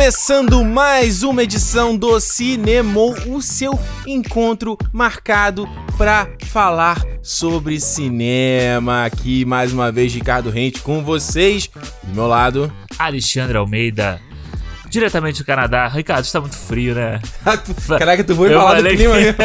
Começando mais uma edição do Cinema, o seu encontro marcado para falar sobre cinema. Aqui mais uma vez Ricardo Rente com vocês. Do meu lado, Alexandre Almeida, diretamente do Canadá. Ricardo, está muito frio, né? Caraca, tu foi Eu falar do clima que- mesmo.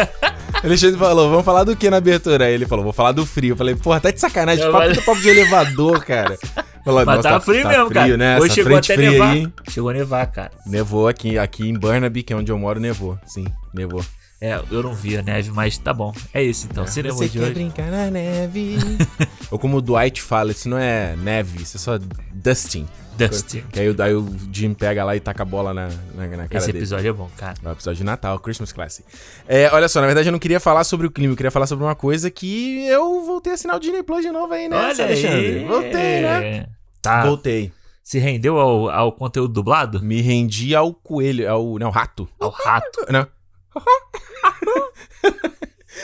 Alexandre falou, vamos falar do que na abertura? Aí ele falou, vou falar do frio. Eu falei, porra, tá de sacanagem, Eu papo, falei- papo de elevador, cara. Mas "Nossa, tava frio tá mesmo, cara. né? Hoje Essa chegou até nevar. aí? Chegou a nevar, cara. Nevou aqui, aqui em Burnaby, que é onde eu moro, nevou. Sim, nevou. É, eu não vi a neve, mas tá bom. É isso então. Cinema Você de quer hoje. brincar na neve? Ou como o Dwight fala, isso não é neve, isso é só dusting. Dusty. Que aí, o- aí o Jim pega lá e taca a bola na, na, na cara Esse dele. episódio é bom, cara. É o episódio de Natal, Christmas Classic. É, olha só, na verdade eu não queria falar sobre o clima, eu queria falar sobre uma coisa que eu voltei a assinar o Disney Plus de novo aí, né, Olha Alexandre? aí. Voltei, né? Tá. Voltei. Se rendeu ao, ao conteúdo dublado? Me rendi ao coelho, ao, não, rato. Ao rato. Não.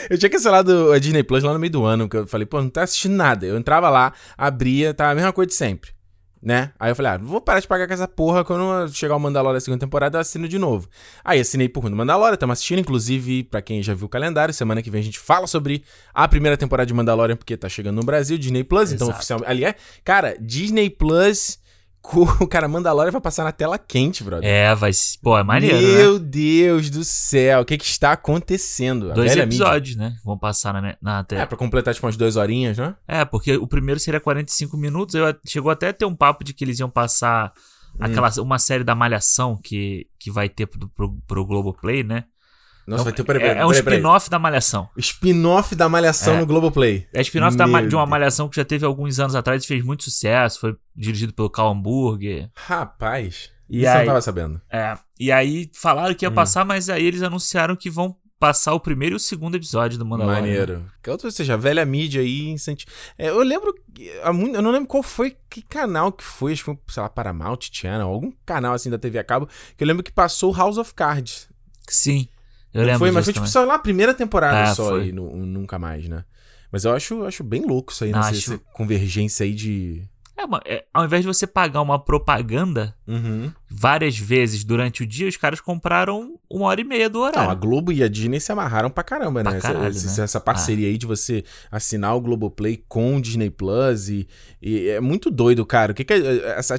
Eu tinha cancelado a Disney Plus lá no meio do ano, porque eu falei, pô, não tá assistindo nada. Eu entrava lá, abria, tá a mesma coisa de sempre. Né? Aí eu falei, ah, vou parar de pagar com essa porra. Quando chegar o Mandalorian da segunda temporada, eu assino de novo. Aí assinei por conta do Mandalorian, estamos assistindo. Inclusive, pra quem já viu o calendário, semana que vem a gente fala sobre a primeira temporada de Mandalorian, porque tá chegando no Brasil, Disney Plus. Então, Exato. oficialmente. Aliás, cara, Disney Plus. Com- Cara, Mandalorian vai passar na tela quente, brother. É, vai. Pô, é maneiro, né? Meu Deus do céu, o que que está acontecendo? A Dois velha mídia. episódios, né? Vão passar na, na É, tela. pra completar tipo umas duas horinhas, né? É, porque o primeiro seria 45 minutos. Eu, chegou até a ter um papo de que eles iam passar aquela, uma série da Malhação que, que vai ter pro, pro, pro Globoplay, né? Nossa, é, vai ter... Peraí, é, peraí, é um peraí, peraí. spin-off da Malhação. Spin-off da Malhação É. no Globoplay. É spin-off de uma. Malhação que já teve alguns anos atrás e fez muito sucesso. Foi dirigido pelo Cal Hamburger. Rapaz, E isso eu aí- não tava sabendo. É, e aí falaram que ia Hum. passar, mas aí eles anunciaram que vão passar o primeiro e o segundo episódio do Mandalorian. Maneiro. Que outra, ou seja, a velha mídia aí incenti... é, Eu lembro, eu não lembro qual foi, que canal que foi, acho que foi, sei lá, Paramount Channel, algum canal assim da TV a cabo, que eu lembro que passou House of Cards. Sim, eu lembro foi, mas foi tipo também. só lá a primeira temporada É, só foi. e nu- nunca mais, né? Mas eu acho, acho bem louco isso aí, né? Acho. Essa, essa convergência aí de... É, uma- é, ao invés de você pagar uma propaganda Uhum. Várias vezes durante o dia, os caras compraram uma hora e meia do horário. Não, a Globo e a Disney se amarraram pra caramba, Pra né? Essa- caralho, essa, né? essa parceria aí de você assinar o Globoplay com o Disney Plus e, e é muito doido, cara. O que que a, essa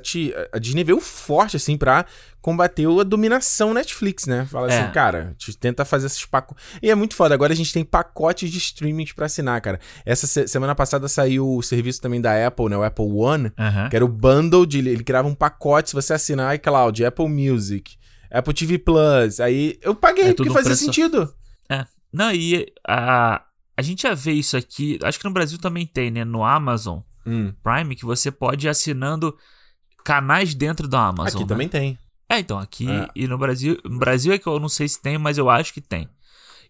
a Disney veio forte, assim, pra combater a dominação Netflix, né? Fala É. assim, cara, a gente tenta fazer esses pacotes. E é muito foda. Agora a gente tem pacotes de streamings pra assinar, cara. Essa se- semana passada saiu o serviço também da Apple, né? O Apple One. Aham. Que era o bundle de. Ele criava um pacote se você assinar iCloud, Apple Music, Apple TV Plus. Aí eu paguei, É porque fazia preço- sentido. Não, e a, a gente já vê isso aqui, acho que no Brasil também tem, né? No Amazon Hum, Prime, que você pode ir assinando canais dentro do Amazon. aqui né? também tem. É, então, aqui É. e no Brasil. No Brasil é que eu não sei se tem, mas eu acho que tem.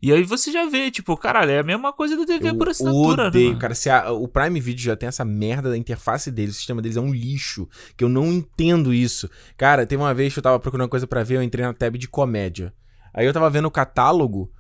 E aí você já vê, tipo, caralho, é a mesma coisa do TV por assinatura, odeio, né? mano? cara. Se a- o Prime Video já tem essa merda da interface deles, o sistema deles é um lixo, que eu não entendo isso. Cara, teve uma vez que eu tava procurando coisa pra ver, eu entrei na tab de comédia. Aí eu tava vendo o catálogo,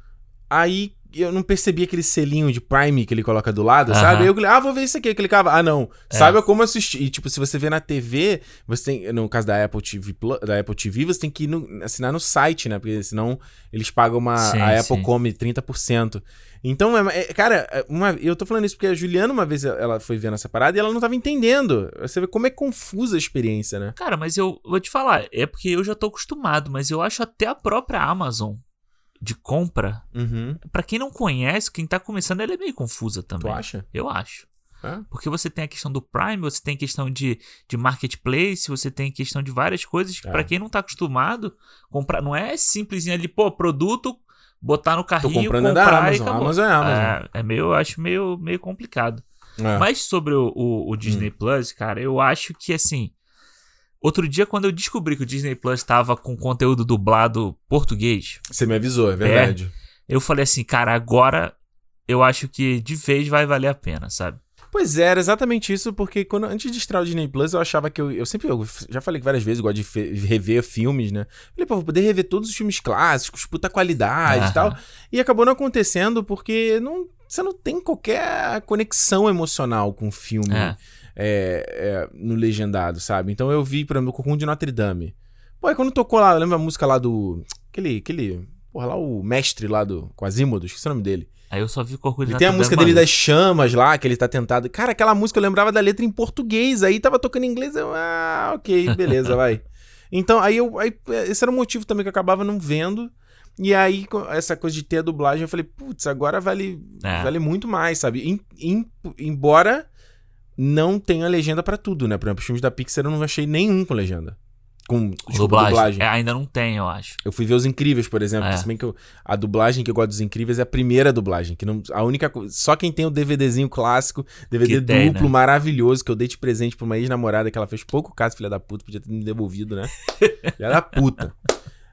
aí eu não percebi aquele selinho de Prime que ele coloca do lado, sabe? Aí eu, ah, vou ver isso aqui. Eu clicava, ah, não. É. Saiba como assistir. E, tipo, se você vê na TV, você tem, no caso da Apple TV, da Apple TV, você tem que ir no- assinar no site, né? Porque senão eles pagam uma. Sim, a Apple sim. come 30%. Então, é- é- cara, é uma, eu tô falando isso porque a Juliana, uma vez, ela foi vendo essa parada e ela não tava entendendo. Você vê como é confusa a experiência, né? Cara, mas eu vou te falar, é porque eu já tô acostumado, mas eu acho até a própria Amazon de compra, Uhum. pra quem não conhece, quem tá começando, ela é meio confusa Tu também. acha? Eu acho. É? Porque você tem a questão do Prime, você tem a questão de, de marketplace, você tem a questão de várias coisas que, É. pra quem não tá acostumado, comprar. Não é simplesinho ali, pô, produto, botar no Tô carrinho, comprando é comprar da Amazon. Amazon é Amazon. É, é meio, eu acho meio, meio complicado. É. Mas sobre o, o- o Disney Hum. Plus, cara, eu acho que assim. Outro dia, quando eu descobri que o Disney Plus tava com conteúdo dublado português, Você me avisou, é verdade. eu falei assim, cara, agora eu acho que de vez vai valer a pena, sabe? Pois é, era exatamente isso, porque quando, antes de estrear o Disney Plus, eu achava que eu. Eu sempre. Eu já falei várias vezes, eu gosto de fe- rever filmes, né? Falei, pô, vou poder rever todos os filmes clássicos, puta qualidade e tal. E acabou não acontecendo porque não, você não tem qualquer conexão emocional com o filme É. é, é, no legendado, sabe? Então eu vi, por exemplo, o Cocum de Notre Dame. Pô, aí quando tocou lá, lembra a música lá do. Aquele. aquele porra, lá o mestre lá do. Quasimodo, esqueci o nome dele. Aí eu só vi Corcunda Ele tem a música dele das chamas lá, que ele tá tentado. Cara, aquela música eu lembrava da letra em português, aí tava tocando em inglês, eu. Ah, ok, beleza, vai. Então, aí eu. Aí, esse era o motivo também que eu acabava não vendo. E aí, essa coisa de ter a dublagem, eu falei, putz, agora vale, é. vale muito mais, sabe? Em, em, embora não tenha legenda para tudo, né? Por exemplo, os filmes da Pixar eu não achei nenhum com legenda. Com, com dublagem. dublagem. É, ainda não tem, eu acho. Eu fui ver Os Incríveis, por exemplo. É. Se bem que eu, a dublagem que eu gosto dos Incríveis é a primeira dublagem. que não A única Só quem tem o DVDzinho clássico, DVD que duplo, tem, né? maravilhoso, que eu dei de presente pra uma ex-namorada que ela fez pouco caso, filha da puta, podia ter me devolvido, né? filha da puta.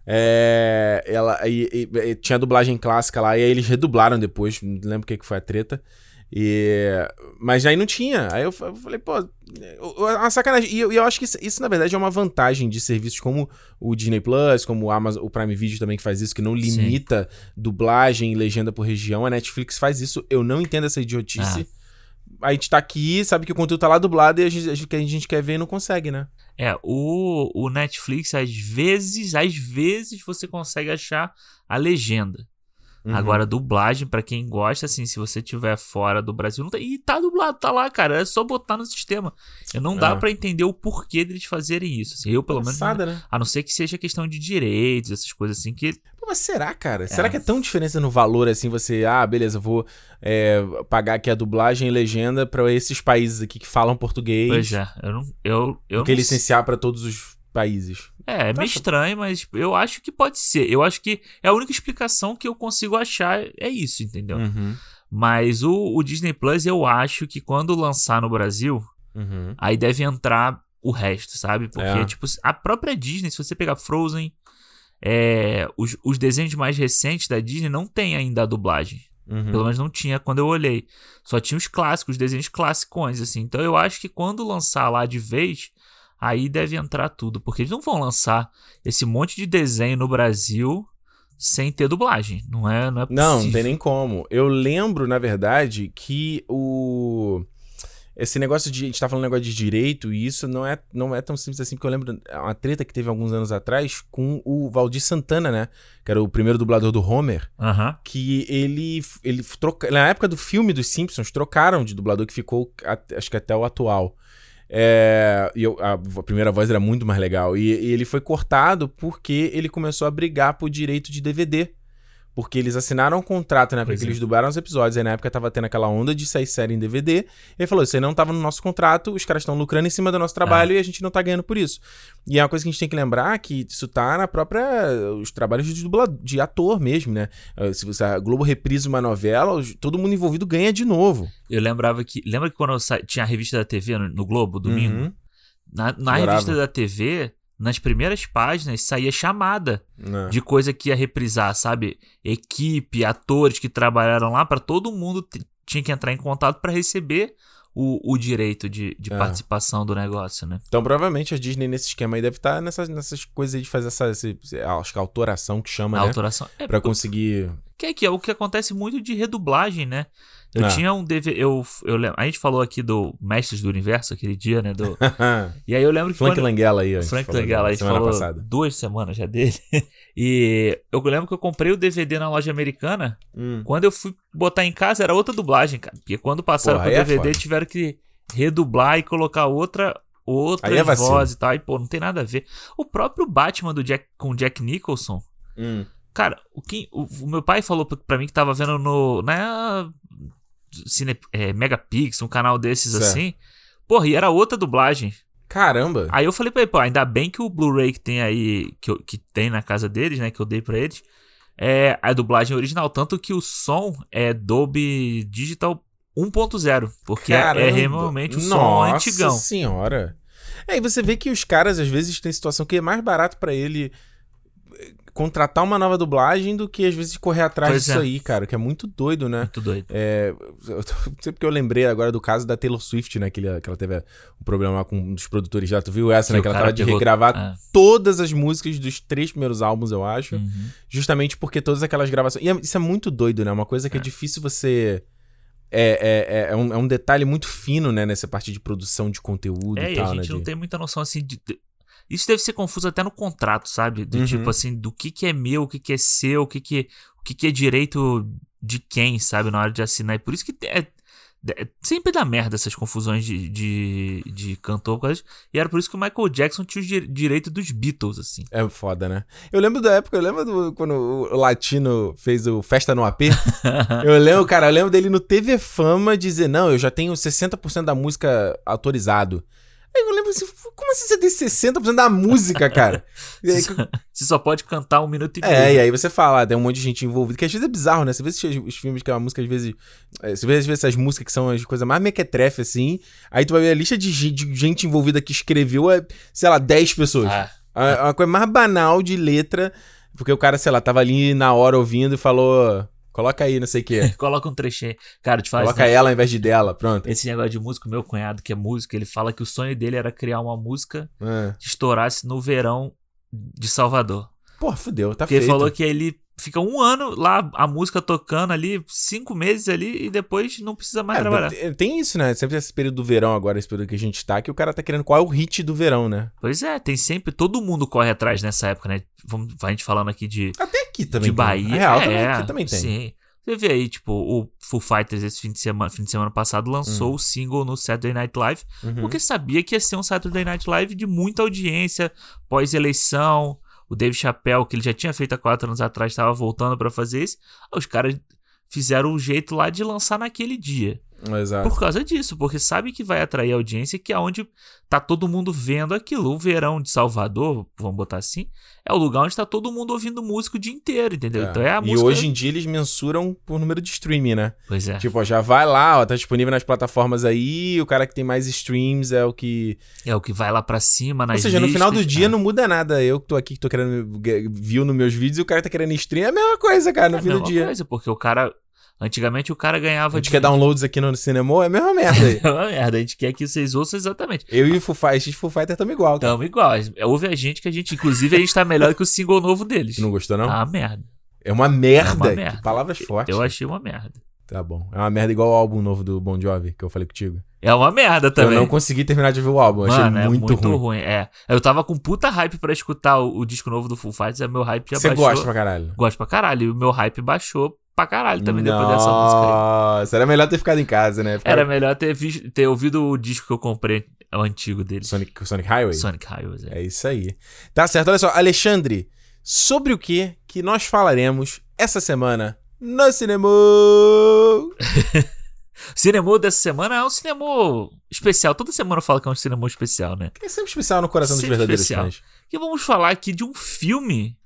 É, ela, e, e, e, tinha a dublagem clássica lá, e aí eles redublaram depois, não lembro o que, que foi a treta. E, mas aí não tinha. Aí eu falei, pô, uma sacanagem. E eu, eu acho que isso, isso, na verdade, é uma vantagem de serviços como o Disney Plus, como o Amazon, o Prime Video também que faz isso, que não limita Sim. dublagem e legenda por região. A Netflix faz isso. Eu não entendo essa idiotice. Ah. A gente tá aqui, sabe que o conteúdo tá lá dublado e a gente, a gente quer ver e não consegue, né? É, o, o Netflix, às vezes, às vezes você consegue achar a legenda. Uhum. Agora, dublagem, para quem gosta, assim, se você tiver fora do Brasil, não tá, e tá dublado, tá lá, cara. É só botar no sistema. Eu não dá é. para entender o porquê deles fazerem isso. Assim, eu, pelo Passada, menos. Né? A não ser que seja questão de direitos, essas coisas assim que. Pô, mas será, cara? É. Será que é tão diferença no valor assim? Você, ah, beleza, vou é, pagar aqui a dublagem e legenda para esses países aqui que falam português. Pois é, eu não. Eu, eu do que licenciar para todos os países. É, é meio estranho, mas eu acho que pode ser. Eu acho que é a única explicação que eu consigo achar é isso, entendeu? Uhum. Mas o, o, Disney Plus, eu acho que quando lançar no Brasil, uhum. aí deve entrar o resto, sabe? Porque, é. tipo, a própria Disney, se você pegar Frozen, é, os, os desenhos mais recentes da Disney não tem ainda a dublagem. Uhum. Pelo menos não tinha quando eu olhei. Só tinha os clássicos, os desenhos classicões, assim. Então eu acho que quando lançar lá de vez, aí deve entrar tudo, porque eles não vão lançar esse monte de desenho no Brasil sem ter dublagem, não é, não é possível. Não, não tem nem como. Eu lembro, na verdade, que o esse negócio de a gente tá falando negócio de direito e isso não é não é tão simples assim, porque eu lembro uma treta que teve alguns anos atrás com o Valdir Santana, né, que era o primeiro dublador do Homer, que ele ele troca na época do filme dos Simpsons trocaram de dublador que ficou acho que até o atual. É, e eu, a, a, primeira voz era muito mais legal. E, e, ele foi cortado porque ele começou a brigar por direito de DVD. Porque eles assinaram um contrato na época pois que é. eles dublaram os episódios, aí na época tava tendo aquela onda de sair série em DVD. Ele falou: Isso aí não tava no nosso contrato, os caras estão lucrando em cima do nosso trabalho é. e a gente não tá ganhando por isso. E é uma coisa que a gente tem que lembrar que isso tá na própria. os trabalhos de dublador, de ator mesmo, né? Eh, se você, a Globo reprisa uma novela, todo mundo envolvido ganha de novo. Eu lembrava que. Lembra que quando tinha a revista da TV no, no Globo, domingo? Uhum. Na, na revista da TV, nas primeiras páginas saía chamada é. de coisa que ia reprisar, sabe? Equipe, atores que trabalharam lá, para todo mundo tinha que entrar em contato para receber o, o direito de, de é. participação do negócio, né? Então, provavelmente a Disney nesse esquema aí deve estar tá nessas, nessas coisas de fazer essa, esse, acho que autoração que chama, a né? Autoração. É, pra conseguir... Que é, que é o que acontece muito de redublagem, né? Eu ah. tinha um DVD. Eu, eu, a gente falou aqui do Mestres do Universo aquele dia, né? Do, e aí eu lembro que. Frank quando, Langella aí, Frank Langella, a gente falou passada. duas semanas já dele. e eu lembro que eu comprei o DVD na loja americana. Hum. Quando eu fui botar em casa, era outra dublagem, cara. Porque quando passaram Porra, pro DVD, é tiveram que redublar e colocar outra. Outras é vozes e tal. E, pô, não tem nada a ver. O próprio Batman do Jack, com Jack Nicholson. Hum. Cara, o, que, o, o, meu pai falou pra mim que tava vendo no. Na Cine, é, Megapix, um canal desses certo. assim. Porra, e era outra dublagem. Caramba! Aí eu falei pra ele, pô, ainda bem que o Blu-ray que tem aí, que, que tem na casa deles, né, que eu dei pra eles, é a dublagem original. Tanto que o som é Dolby Digital 1.0, porque Caramba. é realmente o som antigão. Nossa senhora! É, e você vê que os caras às vezes tem situação que é mais barato para ele contratar uma nova dublagem do que às vezes correr atrás pois disso é. aí, cara, que é muito doido, né? Muito doido. É, eu, sei porque eu lembrei agora do caso da Taylor Swift, né? Que, ele, que ela teve um problema com um dos produtores já. Tu viu essa, que né? Que ela tava de regravar é. todas as músicas dos três primeiros álbuns, eu acho. Uhum. Justamente porque todas aquelas gravações. E é, isso é muito doido, né? Uma coisa que é, é difícil você. É, é, é, um, é um detalhe muito fino, né? Nessa parte de produção de conteúdo é, e tal, a gente né, não de... tem muita noção assim de Isso deve ser confuso até no contrato, sabe? Do tipo uhum. tipo assim, do que, que é meu, o que, que é seu, o que, que, o que, que é direito de quem, sabe, na hora de assinar. E por isso que é, é, sempre dá merda essas confusões de, de, de cantor. E era por isso que o Michael Jackson tinha o direito dos Beatles, assim. É foda, né? Eu lembro da época, eu lembro do, quando o Latino fez o Festa no AP. eu lembro, cara, eu lembro dele no TV Fama dizer: Não, eu já tenho 60% da música autorizado. Aí eu lembro assim, como assim você tem 60% da música, cara? você, só, você, só, pode cantar um minuto e meio. É, e aí você fala, ah, tem um monte de gente envolvida, que às vezes é bizarro, né? Você vê os filmes que é uma música, às vezes. É, você vê às vezes essas músicas que são as coisas mais mequetrefe, assim. Aí tu vai ver a lista de gente, de gente envolvida que escreveu, é, sei lá, 10 pessoas. Ah. A, a coisa mais banal de letra, porque o cara, sei lá, tava ali na hora ouvindo e falou. Coloca aí, não sei o quê. Coloca um trechinho. Cara, te faz. Coloca né? ela ao invés de dela, pronto. Esse negócio de músico, meu cunhado, que é músico, ele fala que o sonho dele era criar uma música é. que estourasse no verão de Salvador. Pô, fudeu, tá Porque feito. ele falou que ele fica um ano lá, a música tocando ali, cinco meses ali, e depois não precisa mais é, trabalhar. Tem isso, né? Sempre esse período do verão agora, esse período que a gente tá, que o cara tá querendo qual é o hit do verão, né? Pois é, tem sempre, todo mundo corre atrás nessa época, né? Vamos, a gente falando aqui de... Até aqui também. De Bahia. Tem. Real, é, também, aqui também tem. Sim. Você vê aí, tipo, o Full Fighters esse fim de semana, fim de semana passado lançou uhum. o single no Saturday Night Live, uhum. porque sabia que ia ser um Saturday Night Live de muita audiência, pós-eleição. O Dave Chappelle, que ele já tinha feito há quatro anos atrás, estava voltando para fazer isso. Os caras fizeram o jeito lá de lançar naquele dia. Exato. Por causa disso, porque sabe que vai atrair audiência, que é onde tá todo mundo vendo aquilo. O verão de Salvador, vamos botar assim, é o lugar onde tá todo mundo ouvindo música o dia inteiro, entendeu? É. Então é a música. E hoje em dia eles mensuram por número de streaming, né? Pois é. Tipo, ó, já vai lá, ó, tá disponível nas plataformas aí, o cara que tem mais streams é o que. É o que vai lá pra cima, nas Ou seja, listas, no final do dia não muda nada. Eu que tô aqui, que tô querendo. Viu nos meus vídeos e o cara tá querendo stream, é a mesma coisa, cara, no é fim do dia. É a mesma coisa, porque o cara Antigamente o cara ganhava. A gente de... quer downloads aqui no cinema, é a mesma merda aí. é a mesma merda, a gente quer que vocês ouçam exatamente. Eu e o Foo Fighter, Foo Fighter estamos igual. Estamos igual. Houve a gente que a gente, inclusive, a gente tá melhor que o single novo deles. Não gostou, não? Ah, merda. É uma merda. É uma merda. Palavras fortes. Eu achei uma merda. Tá bom. É uma merda igual o álbum novo do Bon Jovi, que eu falei contigo. É uma merda também. Eu não consegui terminar de ouvir o álbum, Mano, achei muito, é muito ruim. ruim. É. Eu tava com puta hype pra escutar o, o disco novo do Full Fighters, meu hype já Você baixou. Você gosta pra caralho? Gosto pra caralho. E o meu hype baixou pra caralho também Nossa, depois dessa música aí. Nossa, era melhor ter ficado em casa, né? Ficar... Era melhor ter, visto, ter ouvido o disco que eu comprei, o antigo dele. Sonic, Sonic Highway? Sonic Highway, é. é isso aí. Tá certo, olha só, Alexandre, sobre o que que nós falaremos essa semana no cinema? o cinema dessa semana é um cinema especial. Toda semana eu falo que é um cinema especial, né? É sempre especial no coração sempre dos verdadeiros especial. fãs. E vamos falar aqui de um filme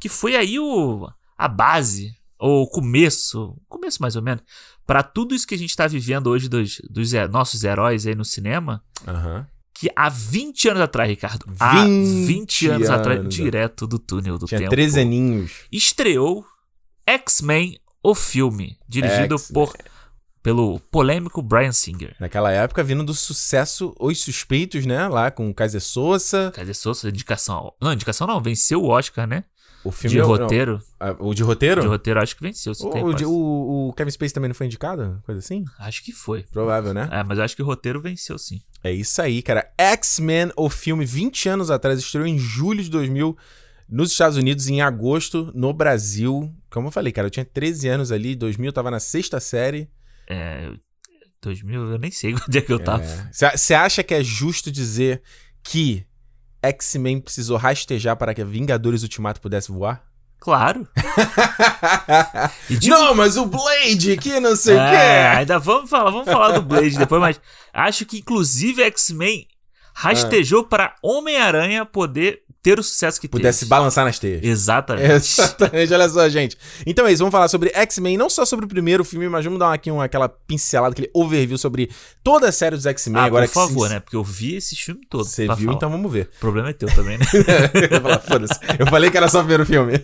que foi aí o, a base ou começo, começo mais ou menos, para tudo isso que a gente tá vivendo hoje dos, dos nossos heróis aí no cinema. Uhum. Que há 20 anos atrás, Ricardo. 20 há 20 anos, anos atrás, direto do túnel do Tinha tempo. 13 aninhos. Estreou X-Men, o filme, dirigido por pelo polêmico Brian Singer. Naquela época, vindo do sucesso Os Suspeitos, né? Lá com o Kaiser Souza. Kaiser Souza, indicação. Não, indicação não, venceu o Oscar, né? O filme de roteiro. Não, o de roteiro? De roteiro acho que venceu. O, o, de, o, o, Kevin Space também não foi indicado? Coisa assim? Acho que foi. Provável, né? É, mas acho que o roteiro venceu sim. É isso aí, cara. X-Men, o filme, 20 anos atrás, estreou em julho de 2000 nos Estados Unidos, em agosto, no Brasil. Como eu falei, cara, eu tinha 13 anos ali, 2000 eu tava na sexta série. É. 2000, eu nem sei onde é que eu tava. Você é. acha que é justo dizer que X-Men precisou rastejar para que Vingadores Ultimato pudesse voar? Claro. Não, mas o Blade que não sei o é, quê. Ainda vamos falar, vamos falar do Blade depois, mas acho que inclusive X-Men rastejou ah. para Homem-Aranha poder ter o sucesso que Pudesse teve. balançar nas teias. Exatamente. Exatamente, olha só, gente. Então é isso, vamos falar sobre X-Men, não só sobre o primeiro filme, mas vamos dar aqui uma, aquela pincelada, aquele overview sobre toda a série dos X-Men. Ah, agora por favor, se... né? Porque eu vi esse filme todo. Você viu, falar. então vamos ver. O problema é teu também, né? eu falei que era só ver o filme.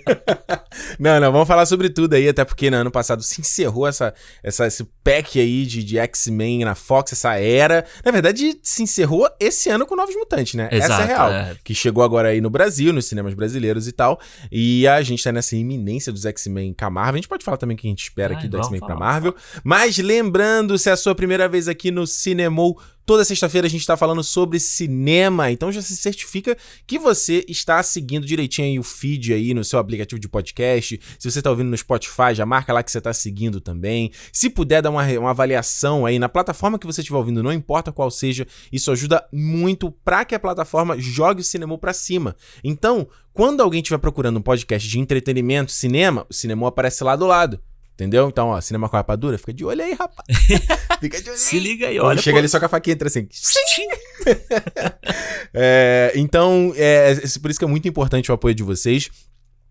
não, não, vamos falar sobre tudo aí, até porque no ano passado se encerrou essa, essa, esse pack aí de, de X-Men na Fox, essa era. Na verdade, se encerrou esse ano com Novos Mutantes, né? Exato, essa é real. É. Que chegou agora aí no no Brasil, nos cinemas brasileiros e tal. E a gente tá nessa iminência dos X-Men com a Marvel. A gente pode falar também o que a gente espera ah, aqui do X-Men pra Marvel. Mas lembrando, se é a sua primeira vez aqui no Cinemou, Toda sexta-feira a gente está falando sobre cinema, então já se certifica que você está seguindo direitinho aí o feed aí no seu aplicativo de podcast. Se você está ouvindo no Spotify, já marca lá que você está seguindo também. Se puder dar uma, uma avaliação aí na plataforma que você estiver ouvindo, não importa qual seja, isso ajuda muito para que a plataforma jogue o cinema para cima. Então, quando alguém estiver procurando um podcast de entretenimento, cinema, o cinema aparece lá do lado. Entendeu? Então, ó, cinema com rapadura, fica de olho aí, rapaz. fica de olho aí. Se liga aí, olha. Chega pô. ali só com a faquinha entra assim. é, então, é, por isso que é muito importante o apoio de vocês.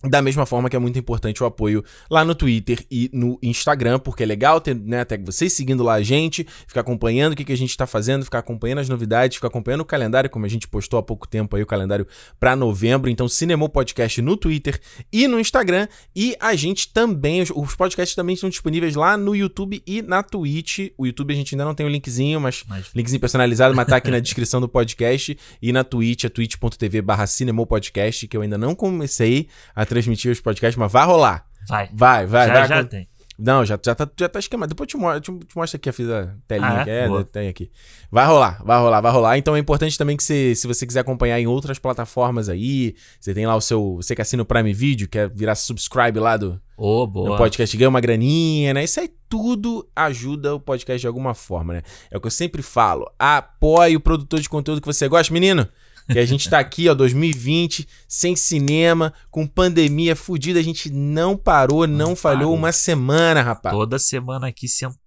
Da mesma forma que é muito importante o apoio lá no Twitter e no Instagram, porque é legal ter, né, até vocês seguindo lá a gente, ficar acompanhando o que, que a gente tá fazendo, ficar acompanhando as novidades, ficar acompanhando o calendário, como a gente postou há pouco tempo aí o calendário para novembro. Então, Cinema Podcast no Twitter e no Instagram. E a gente também, os, os, podcasts também estão disponíveis lá no YouTube e na Twitch. O YouTube a gente ainda não tem o linkzinho, mas, mas... linkzinho personalizado, mas tá aqui na descrição do podcast. E na Twitch, é twitch.tv barra Podcast, que eu ainda não comecei a transmitir os podcasts, mas vai rolar. Vai. Vai, vai. Já, vai, já tem. Não, já, já, tá, já tá esquemado. Depois eu te, mostro, te, te mostro aqui, eu fiz a telinha ah, que é, é tem aqui. Vai rolar, vai rolar, vai rolar. Então é importante também que você, se você quiser acompanhar em outras plataformas aí, você tem lá o seu. Você que assina o Prime Video, quer virar subscribe lá do, oh, boa. do podcast, ganha uma graninha, né? Isso aí tudo ajuda o podcast de alguma forma, né? É o que eu sempre falo. Apoie o produtor de conteúdo que você gosta, menino. Que a gente tá aqui, ó, 2020, sem cinema, com pandemia fudida, a gente não parou, não, não falhou parou. uma semana, rapaz. Toda semana aqui sentado,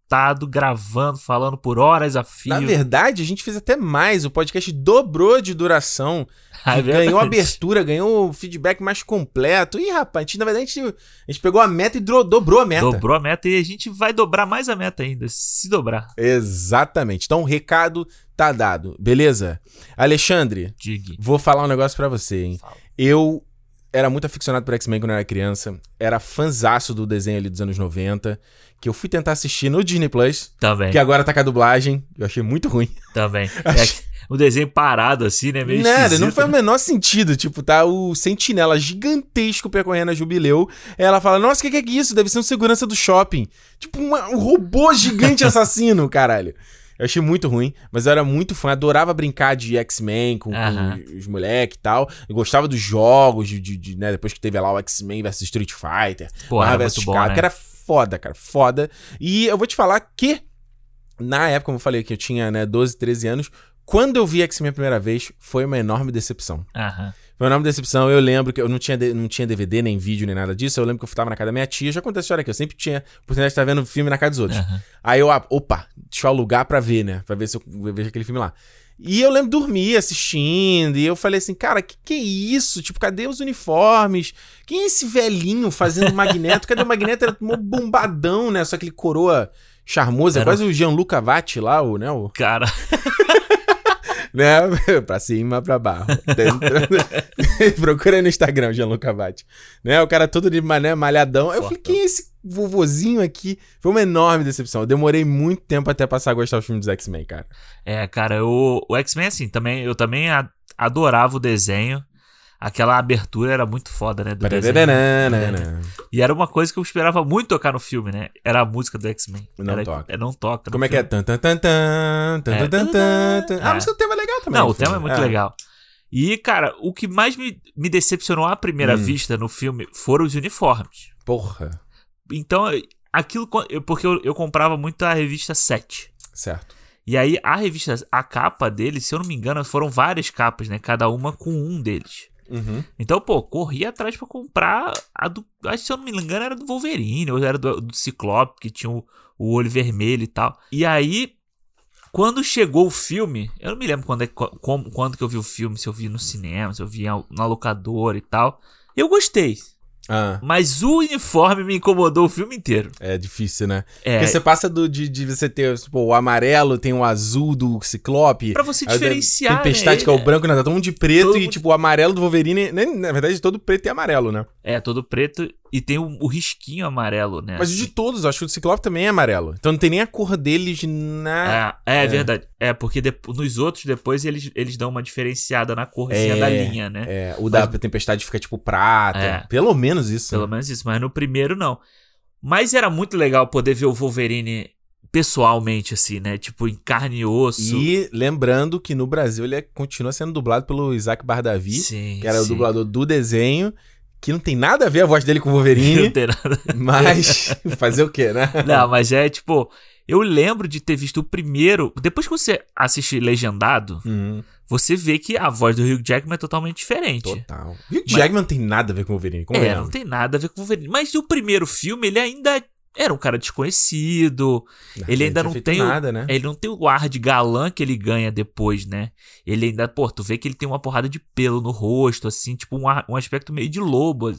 gravando, falando por horas a fio. Na verdade, a gente fez até mais, o podcast dobrou de duração. É ganhou abertura, ganhou feedback mais completo. Ih, rapaz, a gente, na verdade, a gente, a gente pegou a meta e dobrou a meta. Dobrou a meta e a gente vai dobrar mais a meta ainda, se dobrar. Exatamente. Então, o recado Tá dado, beleza? Alexandre, Digue. vou falar um negócio para você, hein? Fala. Eu era muito aficionado por X-Men quando eu era criança, era fanzaço do desenho ali dos anos 90, que eu fui tentar assistir no Disney Plus. Também. Que agora tá com a dublagem, eu achei muito ruim. Também. É, o desenho parado assim, né? Meio Nada, não faz o menor sentido. Tipo, tá o sentinela gigantesco percorrendo a Jubileu. Ela fala, nossa, o que, que é isso? Deve ser um segurança do shopping. Tipo, uma, um robô gigante assassino, caralho. Eu achei muito ruim, mas eu era muito fã, adorava brincar de X-Men com, com, os moleques e tal. Eu gostava dos jogos, de, de, de né, depois que teve lá o X-Men vs Street Fighter, Pô, era vs bom, né? que era foda, cara, foda. E eu vou te falar que, na época, como eu falei, que eu tinha né, 12, 13 anos, quando eu vi X-Men a primeira vez, foi uma enorme decepção. Aham. Foi uma enorme decepção. Eu lembro que eu não tinha, não tinha DVD, nem vídeo, nem nada disso. Eu lembro que eu tava na casa da minha tia. Já aconteceu a história aqui. Eu sempre tinha oportunidade de estar vendo filme na casa dos outros. Aí eu, ah, opa, deixa eu alugar pra ver, né? Pra ver se eu vejo aquele filme lá. E eu lembro dormir assistindo, e eu falei assim, cara, que que é isso? Tipo, cadê os uniformes? Quem é esse velhinho fazendo Magneto? Cadê o Magneto? Era um bombadão, né? Só aquele coroa charmoso, é quase o Gianluca Vatti lá, o, né? O... Cara... né? pra cima, pra baixo. Procura no Instagram, Gianluca Vatti. Né? O cara todo de mané, malhadão. Eu falei, quem é esse vovozinho aqui? Foi uma enorme decepção. Eu demorei muito tempo até passar a gostar do filme dos X-Men, cara. É, cara, o, o X-Men, assim, também, eu também adorava o desenho. Aquela abertura era muito foda, né? Do desenho. E era uma coisa que eu esperava muito tocar no filme, né? Era a música do X-Men. Não era, toca. É, não toca. Como é que é? Tan, tan, tan, tan, tan, é. tan, tan, tan. Ah, mas o tema é legal também. Não, o tema é muito é. legal. E, cara, o que mais me, me decepcionou à primeira hum. vista no filme foram os uniformes. Porra. Então, aquilo. Porque eu, eu comprava muito a revista 7. Certo. E aí, a revista, a capa dele, se eu não me engano, foram várias capas, né? Cada uma com um deles. Uhum. Então, pô, corri atrás para comprar a do. Acho se eu não me engano era do Wolverine, ou era do, do Ciclope, que tinha o, o olho vermelho e tal. E aí, quando chegou o filme, eu não me lembro quando, é, como, quando que eu vi o filme, se eu vi no cinema, se eu vi na locadora e tal. Eu gostei. Ah. Mas o uniforme me incomodou o filme inteiro. É difícil, né? É. Porque você passa do, de, de você ter tipo, o amarelo, tem o azul do Ciclope. Pra você diferenciar. Tempestade, né? que é o branco, né? Tá todo mundo de preto todo e, tipo, o amarelo do Wolverine. Na verdade, todo preto e amarelo, né? É, todo preto e tem o, o, risquinho amarelo, né? Mas assim. de todos, acho que o Ciclope também é amarelo. Então não tem nem a cor deles na. É, é, é. verdade. É, porque de, nos outros, depois, eles, eles dão uma diferenciada na corzinha é, da linha, né? É, o mas, da Tempestade fica tipo prata. É, pelo menos isso. Pelo né? menos isso, mas no primeiro não. Mas era muito legal poder ver o Wolverine pessoalmente, assim, né? Tipo, em carne e osso. E lembrando que no Brasil ele é, continua sendo dublado pelo Isaac Bardavi, sim, que era sim. o dublador do desenho. Que não tem nada a ver a voz dele com o Wolverine. não tem nada. Mas fazer o quê, né? Não, mas é tipo. Eu lembro de ter visto o primeiro. Depois que você assiste legendado, uhum. você vê que a voz do Hugh Jackman é totalmente diferente. Total. Hugh Jackman não tem nada a ver com o Wolverine. Como é, não tem nada a ver com o Wolverine. Mas o primeiro filme, ele ainda era um cara desconhecido. Ele ainda não tem nada, o, né? Ele não tem o ar de galã que ele ganha depois, né? Ele ainda, pô, tu vê que ele tem uma porrada de pelo no rosto, assim, tipo um, um aspecto meio de lobo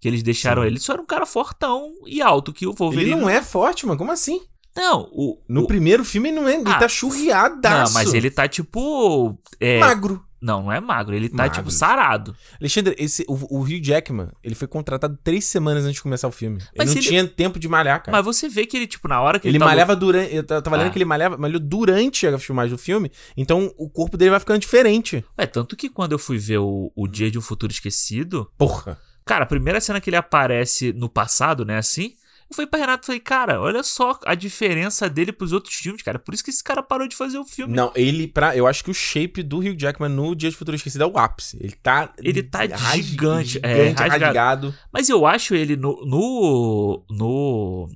que eles deixaram Sim. ele. Só era um cara fortão e alto que o Wolverine. Ele não é forte, mano. Como assim? Não, o. No o... primeiro filme ele não é. Ele ah, tá churriadaço. Não, mas ele tá tipo. É... Magro. Não, não é magro. Ele tá, tipo, magro. tipo, sarado. Alexandre, esse, o, o Hugh Jackman, ele foi contratado três semanas antes de começar o filme. Mas ele não ele... tinha tempo de malhar, cara. Mas você vê que ele, tipo, na hora que ele. Ele tava... malhava durante. Eu tava lendo ah. que ele malhava, malhou durante a filmagem do filme. Então o corpo dele vai ficando diferente. É, tanto que quando eu fui ver o, o Dia de um Futuro Esquecido. Porra. Cara, a primeira cena que ele aparece no passado, né, assim. Falei pra Renato, falei, cara, olha só a diferença dele pros outros filmes, cara. Por isso que esse cara parou de fazer o filme. Não, ele, pra, eu acho que o shape do Hugh Jackman no Dia de Futuro Esquecido é o ápice. Ele tá. Ele tá gigante, gigante é, rasgado. rasgado. Mas eu acho ele no. No. no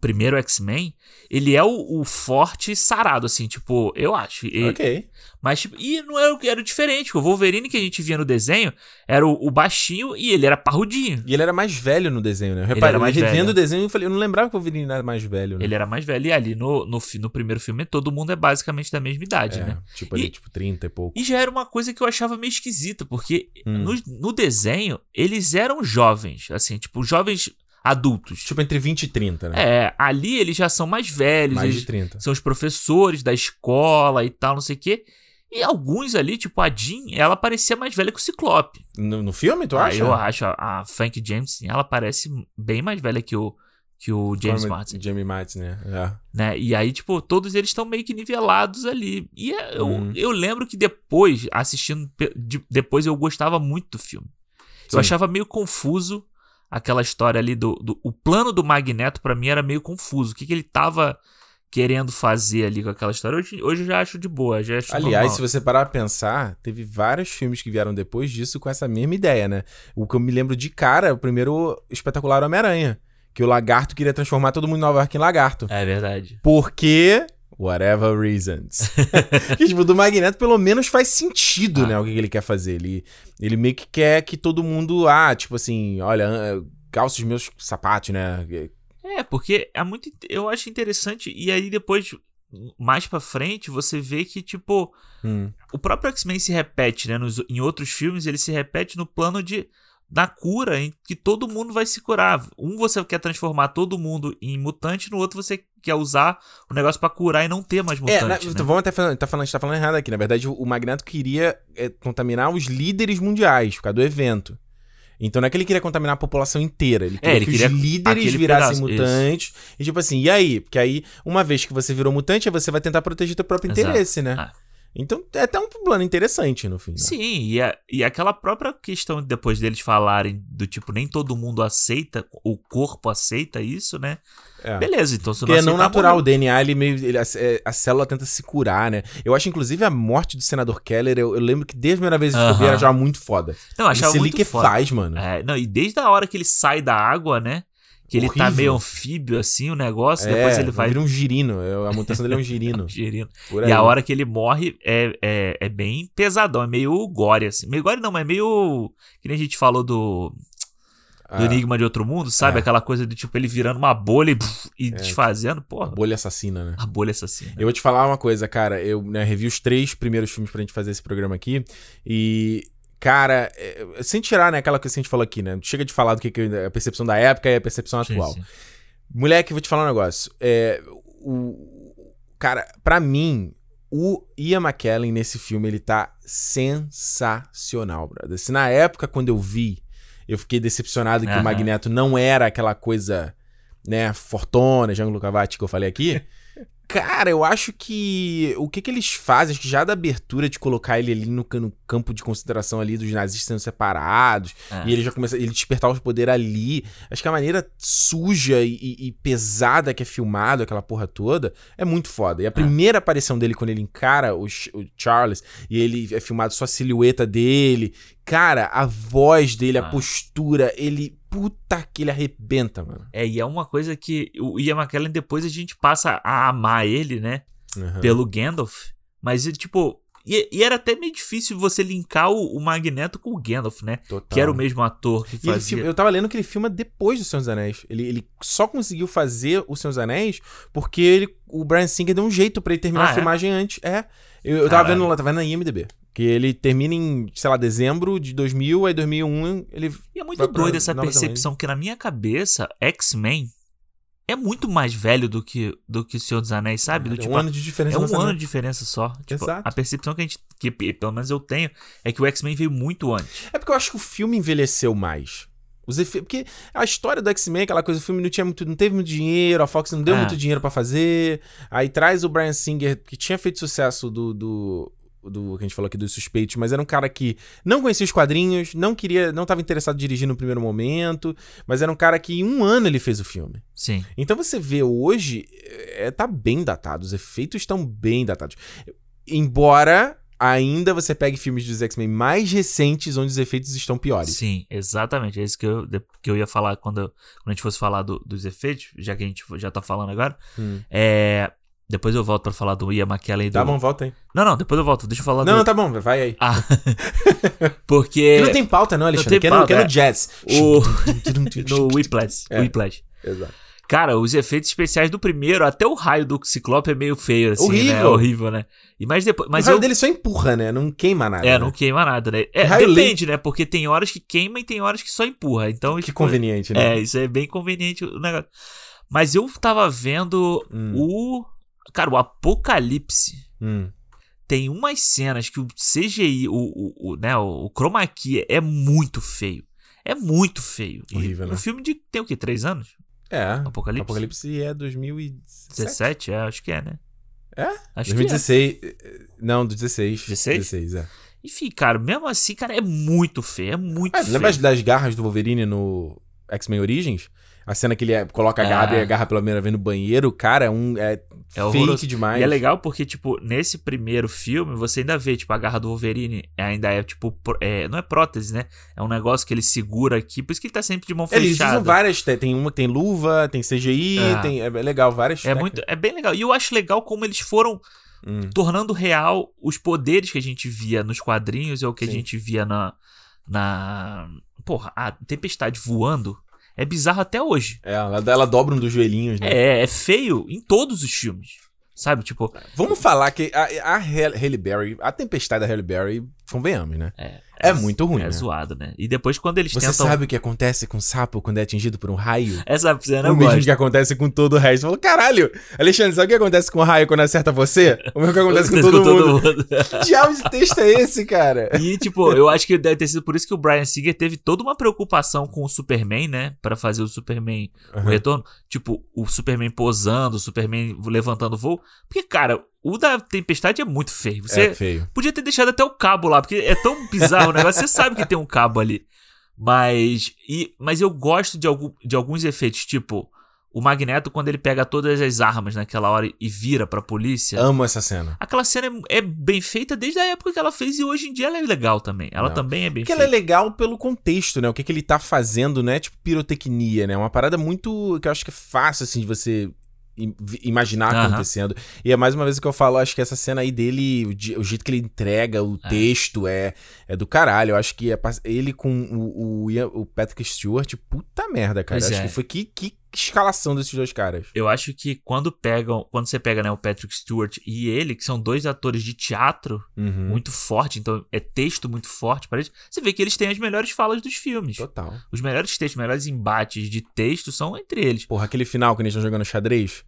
primeiro X-Men, ele é o, o, forte sarado, assim, tipo, eu acho. E, ok. Mas, tipo, e não era, era diferente. O Wolverine que a gente via no desenho era o, o baixinho e ele era parrudinho. E ele era mais velho no desenho, né? Repare, ele era mais revendo o desenho, eu falei, eu não lembrava que o Wolverine era mais velho, né? Ele era mais velho. E ali no, no, no primeiro filme, todo mundo é basicamente da mesma idade, é, né? Tipo ali, e, tipo 30 e pouco. E já era uma coisa que eu achava meio esquisita, porque hum. no, no desenho, eles eram jovens, assim, tipo, jovens adultos. Tipo entre 20 e 30, né? É, ali eles já são mais velhos. Mais de 30. São os professores da escola e tal, não sei o quê. E alguns ali, tipo a Jean, ela parecia mais velha que o Ciclope. No, no filme, tu ah, acha? Eu acho. A, a Frank James, ela parece bem mais velha que o, que o James Forma, Martin. Jamie Martin, né? É. né? E aí, tipo, todos eles estão meio que nivelados ali. E é, eu, uhum. eu lembro que depois, assistindo, depois eu gostava muito do filme. Sim. Eu achava meio confuso aquela história ali do, do o plano do Magneto para mim era meio confuso. O que, que ele tava querendo fazer ali com aquela história. Hoje, hoje eu já acho de boa, já acho Aliás, normal. se você parar a pensar, teve vários filmes que vieram depois disso com essa mesma ideia, né? O que eu me lembro de cara, o primeiro espetacular Homem-Aranha. Que o lagarto queria transformar todo mundo em Nova York em lagarto. É verdade. Porque Whatever reasons. que, tipo, do Magneto pelo menos faz sentido, ah. né? O que ele quer fazer. Ele, ele meio que quer que todo mundo, ah, tipo assim, olha, calça os meus sapatos, né? É, porque é muito. Eu acho interessante. E aí depois, mais pra frente, você vê que, tipo, hum. o próprio X-Men se repete, né? Nos, em outros filmes, ele se repete no plano de da cura em que todo mundo vai se curar. Um você quer transformar todo mundo em mutante, no outro você quer usar o negócio para curar e não ter mais mutante. É, na, né? Vamos até falar, tá falando, a gente tá falando errado aqui. Na verdade, o Magneto queria é, contaminar os líderes mundiais por causa do evento. Então não é que ele queria contaminar a população inteira. Ele é, queria é, ele que queria os líderes virassem pedaço, mutantes. Isso. E tipo assim, e aí? Porque aí, uma vez que você virou mutante, você vai tentar proteger teu próprio Exato. interesse, né? Ah. Então é até um plano interessante no fim. Né? Sim, e, a, e aquela própria questão depois deles falarem do tipo, nem todo mundo aceita, o corpo aceita isso, né? É. Beleza, então se não Porque é não natural, o DNA, ele meio. Ele, a, é, a, célula tenta se curar, né? Eu acho, inclusive, a morte do senador Keller, eu, eu lembro que desde a primeira vez que eu vi era já muito foda. Não, achava Esse muito que foda. faz, mano. É, não, e desde a hora que ele sai da água, né? Que ele tá Horrível. tá meio anfíbio, assim, o negócio, é, depois ele vai. Vira um girino. A mutação dele é um girino. um girino. E a hora que ele morre é, é, é bem pesadão, é meio gore, assim. Meio gore não, mas é meio. Que nem a gente falou do. Do ah, Enigma de Outro Mundo, sabe? É. Aquela coisa de tipo ele virando uma bolha e, e é. desfazendo, porra. A bolha assassina, né? A bolha assassina. Eu vou te falar uma coisa, cara. Eu né, revi os três primeiros filmes pra gente fazer esse programa aqui. E Cara, é, sem tirar, né, aquela coisa que a gente falou aqui, né? Chega de falar do que, que a percepção da época e a percepção sim, atual. Sim. Moleque, vou te falar um negócio. É, o, cara, para mim, o Ian McKellen nesse filme, ele tá sensacional, brother. Se na época, quando eu vi, eu fiquei decepcionado que o Magneto não era aquela coisa, né, fortona, Jean-Luc Cavati que eu falei aqui. Cara, eu acho que o que, que eles fazem, acho que já da abertura de colocar ele ali no, no campo de consideração ali dos nazistas sendo separados, é. e ele já começa ele despertar os poderes ali. Acho que a maneira suja e, e, pesada que é filmado aquela porra toda é muito foda. E a é. primeira aparição dele quando ele encara o, o Charles e ele é filmado só a silhueta dele, cara, a voz dele, a postura, ele puta que ele arrebenta, mano. É, e é uma coisa que o Ian McKellen depois a gente passa a amar ele, né? Uhum. Pelo Gandalf. Mas, tipo, e, e, era até meio difícil você linkar o, o, Magneto com o Gandalf, né? Total. Que era o mesmo ator que fazia. eu tava lendo que ele filma depois do Senhor dos Anéis. Ele, ele só conseguiu fazer o Senhor dos Anéis porque ele, o Brian Singer deu um jeito para ele terminar ah, a é? filmagem antes. É. Eu, eu tava vendo lá, tava vendo na IMDB. Que ele termina em, sei lá, dezembro de 2000, aí 2001 ele. E é muito doido essa percepção que na minha cabeça, X-Men é muito mais velho do que do que o Senhor dos Anéis, sabe? É, do, tipo, um ano de diferença. É um ano de diferença só. Tipo, Exato. A percepção que a gente, que pelo menos eu tenho, é que o X-Men veio muito antes. É porque eu acho que o filme envelheceu mais. Os efeitos, porque a história do X-Men, aquela coisa, o filme não tinha muito, não teve muito dinheiro, a Fox não deu é. muito dinheiro para fazer. Aí traz o Brian Singer, que tinha feito sucesso do, do do que a gente falou aqui dos suspeitos, mas era um cara que não conhecia os quadrinhos, não queria, não estava interessado em dirigir no primeiro momento, mas era um cara que em um ano ele fez o filme. Sim. Então você vê hoje, é, tá bem datado, os efeitos estão bem datados. Embora ainda você pegue filmes dos X-Men mais recentes onde os efeitos estão piores. Sim, exatamente. É isso que eu, que eu ia falar quando, quando a gente fosse falar do, dos efeitos, já que a gente já tá falando agora. Hum. É, depois eu volto pra falar do Ian McKellen. Do... Tá bom, volta aí. Não, não, depois eu volto. Deixa eu falar não, do... Não, tá bom, vai aí. Ah. Porque... não tem pauta não, Alexandre. Não tem pauta, que, é no, é. Jazz. O... no Whiplash. É. Whiplash. Exato. Cara, os efeitos especiais do primeiro, até o raio do Ciclope é meio feio, assim, Horrível. né? Horrível, né? E mas depois, mas o raio eu... dele só empurra, né? Não queima nada. É, né? não queima nada, né? É, depende, né? Porque tem horas que queima e tem horas que só empurra. Então, que tipo, conveniente, né? É, isso é bem conveniente o negócio. Mas eu tava vendo hum. o Cara, o Apocalipse hum. tem umas cenas que o CGI, o, o, o, né, o, chroma key é muito feio. É muito feio. Horrível, e, né? Um filme de tem o quê? Três anos? É. Apocalipse? Apocalipse é 2017. 17? É, acho que é, né? É? Acho 2016. Que é. Não, do 16. 16? 16, é. Enfim, cara, mesmo assim, cara, é muito feio. É muito é, feio. Lembra das garras do Wolverine no X-Men Origins? A cena que ele é, coloca a garra é. e agarra pela primeira vez no banheiro, cara, é um, é, é fake demais. E é legal porque, tipo, nesse primeiro filme, você ainda vê, tipo, a garra do Wolverine ainda é, tipo, é, não é prótese, né? É um negócio que ele segura aqui, por isso que ele tá sempre de mão fechada. Eles usam várias, tem uma tem luva, tem CGI, é. tem, é legal, várias. É, muito, é bem legal. E eu acho legal como eles foram hum. tornando real os poderes que a gente via nos quadrinhos ou que Sim. a gente via na... na... Porra, a tempestade voando é bizarro até hoje. É, ela, ela dobra um dos joelhinhos, né? É, é feio em todos os filmes. Sabe, tipo. Vamos falar que a, a Halle Berry, a tempestade da Halle Berry, convenhamos, né? É. É, é muito ruim. É né? zoado, né? E depois quando eles Você tentam... sabe o que acontece com o sapo quando é atingido por um raio? Essa cena O mesmo que acontece com todo o resto. Falou, caralho, Alexandre, sabe o que acontece com o raio quando acerta você? O mesmo que acontece com, todo, com todo mundo. mundo. que diabo de texto é esse, cara? E, tipo, eu acho que deve ter sido por isso que o Brian Singer teve toda uma preocupação com o Superman, né? para fazer o Superman uhum. o retorno. Tipo, o Superman posando, o Superman levantando voo. Porque, cara, o da Tempestade é muito feio. Você é feio. podia ter deixado até o cabo lá, porque é tão bizarro o negócio. Você sabe que tem um cabo ali. Mas, e, mas eu gosto de, algum, de alguns efeitos, tipo o Magneto quando ele pega todas as armas naquela hora e vira pra polícia. Amo essa cena. Aquela cena é, é bem feita desde a época que ela fez e hoje em dia ela é legal também. Ela Não. também é bem Porque feita. ela é legal pelo contexto, né? O que, que ele tá fazendo, né? Tipo pirotecnia, né? Uma parada muito que eu acho que é fácil assim de você imaginar uhum. acontecendo. E é mais uma vez que eu falo, acho que essa cena aí dele, o, o jeito que ele entrega o é. texto é, é do caralho. Eu acho que é, ele com o, o, o Patrick Stewart, puta merda, cara. Pois acho é. que foi que, que escalação desses dois caras. Eu acho que quando pegam, quando você pega né, o Patrick Stewart e ele, que são dois atores de teatro uhum. muito forte, então é texto muito forte para eles, você vê que eles têm as melhores falas dos filmes. Total. Os melhores textos, os melhores embates de texto são entre eles. Porra, aquele final que eles estão jogando xadrez.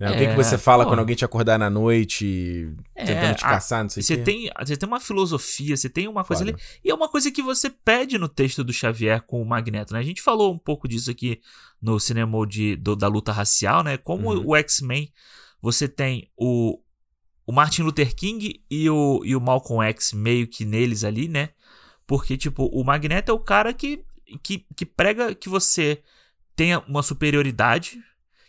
Né? É, o que, que você fala pô, quando alguém te acordar na noite é, tentando te caçar, não sei o você tem Você tem uma filosofia, você tem uma coisa Foda. ali. E é uma coisa que você pede no texto do Xavier com o Magneto, né? A gente falou um pouco disso aqui no cinema de, do, da luta racial, né? Como uhum. o X-Men Você tem o, o Martin Luther King e o, e o Malcolm X meio que neles ali, né? Porque, tipo, o Magneto é o cara que, que, que prega que você tenha uma superioridade,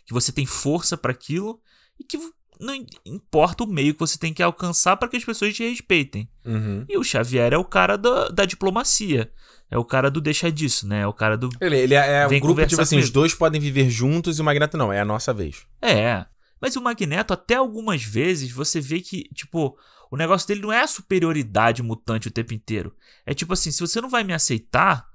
que você tem força para aquilo e que não importa o meio que você tem que alcançar para que as pessoas te respeitem. Uhum. E o Xavier é o cara da, da diplomacia. É o cara do deixa disso, né? É o cara do. Ele, ele é, é um grupo, tipo assim, os dois podem viver juntos e o Magneto não, é a nossa vez. É. Mas o Magneto, até algumas vezes, você vê que, tipo, o negócio dele não é a superioridade mutante o tempo inteiro. É tipo assim, se você não vai me aceitar,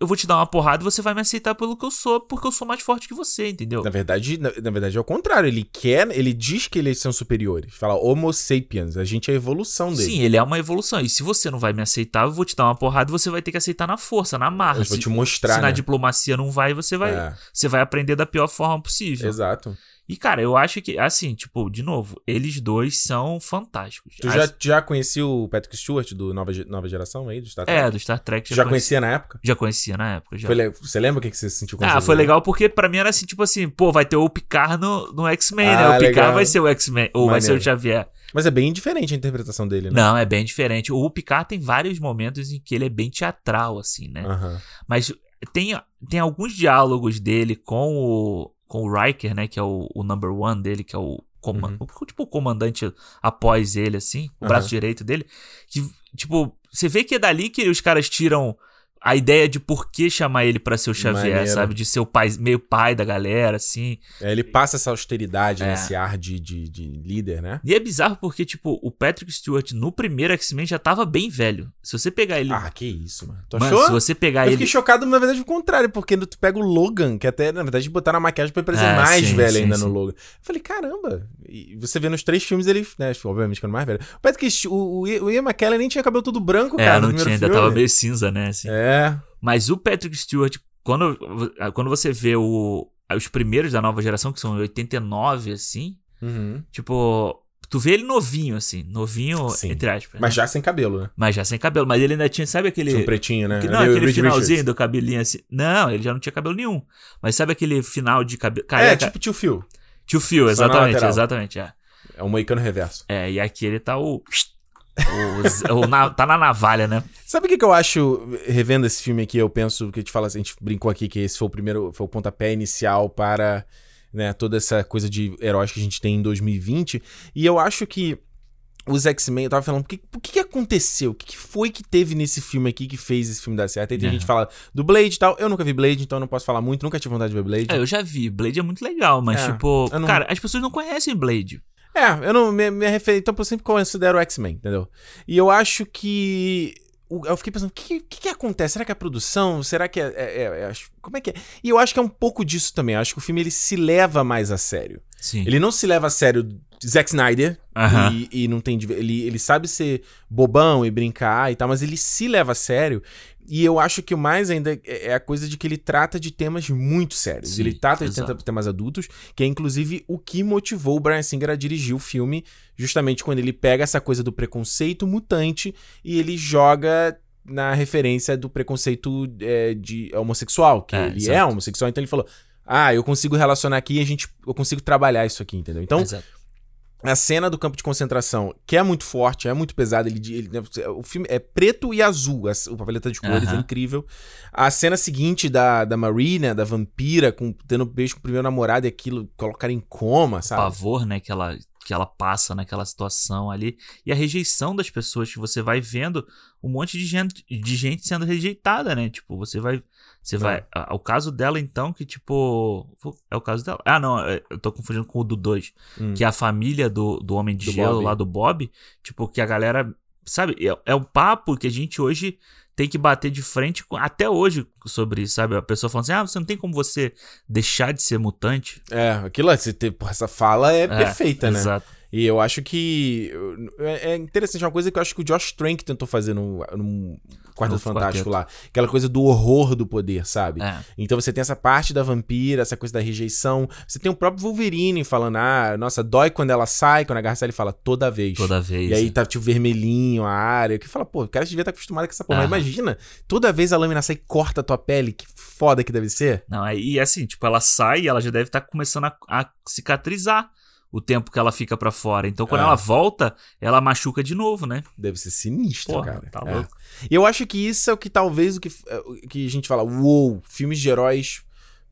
eu vou te dar uma porrada e você vai me aceitar pelo que eu sou, porque eu sou mais forte que você, entendeu? Na verdade, na, na, verdade é o contrário. Ele quer, ele diz que eles são superiores. Fala Homo sapiens, a gente é a evolução dele. Sim, ele é uma evolução. E se você não vai me aceitar, eu vou te dar uma porrada e você vai ter que aceitar na força, na marra. Eu vou te mostrar. Se né? na diplomacia não vai, você vai, é. você vai aprender da pior forma possível. Exato. E, cara, eu acho que, assim, tipo, de novo, eles dois são fantásticos. Tu já, já conhecia o Patrick Stewart do Nova, Nova Geração aí, do Star Trek? É, do Star Trek. Já, já conhecia na época? Já conhecia na época, já. Foi, você lembra o que, que você sentiu com Ah, foi legal porque pra mim era assim, tipo assim, pô, vai ter o Picard no, no X-Men, ah, né? O Picard legal. vai ser o X-Men, ou Maneiro. vai ser o Xavier. Mas é bem diferente a interpretação dele, né? Não, é bem diferente. O Picard tem vários momentos em que ele é bem teatral, assim, né? Uhum. Mas tem, tem alguns diálogos dele com o com o Riker, né? Que é o, o number one dele, que é o, comand uhum. o, tipo o comandante após ele, assim, o braço direito dele. Que, tipo, você vê que é dali que os caras tiram a ideia de por que chamar ele para ser o Xavier, Maneiro. sabe? De ser o pai, meio pai da galera, assim. É, ele passa essa austeridade, é. esse ar de, de, de, líder, né? E é bizarro porque, tipo, o Patrick Stewart no primeiro X-Men já tava bem velho. Se você pegar ele. Ah, que isso, mano. Tu mano, achou? Se você pegar Eu ele. Eu fiquei chocado, na verdade, o contrário, porque tu pega o Logan, que até, na verdade, botaram a maquiagem pra ele parecer é, mais sim, velho sim, ainda sim. no Logan. Eu falei, caramba. E você vê nos três filmes ele, né? Obviamente ficando mais velho. O Patrick, o, o Ian McKellen nem tinha cabelo todo branco, é, cara. não tinha, ainda tava meio cinza, né? Assim. É. Mas o Patrick Stewart, quando, quando você vê o, os primeiros da nova geração, que são 89, assim, uhum. tipo, tu vê ele novinho, assim, novinho, Sim. entre aspas. Mas né? já sem cabelo, né? Mas já sem cabelo. Mas ele ainda tinha, sabe aquele. Tinha um pretinho, né? Que, não, aquele finalzinho do cabelinho assim. Não, ele já não tinha cabelo nenhum. Mas sabe aquele final de cabelo. É, tipo tio Phil. Tio Phil, exatamente, exatamente. É. é um moicano reverso. É, e aqui ele tá o. O, o na, tá na navalha, né? Sabe o que, que eu acho, revendo esse filme aqui, eu penso, que a gente fala, a gente brincou aqui que esse foi o primeiro, foi o pontapé inicial para né, toda essa coisa de heróis que a gente tem em 2020. E eu acho que os X-Men, eu tava falando, o que, que, aconteceu? O que, que, foi que teve nesse filme aqui que fez esse filme dar certo? Aí tem é. gente que fala do Blade e tal. Eu nunca vi Blade, então eu não posso falar muito, nunca tive vontade de ver Blade. É, eu já vi. Blade é muito legal, mas, é, tipo, não... cara, as pessoas não conhecem Blade. É, eu não. me me Então eu sempre considero o X-Men, entendeu? E eu acho que. Eu fiquei pensando, o que, que, que, acontece? Será que é a produção? Será que é, é, é, é, Como é que é? E eu acho que é um pouco disso também. Eu acho que o filme ele se leva mais a sério. Sim. Ele não se leva a sério Zack Snyder. Uh -huh. e, e, não tem. Ele, ele sabe ser bobão e brincar e tal, mas ele se leva a sério. E eu acho que o mais ainda é, é a coisa de que ele trata de temas muito sérios. Sim, ele trata de temas adultos, que é inclusive o que motivou o Brian Singer a dirigir o filme, justamente quando ele pega essa coisa do preconceito mutante e ele joga na referência do preconceito é, de homossexual, que é, ele exato. é homossexual, então ele falou: "Ah, eu consigo relacionar aqui e a gente eu consigo trabalhar isso aqui", entendeu? Então, exato a cena do campo de concentração, que é muito forte, é muito pesada. Ele, ele, o filme é preto e azul, o papeleta de cores é incrível. A cena seguinte da, da Marina, da vampira, com, tendo beijo com o primeiro namorado e aquilo, colocar em coma, sabe? O pavor, né, que ela, que ela passa naquela situação ali. E a rejeição das pessoas, que você vai vendo um monte de gente, de gente sendo rejeitada, né? Tipo, você vai você vai. É. O caso dela, então, que tipo. É o caso dela. Ah, não, é, eu tô confundindo com o do 2. Hum. Que é a família do, do Homem de do Gelo Bob. lá do Bob. Tipo, que a galera. Sabe? É, é um papo que a gente hoje tem que bater de frente com, até hoje sobre isso, sabe? A pessoa falando assim: ah, você não tem como você deixar de ser mutante. É, aquilo, essa fala é, é perfeita, né? Exato. E eu acho que. É, é interessante, uma coisa que eu acho que o Josh Trank tentou fazer no, no Quarto Fantástico lá. Aquela coisa do horror do poder, sabe? É. Então você tem essa parte da vampira, essa coisa da rejeição. Você tem o próprio Wolverine falando, ah, nossa, dói quando ela sai, quando a garça ele fala toda vez. Toda vez. E aí tá tipo vermelhinho a área. Que fala, pô, o cara devia estar acostumado com essa porra. Mas imagina, toda vez a lâmina sai e corta a tua pele. Que foda que deve ser. Não, e assim, tipo, ela sai e ela já deve estar tá começando a, a cicatrizar o tempo que ela fica para fora. Então, quando é. ela volta, ela machuca de novo, né? Deve ser sinistro, Porra, cara. Tá é. louco. E eu acho que isso é o que talvez o que, é, que a gente fala, uou, wow, filmes de heróis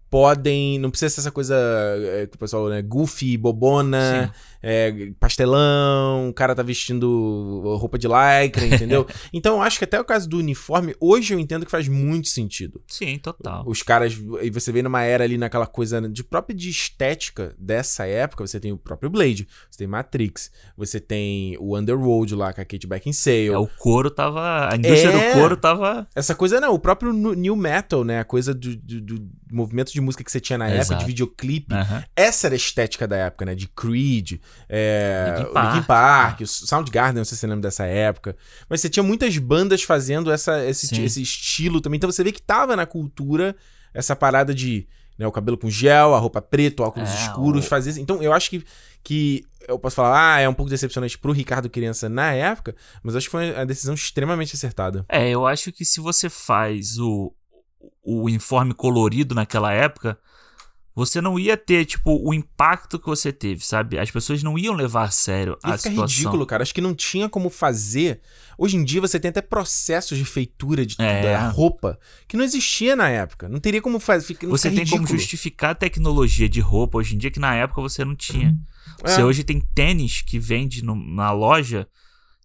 podem. Não precisa ser essa coisa é, que o pessoal, né? Goofy, bobona. Sim é, pastelão, o cara tá vestindo roupa de lycra, entendeu? então eu acho que até o caso do uniforme, hoje eu entendo que faz muito sentido. Sim, total. Os caras, e você vê numa era ali naquela coisa de própria de estética dessa época, você tem o próprio Blade, você tem Matrix, você tem o Underworld lá com a Kate Beckinsale. É, o couro tava, a indústria é, do couro tava... Essa coisa não, o próprio new metal, né, a coisa do, do, do movimento de música que você tinha na Exato. época, de videoclipe, uhum. essa era a estética da época, né, de Creed, é, Linkin Park, Linkin Park o Soundgarden, não sei se você lembra dessa época. Mas você tinha muitas bandas fazendo essa, esse, esse estilo também. Então você vê que tava na cultura essa parada de né, o cabelo com gel, a roupa preta, óculos é, escuros, o... fazer. Então eu acho que, que eu posso falar, ah, é um pouco decepcionante pro Ricardo Criança na época, mas acho que foi uma decisão extremamente acertada. É, eu acho que se você faz o, o uniforme colorido naquela época, você não ia ter, tipo, o impacto que você teve, sabe? As pessoas não iam levar a sério a fica situação. ridículo, cara. Acho que não tinha como fazer. Hoje em dia você tem até processos de feitura de é. da roupa que não existia na época. Não teria como fazer. Você tem ridículo. como justificar a tecnologia de roupa hoje em dia que na época você não tinha. É. Você hoje tem tênis que vende no, na loja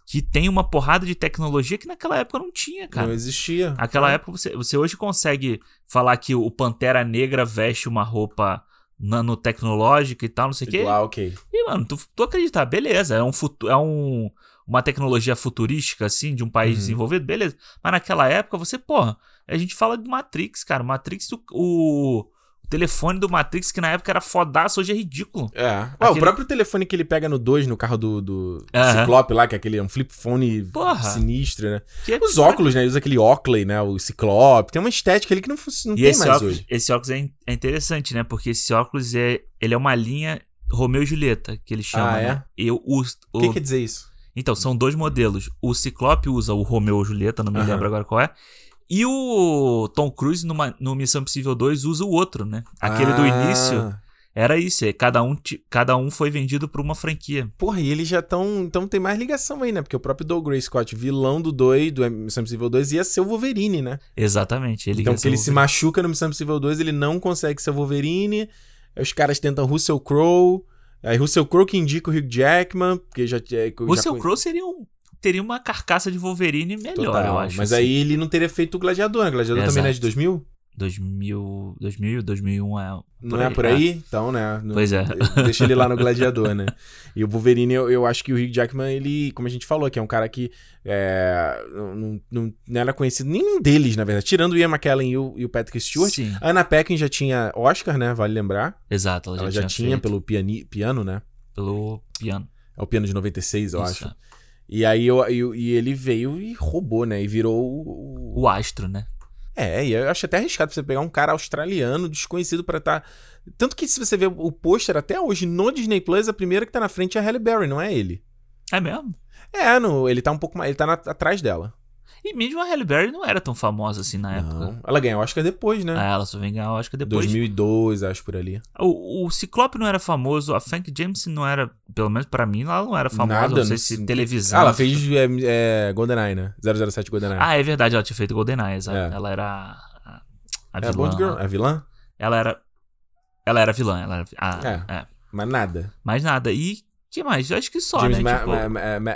que tem uma porrada de tecnologia que naquela época não tinha, cara. Não existia. Naquela é. época você, você hoje consegue falar que o Pantera Negra veste uma roupa nanotecnológica e tal, não sei o quê. Ah, ok. E, mano, tu, tu acredita, beleza, é um é um uma tecnologia futurística, assim, de um país uhum. desenvolvido, beleza. Mas naquela época, você, porra, a gente fala de Matrix, cara. Matrix, o, o telefone do Matrix, que na época era fodaço, hoje é ridículo. É. Ué, aquele... O próprio telefone que ele pega no 2, no carro do, do Ciclope lá, que é aquele é um flip phone Porra. sinistro, né? Que é Os óculos, né? Ele usa aquele Oakley, né? O Ciclope. Tem uma estética ali que não, não tem mais óculos, hoje. Esse óculos é, é, interessante, né? Porque esse óculos é, ele é uma linha Romeu e Julieta, que ele chama, ah, é? né? Eu, o, o que quer dizer isso? Então, são dois modelos. O Ciclope usa o Romeu e Julieta, não me lembro agora qual é. E o Tom Cruise numa, no Missão Impossível 2 usa o outro, né? Aquele ah. do início era isso, é, cada um, cada um foi vendido por uma franquia. Porra, e eles já estão. Então tem mais ligação aí, né? Porque o próprio Doug Gray Scott, vilão do 2, do Missão Impossível 2, ia ser o Wolverine, né? Exatamente. Ele então, que ele se machuca no Missão Impossível 2, ele não consegue ser o Wolverine. Os caras tentam Russell Crowe. Aí Russell Crowe que indica o Hugh Jackman, porque já. Russell Crowe seria um teria uma carcaça de Wolverine melhor, Total, eu acho. Mas assim. aí ele não teria feito o Gladiador, né? Gladiador Exato. também não é de 2000? 2000, 2000, 2001 é. Não é aí, é por aí? É. Então, né? Pois é. Deixa ele lá no Gladiador, né? E o Wolverine, eu, eu acho que o Hugh Jackman, ele, como a gente falou, que é um cara que é, não, não, não, era conhecido nenhum deles, na verdade. Tirando o Ian McKellen e o, e o Patrick Stewart. Sim. A Anna Paquin já tinha Oscar, né? Vale lembrar. Exato, ela já, ela já tinha, tinha pelo piani, piano, né? Pelo piano. É o piano de 96, eu Isso. acho. E aí eu, eu, e ele veio e roubou, né? E virou o. O astro, né? É, e eu acho até arriscado você pegar um cara australiano, desconhecido para estar. Tá... Tanto que se você ver o pôster até hoje no Disney Plus, a primeira que tá na frente é a Halle Berry, não é ele. É mesmo? É, no, ele tá um pouco mais. Ele tá na, atrás dela. E mesmo a Halle Berry não era tão famosa assim na época. Não. Ela ganhou Oscar depois, né? Ah, ela só vem ganhar Oscar depois. 2002, acho, por ali. O, o Ciclope não era famoso, a Frank Jameson não era, pelo menos pra mim, ela não era famosa. Nada, não sei se televisão. Ah, ela fez é, é, GoldenEye, né? 007 GoldenEye. Ah, é verdade, ela tinha feito GoldenEye, exato. É. Ela era a, a vilã. É a Bond Girl, a vilã? Ela era... Ela era vilã, ela era... Ah, é, é. Mas nada. Mais nada. E que mais? Eu acho que só, James né? Ma tipo... Ma Ma Ma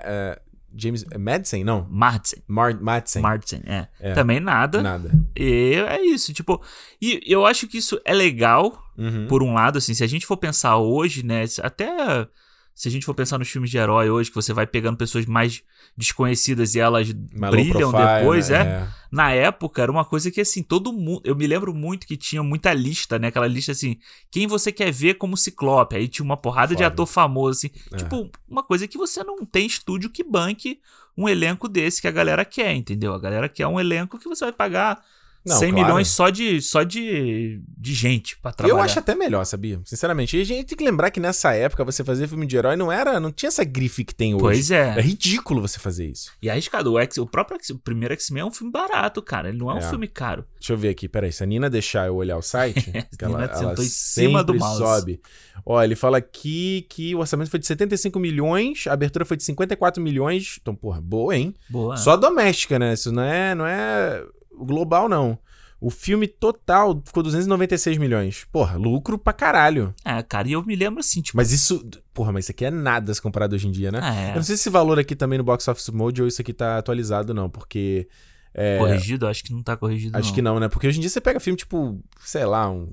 James Madsen, não? Martin. Mar Madsen. Martin, é. é. Também nada. Nada. E é isso, tipo... E eu acho que isso é legal, uhum. por um lado, assim, se a gente for pensar hoje, né, até se a gente for pensar nos filmes de herói hoje, que você vai pegando pessoas mais desconhecidas e elas brilham profile, depois, né? é. é. Na época era uma coisa que assim, todo mundo, eu me lembro muito que tinha muita lista, né? Aquela lista assim, quem você quer ver como Ciclope? Aí tinha uma porrada Foda. de ator famoso assim, é. tipo, uma coisa que você não tem estúdio que banque um elenco desse que a galera quer, entendeu? A galera quer um elenco que você vai pagar Não, 100 claro. milhões só de, só de, de gente pra trabalhar. Eu acho até melhor, sabia? Sinceramente. E a gente tem que lembrar que nessa época você fazer filme de herói não era. Não tinha essa grife que tem hoje. Pois é. É ridículo você fazer isso. E arriscado. O, X, o próprio X, o primeiro X-Men é um filme barato, cara. Ele não é, é, um filme caro. Deixa eu ver aqui, peraí. Se a Nina deixar eu olhar o site, que ela, ela em cima do mouse. sobe. Ó, ele fala aqui que o orçamento foi de 75 milhões, a abertura foi de 54 milhões. Então, porra, boa, hein? Boa. Só doméstica, né? Isso não é, não é global, não. O filme total ficou 296 milhões. Porra, lucro pra caralho. É, cara, e eu me lembro assim, tipo. Mas isso. Porra, mas isso aqui é nada se comparado hoje em dia, né? Ah, é. Eu não sei se esse valor aqui também no Box Office Mode ou isso aqui tá atualizado, não, porque. É... Corrigido? Acho que não tá corrigido. Acho não. que não, né? Porque hoje em dia você pega filme, tipo, sei lá, um.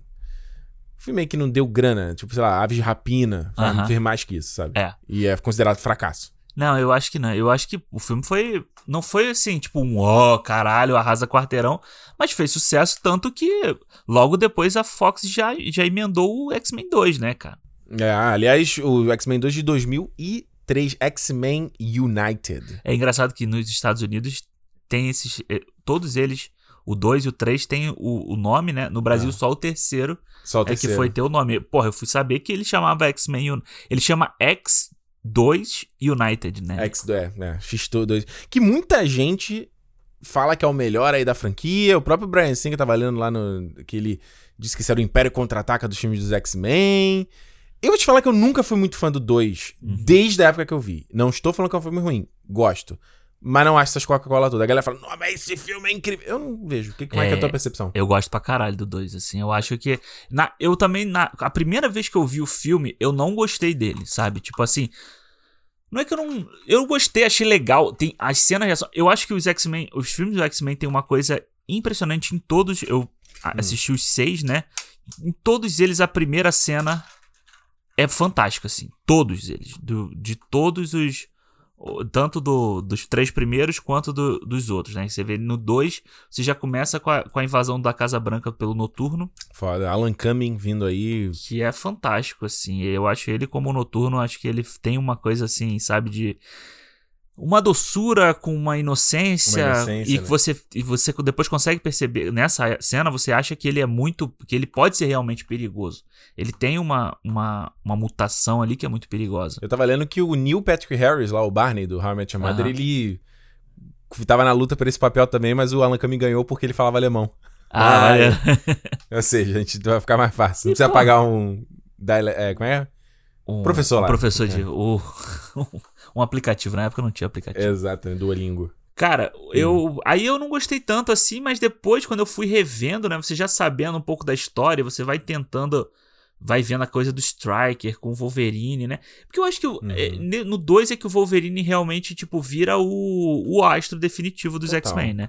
Filme que não deu grana, tipo, sei lá, Aves de Rapina. Uh -huh. Não fez mais que isso, sabe? É. E é considerado fracasso. Não, eu acho que não. Eu acho que o filme foi. Não foi assim, tipo, um ó, oh, caralho, arrasa quarteirão. Mas fez sucesso tanto que logo depois a Fox já, já emendou o X-Men 2, né, cara? É, aliás, o X-Men 2 de 2003, X-Men United. É engraçado que nos Estados Unidos tem esses. Eh, todos eles. O 2 e o 3 tem o, o nome, né? No Brasil, é. só o terceiro só o é terceiro. que foi ter o nome. Porra, eu fui saber que ele chamava X-Men. Ele chama X 2 United, né? X, é, é, X2. Que muita gente fala que é o melhor aí da franquia. O próprio Brian Singer tava lendo lá no. que ele disse que isso era o Império Contra-Ataca dos filmes dos X-Men. Eu vou te falar que eu nunca fui muito fã do 2, uhum. desde a época que eu vi. Não estou falando que é um filme ruim. Gosto. Mas não acho essas Coca-Cola todas. A galera fala, não, mas esse filme é incrível. Eu não vejo. Que, como é, é que é a tua percepção? Eu gosto pra caralho do 2, assim. Eu acho que. Na, eu também, na, a primeira vez que eu vi o filme, eu não gostei dele, sabe? Tipo assim. Não é que eu não. Eu gostei, achei legal. Tem as cenas. Eu acho que os X-Men. Os filmes do X-Men tem uma coisa impressionante em todos. Eu hum. assisti os seis, né? Em todos eles, a primeira cena é fantástica, assim. Todos eles. Do, de todos os tanto do, dos três primeiros quanto do, dos outros, né? Você vê no 2, você já começa com a, com a invasão da Casa Branca pelo Noturno. Foda, Alan Cumming vindo aí. Que é fantástico, assim. Eu acho ele como Noturno, acho que ele tem uma coisa assim, sabe, de uma doçura com uma inocência, uma inocência e que né? você e você depois consegue perceber nessa cena você acha que ele é muito que ele pode ser realmente perigoso ele tem uma, uma, uma mutação ali que é muito perigosa eu tava lendo que o Neil Patrick Harris lá o Barney do How I Met Your Mother ele tava na luta por esse papel também mas o Alan Cumming ganhou porque ele falava alemão ah, ah é. ou seja a gente vai ficar mais fácil não e, precisa pô, pagar um é, como é um professor lá. Um professor de. É. O, um aplicativo. Na época não tinha aplicativo. Exato, né? Duolingo. Cara, eu. Aí eu não gostei tanto assim, mas depois, quando eu fui revendo, né? Você já sabendo um pouco da história, você vai tentando. Vai vendo a coisa do Striker com o Wolverine, né? Porque eu acho que uhum. é, no 2 é que o Wolverine realmente, tipo, vira o, o astro definitivo dos X-Men, né?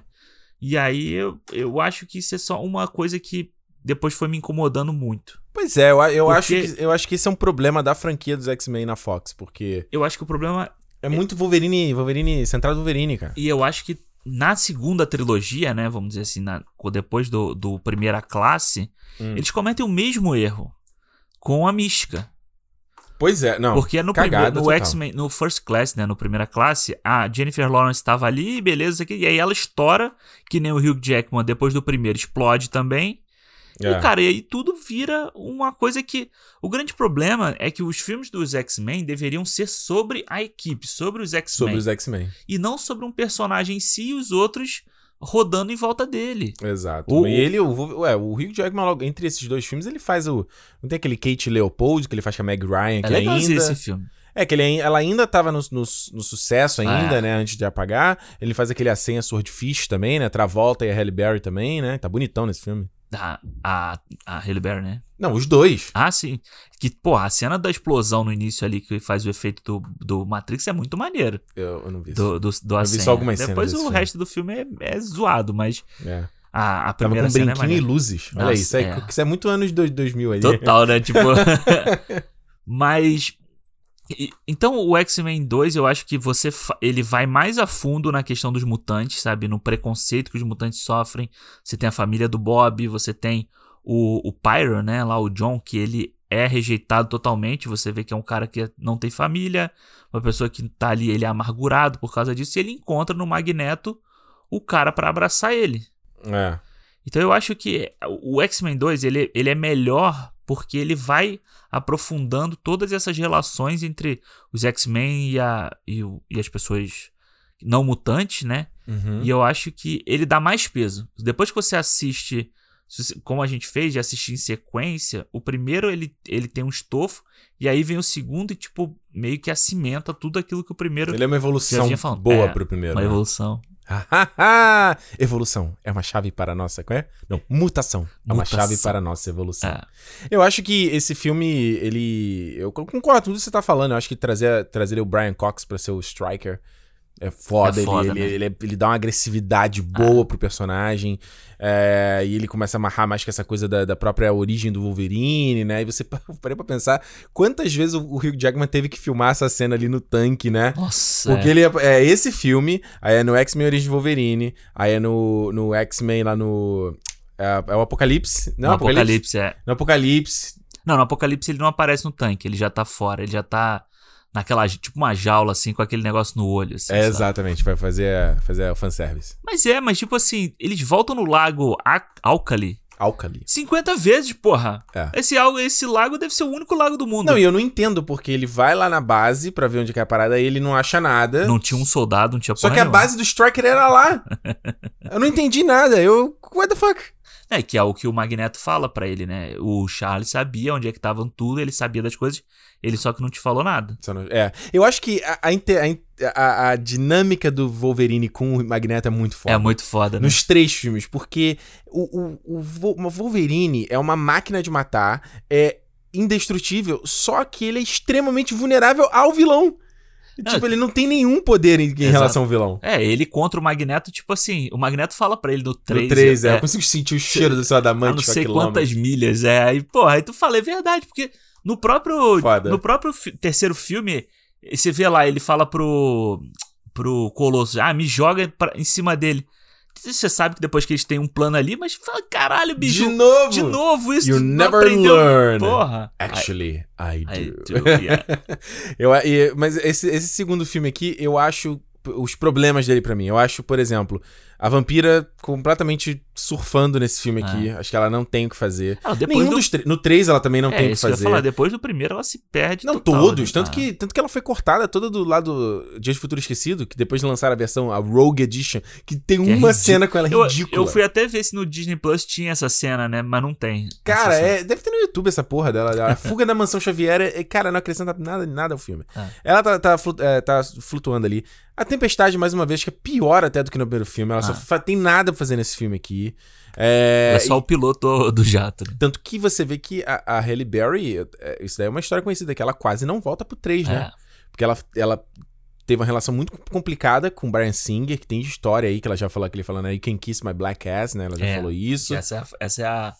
E aí eu, eu acho que isso é só uma coisa que depois foi me incomodando muito. Pois é, eu, eu, porque... acho que, eu acho que esse é um problema da franquia dos X-Men na Fox, porque. Eu acho que o problema. É, é muito Wolverine, Wolverine, centrado Wolverine, cara. E eu acho que na segunda trilogia, né, vamos dizer assim, na, depois do, do Primeira Classe, hum. eles cometem o mesmo erro com a mística. Pois é, não. Porque no primeiro, no X-Men, no First Class, né, no Primeira Classe, a Jennifer Lawrence estava ali, beleza, aqui, e aí ela estoura, que nem o Hugh Jackman depois do primeiro explode também. É. E, cara, e aí tudo vira uma coisa que. O grande problema é que os filmes dos X-Men deveriam ser sobre a equipe, sobre os X-Men. Sobre os X-Men. E não sobre um personagem em si e os outros rodando em volta dele. Exato. O, e ele, o, ué, o Hugh Jackman, entre esses dois filmes, ele faz o. Não tem aquele Kate Leopold que ele faz com a Meg Ryan, é que ainda. esse filme. É, que ele, ela ainda tava no, no, no sucesso ainda, ah, é. né? Antes de apagar. Ele faz aquele A Senha Swordfish também, né? Travolta e a Halle Berry também, né? Tá bonitão nesse filme. A, a, a Halle Berry, né? Não, os dois. Ah, sim. Que, pô, a cena da explosão no início ali que faz o efeito do, do Matrix é muito maneiro. Eu, eu não vi Do, do, do eu vi só algumas Depois cenas. Depois o filme. resto do filme é, é zoado, mas. É. A, a primeira Tava com um brinquinho é e luzes. Olha Nossa, isso. É, Isso é muito anos 2000 aí. Total, né? Tipo. mas então o X-Men 2, eu acho que você ele vai mais a fundo na questão dos mutantes, sabe? No preconceito que os mutantes sofrem. Você tem a família do Bob, você tem o, o Pyro, né? Lá o John, que ele é rejeitado totalmente. Você vê que é um cara que não tem família, uma pessoa que tá ali, ele é amargurado por causa disso. E ele encontra no Magneto o cara para abraçar ele. É. Então eu acho que o X-Men 2 ele, ele é melhor porque ele vai aprofundando todas essas relações entre os X-Men e, e, e, as pessoas não mutantes, né? Uhum. E eu acho que ele dá mais peso. Depois que você assiste, como a gente fez, de assistir em sequência, o primeiro ele, ele tem um estofo, e aí vem o segundo e, tipo, meio que acimenta tudo aquilo que o primeiro. Ele é uma evolução boa é, pro primeiro. Uma né? evolução. evolução é uma chave para a nossa. Qual é? Não, mutação é uma chave para a nossa evolução. É. Eu acho que esse filme, ele. Eu concordo com tudo que você tá falando. Eu acho que trazer, trazer o Brian Cox para ser o Striker é foda, é foda ele, né? ele, ele, ele, dá uma agressividade boa ah. pro personagem. É, e ele começa a amarrar mais com essa coisa da, da própria origem do Wolverine, né? E você parei pra pensar quantas vezes o, o Hugh Jackman teve que filmar essa cena ali no tanque, né? Nossa. Porque é. ele é, é, esse filme, aí é no X-Men Origem do Wolverine, aí é no, no X-Men lá no. É, é, o Apocalipse. Não, no Apocalipse, Apocalipse é. No Apocalipse. Não, no Apocalipse ele não aparece no tanque, ele já tá fora, ele já tá naquela, tipo uma jaula, assim, com aquele negócio no olho. Assim, é, exatamente, vai fazer, fazer o fanservice. Mas é, mas tipo assim, eles voltam no lago Alcali. Alcali. 50 vezes, porra. É. Esse, esse lago deve ser o único lago do mundo. Não, e eu não entendo, porque ele vai lá na base pra ver onde é a parada e ele não acha nada. Não tinha um soldado, não tinha Só que a base do Striker era lá. eu não entendi nada. Eu. What the fuck? É, que é o que o Magneto fala para ele, né? O Charles sabia onde é que estavam tudo, ele sabia das coisas, ele só que não te falou nada. É. Eu acho que a, a, a, a dinâmica do Wolverine com o Magneto é muito foda. É muito foda, né? Nos três filmes, porque o, o, o Wolverine é uma máquina de matar, é indestrutível, só que ele é extremamente vulnerável ao vilão. Tipo, ele não tem nenhum poder em, em relação ao vilão. É, ele contra o Magneto, tipo assim, o Magneto fala para ele no 3. No 3, é, é. Eu consigo sentir o cheiro do seu adamante. não sei quantas milhas, é. Aí, porra, aí tu fala, é verdade, porque no próprio, Foda. no próprio terceiro filme, você vê lá, ele fala pro, pro Colosso, ah, me joga pra, em cima dele. Você sabe que depois que eles têm um plano ali, mas fala, caralho, bicho. De novo? De novo, isso you never aprendeu. learn. Porra. Actually, I, I do. I do yeah. eu, mas esse, esse segundo filme aqui, eu acho os problemas dele para mim. Eu acho, por exemplo, a vampira completamente surfando nesse filme aqui. Ah. Acho que ela não tem o que fazer. Ah, Nenhum do... dos No 3 ela também não é, tem o que fazer. Eu falar, depois do primeiro ela se perde Não, total, todos. Né? Tanto, ah. que, tanto que ela foi cortada toda do lado Dias de Futuro Esquecido, que depois de lançar a versão, a Rogue Edition, que tem que é uma é cena com ela ridícula. Eu, eu, fui até ver se no Disney Plus tinha essa cena, né? Mas não tem. Cara, é, deve ter no YouTube essa porra dela. A fuga da mansão Xavier, é, cara, não acrescenta nada, nada ao filme. Ah. Ela tá, tá, é, tá flutuando ali. A Tempestade, mais uma vez, que é pior até do que no primeiro filme. Ela só tem nada pra fazer nesse filme aqui. É, é só e, o piloto do jato. Né? Tanto que você vê que a, a Halle Berry, é, isso daí é uma história conhecida, que ela quase não volta pro 3, né? É. Porque ela, ela teve uma relação muito complicada com o Brian Singer, que tem história aí, que ela já falou, que ele falando aí, Can Kiss My Black Ass, né? Ela já é, falou isso. Essa é, essa é a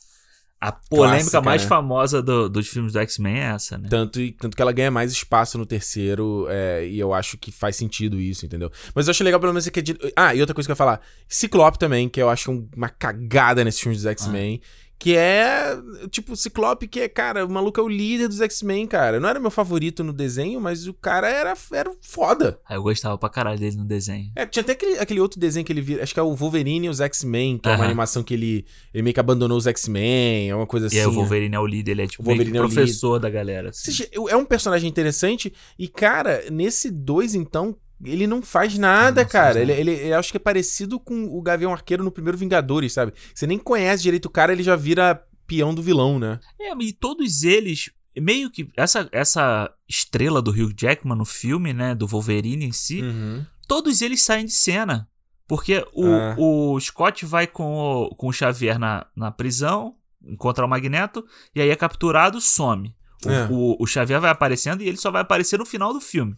a polêmica Clássica, mais né? famosa do, dos filmes do X-Men é essa, né? Tanto, tanto que ela ganha mais espaço no terceiro, é, e eu acho que faz sentido isso, entendeu? Mas eu acho legal pelo menos que é de... Ah, e outra coisa que eu ia falar. Ciclope também, que eu acho uma cagada nesses filmes dos X-Men. Ah. Que é, tipo, o Ciclope, que é, cara, o maluco é o líder dos X-Men, cara. Não era meu favorito no desenho, mas o cara era, era foda. Ah, eu gostava pra caralho dele no desenho. É, tinha até aquele, aquele outro desenho que ele vira, acho que é o Wolverine e os X-Men, que é uma animação que ele, ele meio que abandonou os X-Men, é uma coisa assim. E é, o Wolverine é o líder, ele é tipo o Wolverine é o professor da galera. Assim. É um personagem interessante e, cara, nesse dois, então, ele não faz nada, não cara. Faz nada. Ele, ele, ele acho que é parecido com o Gavião Arqueiro no primeiro Vingadores, sabe? Você nem conhece direito o cara, ele já vira peão do vilão, né? É, e todos eles, meio que. Essa, essa estrela do Hugh Jackman no filme, né? Do Wolverine em si, uhum. todos eles saem de cena. Porque o, é. o Scott vai com o, com o Xavier na, na prisão, encontra o Magneto, e aí é capturado, some. O, é. o, o Xavier vai aparecendo e ele só vai aparecer no final do filme.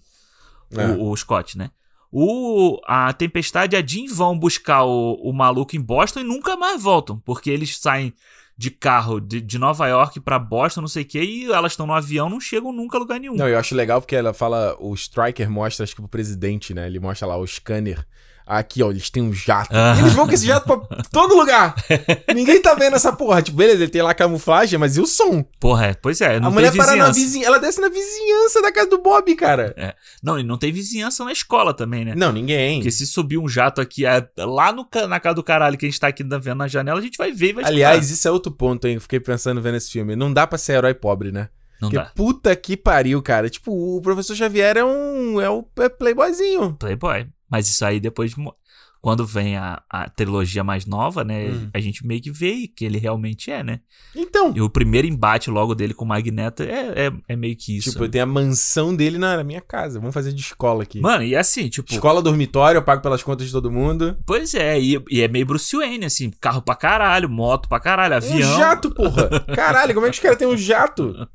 É. O, o, Scott, né? O, a Tempestade e a Jean vão buscar o, o maluco em Boston e nunca mais voltam, porque eles saem de carro de, de Nova York para Boston, não sei o que, e elas estão no avião, não chegam nunca a lugar nenhum. Não, eu acho legal porque ela fala, o Striker mostra, acho que pro presidente, né? Ele mostra lá o scanner Aqui, ó, eles têm um jato. E eles vão com esse jato pra todo lugar. Ninguém tá vendo essa porra. Tipo, beleza, ele tem lá camuflagem, mas e o som? Porra, é, pois é. Não a mulher para na vizinhança. Ela desce na vizinhança da casa do Bob, cara. É. Não, e não tem vizinhança na escola também, né? Não, ninguém. Porque se subir um jato aqui é, lá no, na casa do caralho que a gente tá aqui vendo na janela, a gente vai ver e vai Aliás, isso é outro ponto, hein? Fiquei pensando vendo esse filme. Não dá pra ser herói pobre, né? Não Porque dá. puta que pariu, cara. Tipo, o professor Xavier é um. É o é playboyzinho. Playboy. Mas isso aí depois quando vem a, a trilogia mais nova, né? Hum. A gente meio que vê que ele realmente é, né? Então. E o primeiro embate logo dele com o Magneto é, é, é meio que isso. Tipo, né? tem a mansão dele na minha casa. Vamos fazer de escola aqui. Mano, e assim, tipo. Escola dormitório, eu pago pelas contas de todo mundo. Pois é, e, e é meio Bruce Wayne, assim. Carro pra caralho, moto pra caralho, avião. Um jato, porra. Caralho, como é que os caras têm um jato?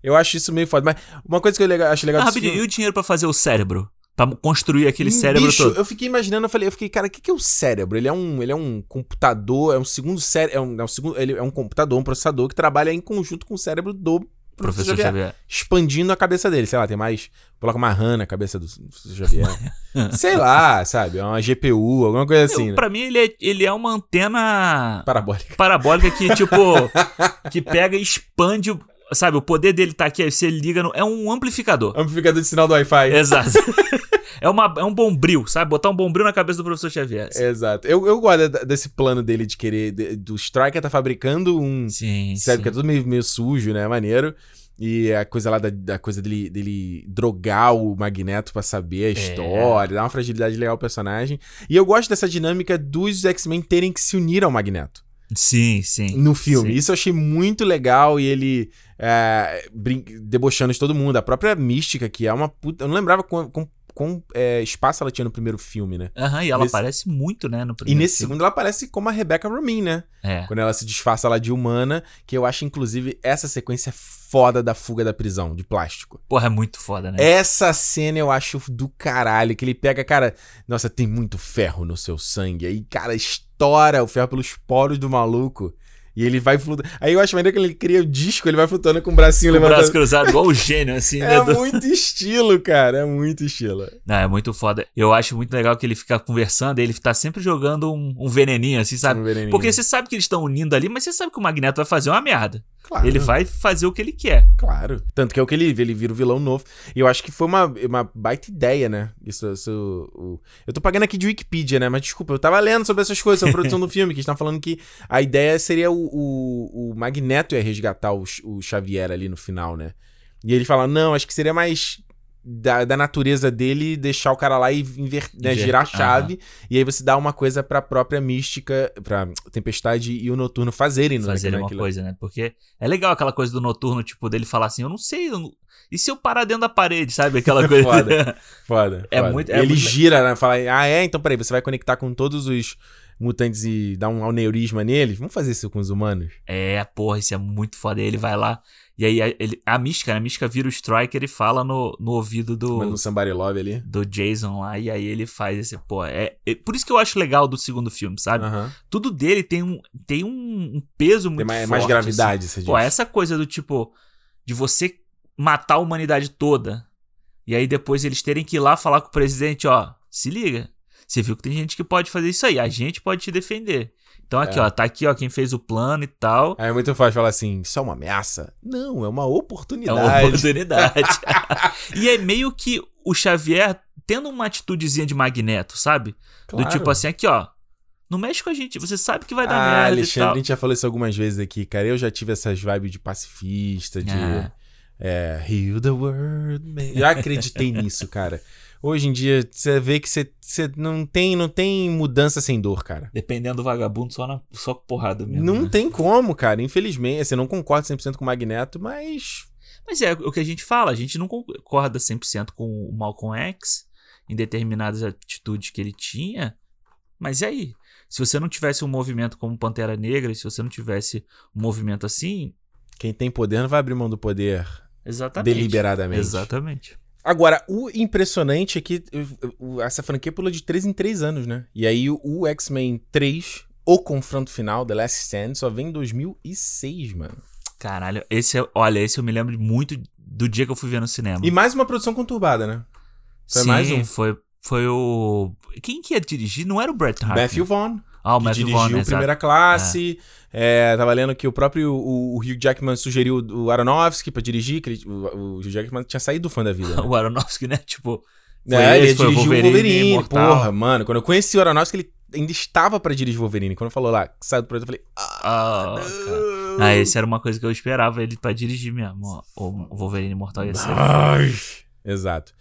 Eu acho isso meio foda. Mas uma coisa que eu acho legal ah, rapidinho, e o dinheiro para fazer o cérebro? Pra construir aquele cérebro todo. Eu fiquei imaginando, eu falei, eu fiquei, cara, o que, que é o cérebro? Ele é um, ele é um computador, é um segundo cérebro, é um, é um segundo, ele é um computador, um processador que trabalha em conjunto com o cérebro do professor, professor Xavier, Xavier, Expandindo a cabeça dele, sei lá, tem mais, coloca uma RAM na cabeça do professor Xavier. sei lá, sabe, é uma GPU, alguma coisa assim. Né? Pra mim ele é, ele é uma antena parabólica. Parabólica que tipo que pega e expande Sabe, o poder dele tá aqui, aí você liga no. É um amplificador. Amplificador de sinal do Wi-Fi. Exato. é, uma, é um bombril, sabe? Botar um bombril na cabeça do professor Xavier. Assim. Exato. Eu, eu gosto desse plano dele de querer. De, do Striker tá fabricando um. Sim. Sabe, sim. que é tudo meio, meio sujo, né? Maneiro. E a coisa lá da, da coisa dele, dele drogar o Magneto para saber a é. história, dar uma fragilidade legal ao personagem. E eu gosto dessa dinâmica dos X-Men terem que se unir ao Magneto. Sim, sim. No filme. Sim. Isso eu achei muito legal e ele é, debochando de todo mundo. A própria mística, que é uma puta. Eu não lembrava com, com, com é, espaço ela tinha no primeiro filme, né? Aham, uhum, e ela nesse... aparece muito, né? No primeiro e nesse filme. segundo ela aparece como a Rebecca Romijn, né? É. Quando ela se disfarça lá de humana, que eu acho, inclusive, essa sequência foda da fuga da prisão, de plástico. Porra, é muito foda, né? Essa cena eu acho do caralho, que ele pega, cara, nossa, tem muito ferro no seu sangue. Aí, cara, estoura o ferro pelos poros do maluco. E ele vai flutuando. Aí eu acho maneiro que ele cria o disco, ele vai flutuando com o bracinho com levantado. O braço cruzado, igual o gênio, assim, né? É muito estilo, cara. É muito estilo. Não, é muito foda. Eu acho muito legal que ele fica conversando, ele tá sempre jogando um, um veneninho, assim, sabe? Um veneninho. Porque você sabe que eles estão unindo ali, mas você sabe que o Magneto vai fazer uma merda. Claro. Ele vai fazer o que ele quer. Claro. Tanto que é o que ele ele vira o vilão novo. E eu acho que foi uma, uma baita ideia, né? Isso, isso o... Eu tô pagando aqui de Wikipedia, né? Mas desculpa, eu tava lendo sobre essas coisas, sobre a produção do filme, que estão falando que a ideia seria o, o, o Magneto ia resgatar o, o Xavier ali no final, né? E ele fala, não, acho que seria mais da, da natureza dele deixar o cara lá e inver, né, girar a chave. Uhum. E aí você dá uma coisa pra própria mística, pra Tempestade e o Noturno fazerem. Né, fazerem uma coisa, né? Porque é legal aquela coisa do Noturno, tipo, dele falar assim, eu não sei, eu não... e se eu parar dentro da parede, sabe? Aquela coisa. foda, foda. É foda. muito... É Ele muito... gira, né? Fala, ah é? Então peraí, você vai conectar com todos os mutantes e dar um aneurisma neles? Vamos fazer isso com os humanos? É, porra, isso é muito foda. Aí ele vai lá e aí a, ele, a mística, né? A mística vira o Striker e fala no, no ouvido do. no Somebody Love ali. Do Jason lá. E aí ele faz esse. Pô, é, é por isso que eu acho legal do segundo filme, sabe? Tudo dele tem um, tem um, um peso muito tem mais, forte. mais gravidade, assim. você Pô, essa coisa do tipo. De você matar a humanidade toda. E aí depois eles terem que ir lá falar com o presidente, ó. Se liga. Você viu que tem gente que pode fazer isso aí. A gente pode te defender. Então aqui, é. ó, tá aqui, ó, quem fez o plano e tal. É muito fácil falar assim, isso é uma ameaça? Não, é uma oportunidade. É uma oportunidade. e é meio que o Xavier tendo uma atitudezinha de magneto, sabe? Claro. Do tipo assim, aqui, ó, não mexe com a gente, você sabe que vai dar ah, merda Alexandre, a gente já falou isso algumas vezes aqui, cara. Eu já tive essas vibes de pacifista, de... É, é heal the world, man. Já acreditei nisso, cara. Hoje em dia, você vê que você, você não, tem, não tem mudança sem dor, cara. Dependendo do vagabundo, só, na, só porrada mesmo. Não né? tem como, cara. Infelizmente. Você não concorda 100% com o Magneto, mas. Mas é o que a gente fala. A gente não concorda 100% com o Malcolm X em determinadas atitudes que ele tinha. Mas e aí? Se você não tivesse um movimento como Pantera Negra, se você não tivesse um movimento assim. Quem tem poder não vai abrir mão do poder. Exatamente. Deliberadamente. Exatamente. Agora, o impressionante é que essa franquia pulou de 3 em 3 anos, né? E aí o X-Men 3, o confronto final, The Last Stand, só vem em 2006, mano. Caralho, esse é, olha, esse eu me lembro muito do dia que eu fui ver no cinema. E mais uma produção conturbada, né? Foi Sim, mais um. Foi, Foi o. Quem que ia dirigir? Não era o Brett Hartman. Matthew Vaughn. Ah, o que dirigiu Vaughn, Primeira exato. Classe. É. tava lendo que o próprio o, o Hugh Jackman sugeriu o Aronofsky pra dirigir, que ele- o, o Hugh Jackman tinha saído do fã da vida. né? O Aronofsky, né? Tipo. foi É, ele dirigiu o Wolverine, Wolverine. Imortal. Porra, mano, quando eu conheci o Aronofsky, ele ainda estava pra dirigir o Wolverine. Quando falou lá, que saiu do projeto, eu falei, ah, Ah, cara. não. Ah, esse era uma coisa que eu esperava ele pra dirigir mesmo. O Wolverine Imortal ia ser. Ai. Exato.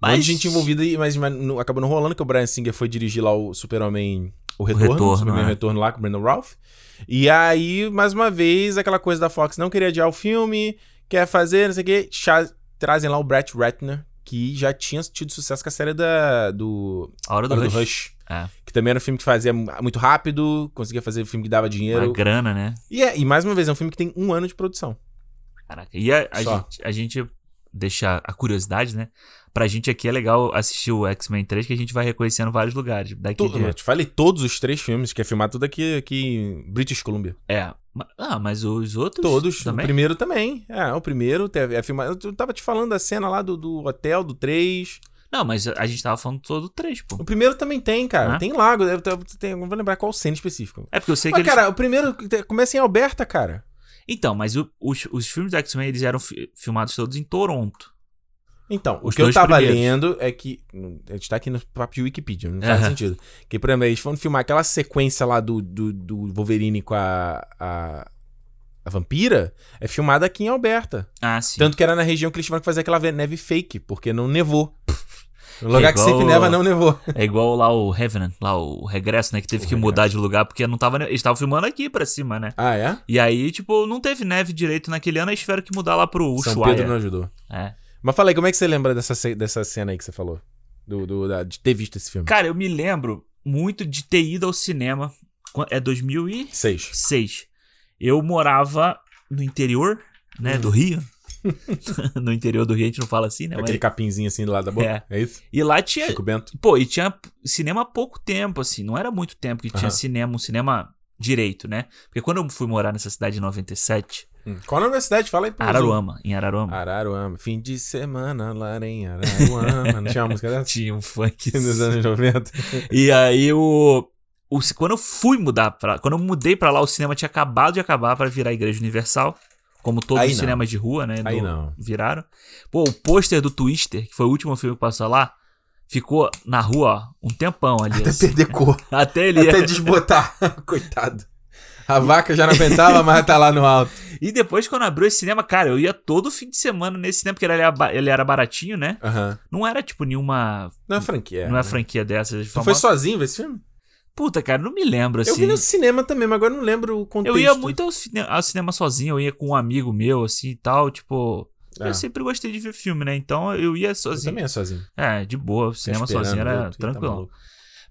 Mas- Mas... gente envolvida, mas, mas não- acabou não rolando, que o Brian Singer foi dirigir lá o Super-Homem... O Retorno, Retorno, Superman é. Retorno lá com o Brandon Ralph. E aí, mais uma vez, aquela coisa da Fox não queria adiar o filme, quer fazer, não sei o quê. trazem lá o Brett Ratner, que já tinha tido sucesso com a série da, do... A hora do, Hora do Rush. Rush. É. Que também era um filme que fazia muito rápido, conseguia fazer filme que dava dinheiro. grana, né? E, é, e mais uma vez, é um filme que tem um ano de produção. Caraca. E a, a gente, a gente deixa a curiosidade, né? Pra gente aqui é legal assistir o X-Men 3, que a gente vai reconhecendo vários lugares. Daqui de... Eu te falei todos os três filmes, que é filmado tudo aqui, aqui em British Columbia. É. Ah, mas os outros. Todos. também? O primeiro também. É, o primeiro teve- é filmado. Eu tava te falando da cena lá do, do hotel, do 3. Não, mas a gente tava falando todo o 3, pô. O primeiro também tem, cara. Ah. Tem lago. Eu, eu- tem- não vou lembrar qual cena específica. É porque eu sei que Mas, eles... cara, o primeiro começa em Alberta, cara. Então, mas o- os, os filmes do X-Men, eles eram fi- filmados todos em Toronto. Então, Os o que eu tava primeiros. lendo é que. A gente tá aqui no de Wikipedia, não faz Aham. sentido. Que, por exemplo, eles foram filmar aquela sequência lá do, do, do Wolverine com a, a. a vampira, é filmada aqui em Alberta. Ah, sim. Tanto que era na região que eles tiveram que fazer aquela neve fake, porque não nevou. No lugar que igual sempre o- neva, não nevou. É igual lá o Revenant, lá o Regresso, né? Que teve O que mudar de lugar porque não tava. Eles estavam filmando aqui pra cima, né? Ah, é? E aí, tipo, não teve neve direito naquele ano, eles tiveram que mudar lá pro São Ushuaia. Pedro não ajudou. É. Mas falei, como é que você lembra dessa, dessa cena aí que você falou? Do, do- da- de ter visto esse filme? Cara, eu me lembro muito de ter ido ao cinema. É 2006. Seis. Eu morava no interior, né, Hum. do Rio. no interior do Rio a gente não fala assim, né? Com mas- aquele capinzinho assim do lado da boca. É, isso? E lá tinha. Chico Bento. Pô, e tinha cinema há pouco tempo, assim. Não era muito tempo que tinha cinema, um cinema direito, né? Porque quando eu fui morar nessa cidade em 97, Hum. Qual a universidade? Fala aí. pô, Araruama, em Araruama. Araruama. Fim de semana lá em Araruama. Não tinha uma música dessa? tinha um funk. Nos anos 90. E aí o, o quando eu fui mudar pra, quando eu mudei pra lá, o cinema tinha acabado de acabar pra virar Igreja Universal, como todos Aí os não. cinemas de rua, né? Aí do- não. Viraram. Pô, o pôster do Twister, que foi o último filme que passou lá, ficou na rua ó, um tempão ali. Até assim. perder cor. Até ele Até desbotar. Coitado. A vaca já não aguentava, mas tá lá no alto. E depois, quando abriu esse cinema, cara, eu ia todo fim de semana nesse cinema, porque ele era, ele era baratinho, né? Aham. Não era tipo nenhuma. Não é franquia. não é né? franquia dessas. Tu foi sozinho ver esse filme? Puta, cara, não me lembro assim. Eu vi no cinema também, mas agora eu não lembro o contexto. Eu ia muito ao, cine- ao cinema sozinho, eu ia com um amigo meu, assim e tal, tipo. Ah, Eu sempre gostei de ver filme, né? Então eu ia eu sozinho. também é sozinho. É, de boa, o cinema sozinho era tu tá tranquilo.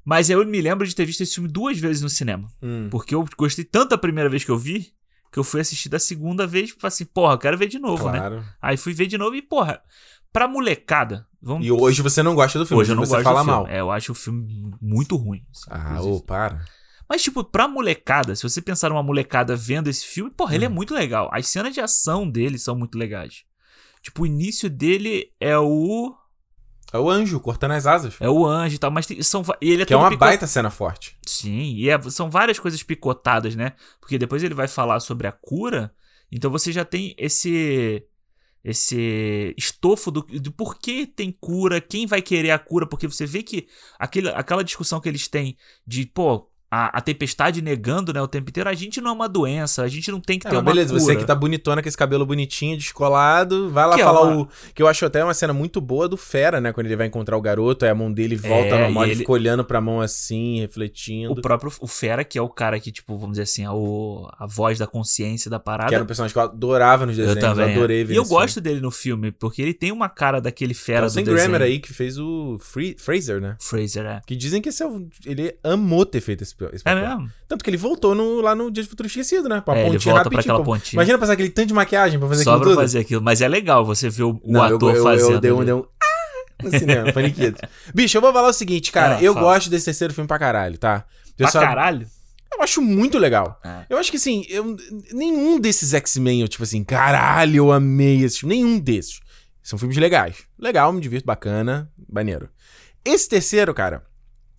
Mas eu me lembro de ter visto esse filme duas vezes no cinema. Hum. Porque eu gostei tanto da primeira vez que eu vi, que eu fui assistir da segunda vez e falei assim, porra, eu quero ver de novo, né? Claro. Aí fui ver de novo e, porra, pra molecada, vamos. E hoje você não gosta do filme, Hoje eu não você gosto fala mal. É, eu acho o filme muito ruim. assim, Ah, ô, para. Mas, tipo, pra molecada, se você pensar numa molecada vendo esse filme, porra, ele é Hum. muito legal. As cenas de ação dele são muito legais. Tipo, o início dele é o. É o anjo cortando as asas. É o anjo e tal, mas tem- são. E ele é Que é uma pico- baita cena forte. Sim, e é- são várias coisas picotadas, né? Porque depois ele vai falar sobre a cura, então você já tem esse esse estofo do, do porquê tem cura, quem vai querer a cura, porque você vê que aquele, aquela discussão que eles têm de, pô, a, a tempestade negando, né, o tempo inteiro, a gente não é uma doença, a gente não tem que É, ter uma beleza, cura. você que tá bonitona com esse cabelo bonitinho, descolado, vai lá Que é falar uma- o. Que eu acho até uma cena muito boa do Fera, né? Quando ele vai encontrar o garoto, aí a mão dele volta É, normal, ele ele- fica olhando pra mão assim, refletindo. O próprio o Fera, que é o cara que, tipo, vamos dizer assim, é o, a voz da consciência da parada. Que era um personagem que eu adorava nos desenhos, eu também. adorei é. ver E eu filme. gosto dele no filme, porque ele tem uma cara daquele É fera o do desenho. Grammer aí que fez o Free- Fraser, né? Fraser, é. Que dizem que esse é o... ele amou ter feito esse, esse É papel. mesmo? Tanto que ele voltou no- lá no Dia de Futuro Esquecido, né? Com a É, pontinha volta pra aquela pontinha. Imagina passar aquele tanto de maquiagem pra fazer Só aquilo pra tudo. fazer aquilo. Mas é legal você ver o, Não, eu- ator eu, fazendo. Eu, dei um, dei um ah! no cinema, paniquito. Bicho, eu vou falar o seguinte, cara. Ah, eu fala. gosto desse terceiro filme pra caralho, tá? Pra Pessoal, caralho? Eu acho muito legal. É. Eu acho que, assim, eu- nenhum desses X-Men, eu, tipo assim, caralho, eu amei esse filme. Nenhum desses. São filmes legais. Legal, me divirto, bacana, maneiro. Esse terceiro, cara,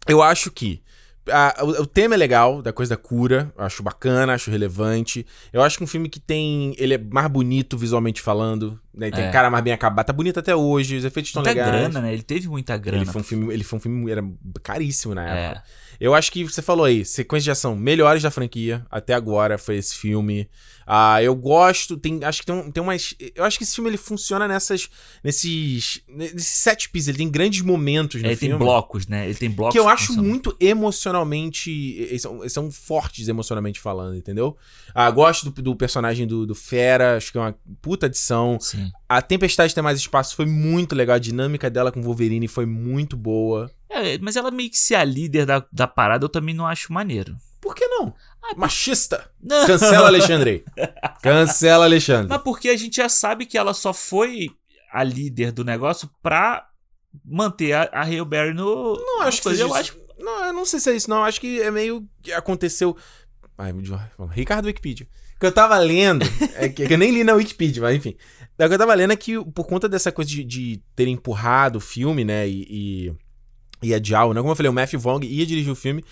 eu acho que a, o, o, tema é legal, da coisa da cura. Acho bacana, acho relevante. Eu acho que um filme que tem. Ele é mais bonito visualmente falando. Né? Tem é. cara mais bem acabado. Tá bonito até hoje, os efeitos estão legais. Muita grana, né? Ele teve muita grana. Ele foi um filme. Ele foi um filme. Era caríssimo na é. época. É. Eu acho que você falou aí, sequência de ação melhores da franquia. Até agora foi esse filme. Ah, eu gosto, tem, acho que tem, um, tem umas. Eu acho que esse filme ele funciona nessas. Nesses. Nesses set pieces, ele tem grandes momentos no ele filme. Ele tem blocos, né? Ele tem blocos. Que eu acho muito emocionalmente. Eles são, eles são, fortes emocionalmente falando, entendeu? Ah, gosto do, do personagem do, do, Fera, acho que é uma puta adição. Sim. A Tempestade tem mais espaço, foi muito legal. A dinâmica dela com o Wolverine foi muito boa. É, mas ela meio que ser a líder da, da parada, eu também não acho maneiro. Por que não? Ah, Machista! Não. Cancela Alexandre. Cancela Alexandre. Mas porque a gente já sabe que ela só foi a líder do negócio pra manter a, a Hale Berry no. Não, acho que eu acho. Não, eu não sei se é isso, não. Acho que é meio que aconteceu. Ai, Ricardo Wikipedia. que eu tava lendo, é que, eu nem li na Wikipedia, mas enfim. O que eu tava lendo é que por conta dessa coisa de, de ter empurrado o filme, né, e, e, e adiar, né, como eu falei, o Matthew Vaughn ia dirigir o filme,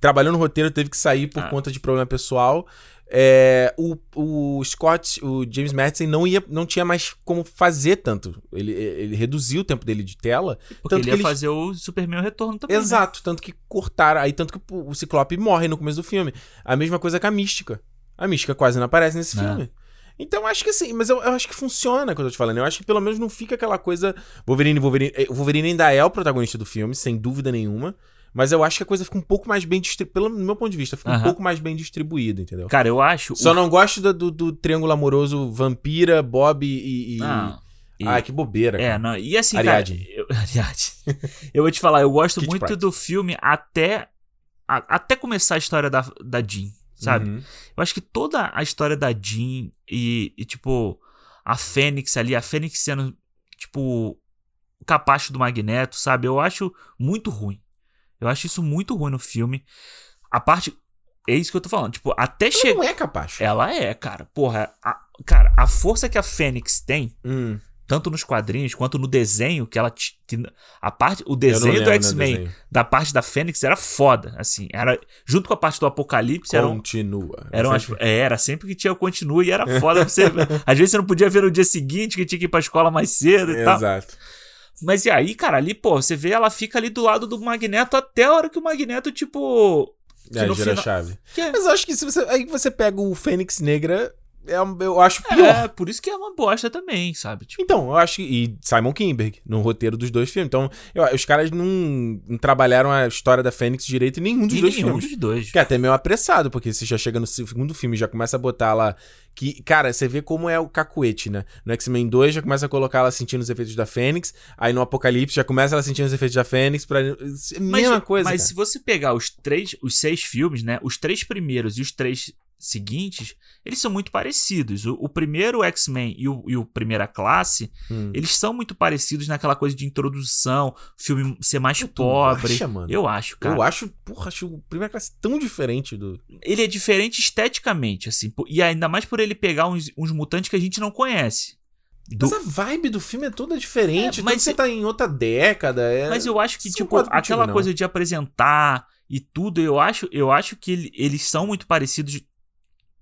trabalhou no roteiro, teve que sair por ah. conta de problema pessoal. É, o, o Scott, o James Madison não ia, não tinha mais como fazer tanto. Ele, ele reduziu o tempo dele de tela. Porque tanto ele ia fazer o Superman Retorno também. Né? Exato, né? tanto que cortaram. Aí tanto que o Ciclope morre no começo do filme. A mesma coisa com a Mística. A Mística quase não aparece nesse é. filme. Então acho que assim, mas eu, eu acho que funciona quando eu tô te falando. Eu acho que pelo menos não fica aquela coisa. Wolverine, Wolverine. O Wolverine ainda é o protagonista do filme, sem dúvida nenhuma. Mas eu acho que a coisa fica um pouco mais bem distribuída. Pelo meu ponto de vista, fica um pouco mais bem distribuída, entendeu? Cara, eu acho. Só o... não gosto do, do, do, triângulo amoroso vampira, Bob e. e... Ah, e... Ah, que bobeira. É, cara. não. E assim, Ariadne. cara. Eu, Ariadne. eu vou te falar, eu gosto muito Pride. do filme até. A, até começar a história da, da Jean, sabe? Uhum. Eu acho que toda a história da Jean e, e, tipo, a Fênix ali, a Fênix sendo, tipo, o capacho do Magneto, sabe? Eu acho muito ruim. Eu acho isso muito ruim no filme. A parte. É isso que eu tô falando. Tipo, até chegar. Ela não é capaz. Ela é, cara. Porra. A... Cara, a força que a Fênix tem. Hum. Tanto nos quadrinhos quanto no desenho, que ela. Que a parte, o desenho do X-Men da parte da Fênix era foda. Assim, era. Junto com a parte do Apocalipse. Continua. Era, um, sempre... É, era sempre que tinha o continua e era foda. Você, às vezes você não podia ver no dia seguinte, que tinha que ir pra escola mais cedo e Exato. tal. Exato. Mas e aí, cara, ali, pô, você vê ela fica ali do lado do Magneto até a hora que o Magneto, tipo. É, gira final... a chave. É... Mas eu acho que se você. Aí você pega o Fênix Negra, é, eu acho pior. É, por isso que é uma bosta também, sabe? Tipo... Então, eu acho que. E Simon Kinberg, no roteiro dos dois filmes. Então, eu, os caras não, não, trabalharam a história da Fênix direito em nenhum dos em dois nenhum filmes. Dos dois. Que é até meio apressado, porque você já chega no segundo filme já começa a botar lá. Que, cara, você vê como é o cacuete, né? No X-Men 2 já começa a colocar ela sentindo os efeitos da Fênix. Aí no Apocalipse já começa ela sentindo os efeitos da Fênix. Pra... É mesma mas, coisa. Mas cara. se você pegar os três, os seis filmes, né? Os três primeiros e os três seguintes, eles são muito parecidos. O, o primeiro X-Men e o, e o Primeira Classe, hum. eles são muito parecidos naquela coisa de introdução, filme ser mais pobre. Acha? Eu acho, cara. Eu acho, porra, acho o Primeira Classe tão diferente do. Ele é diferente esteticamente, assim, e ainda mais por ele pegar uns, uns mutantes que a gente não conhece. Do... Mas a vibe do filme é toda diferente. É, mas você tá em outra década. É... Mas eu acho que, Isso tipo, aquela coisa de apresentar e tudo, eu acho, eu acho que eles são muito parecidos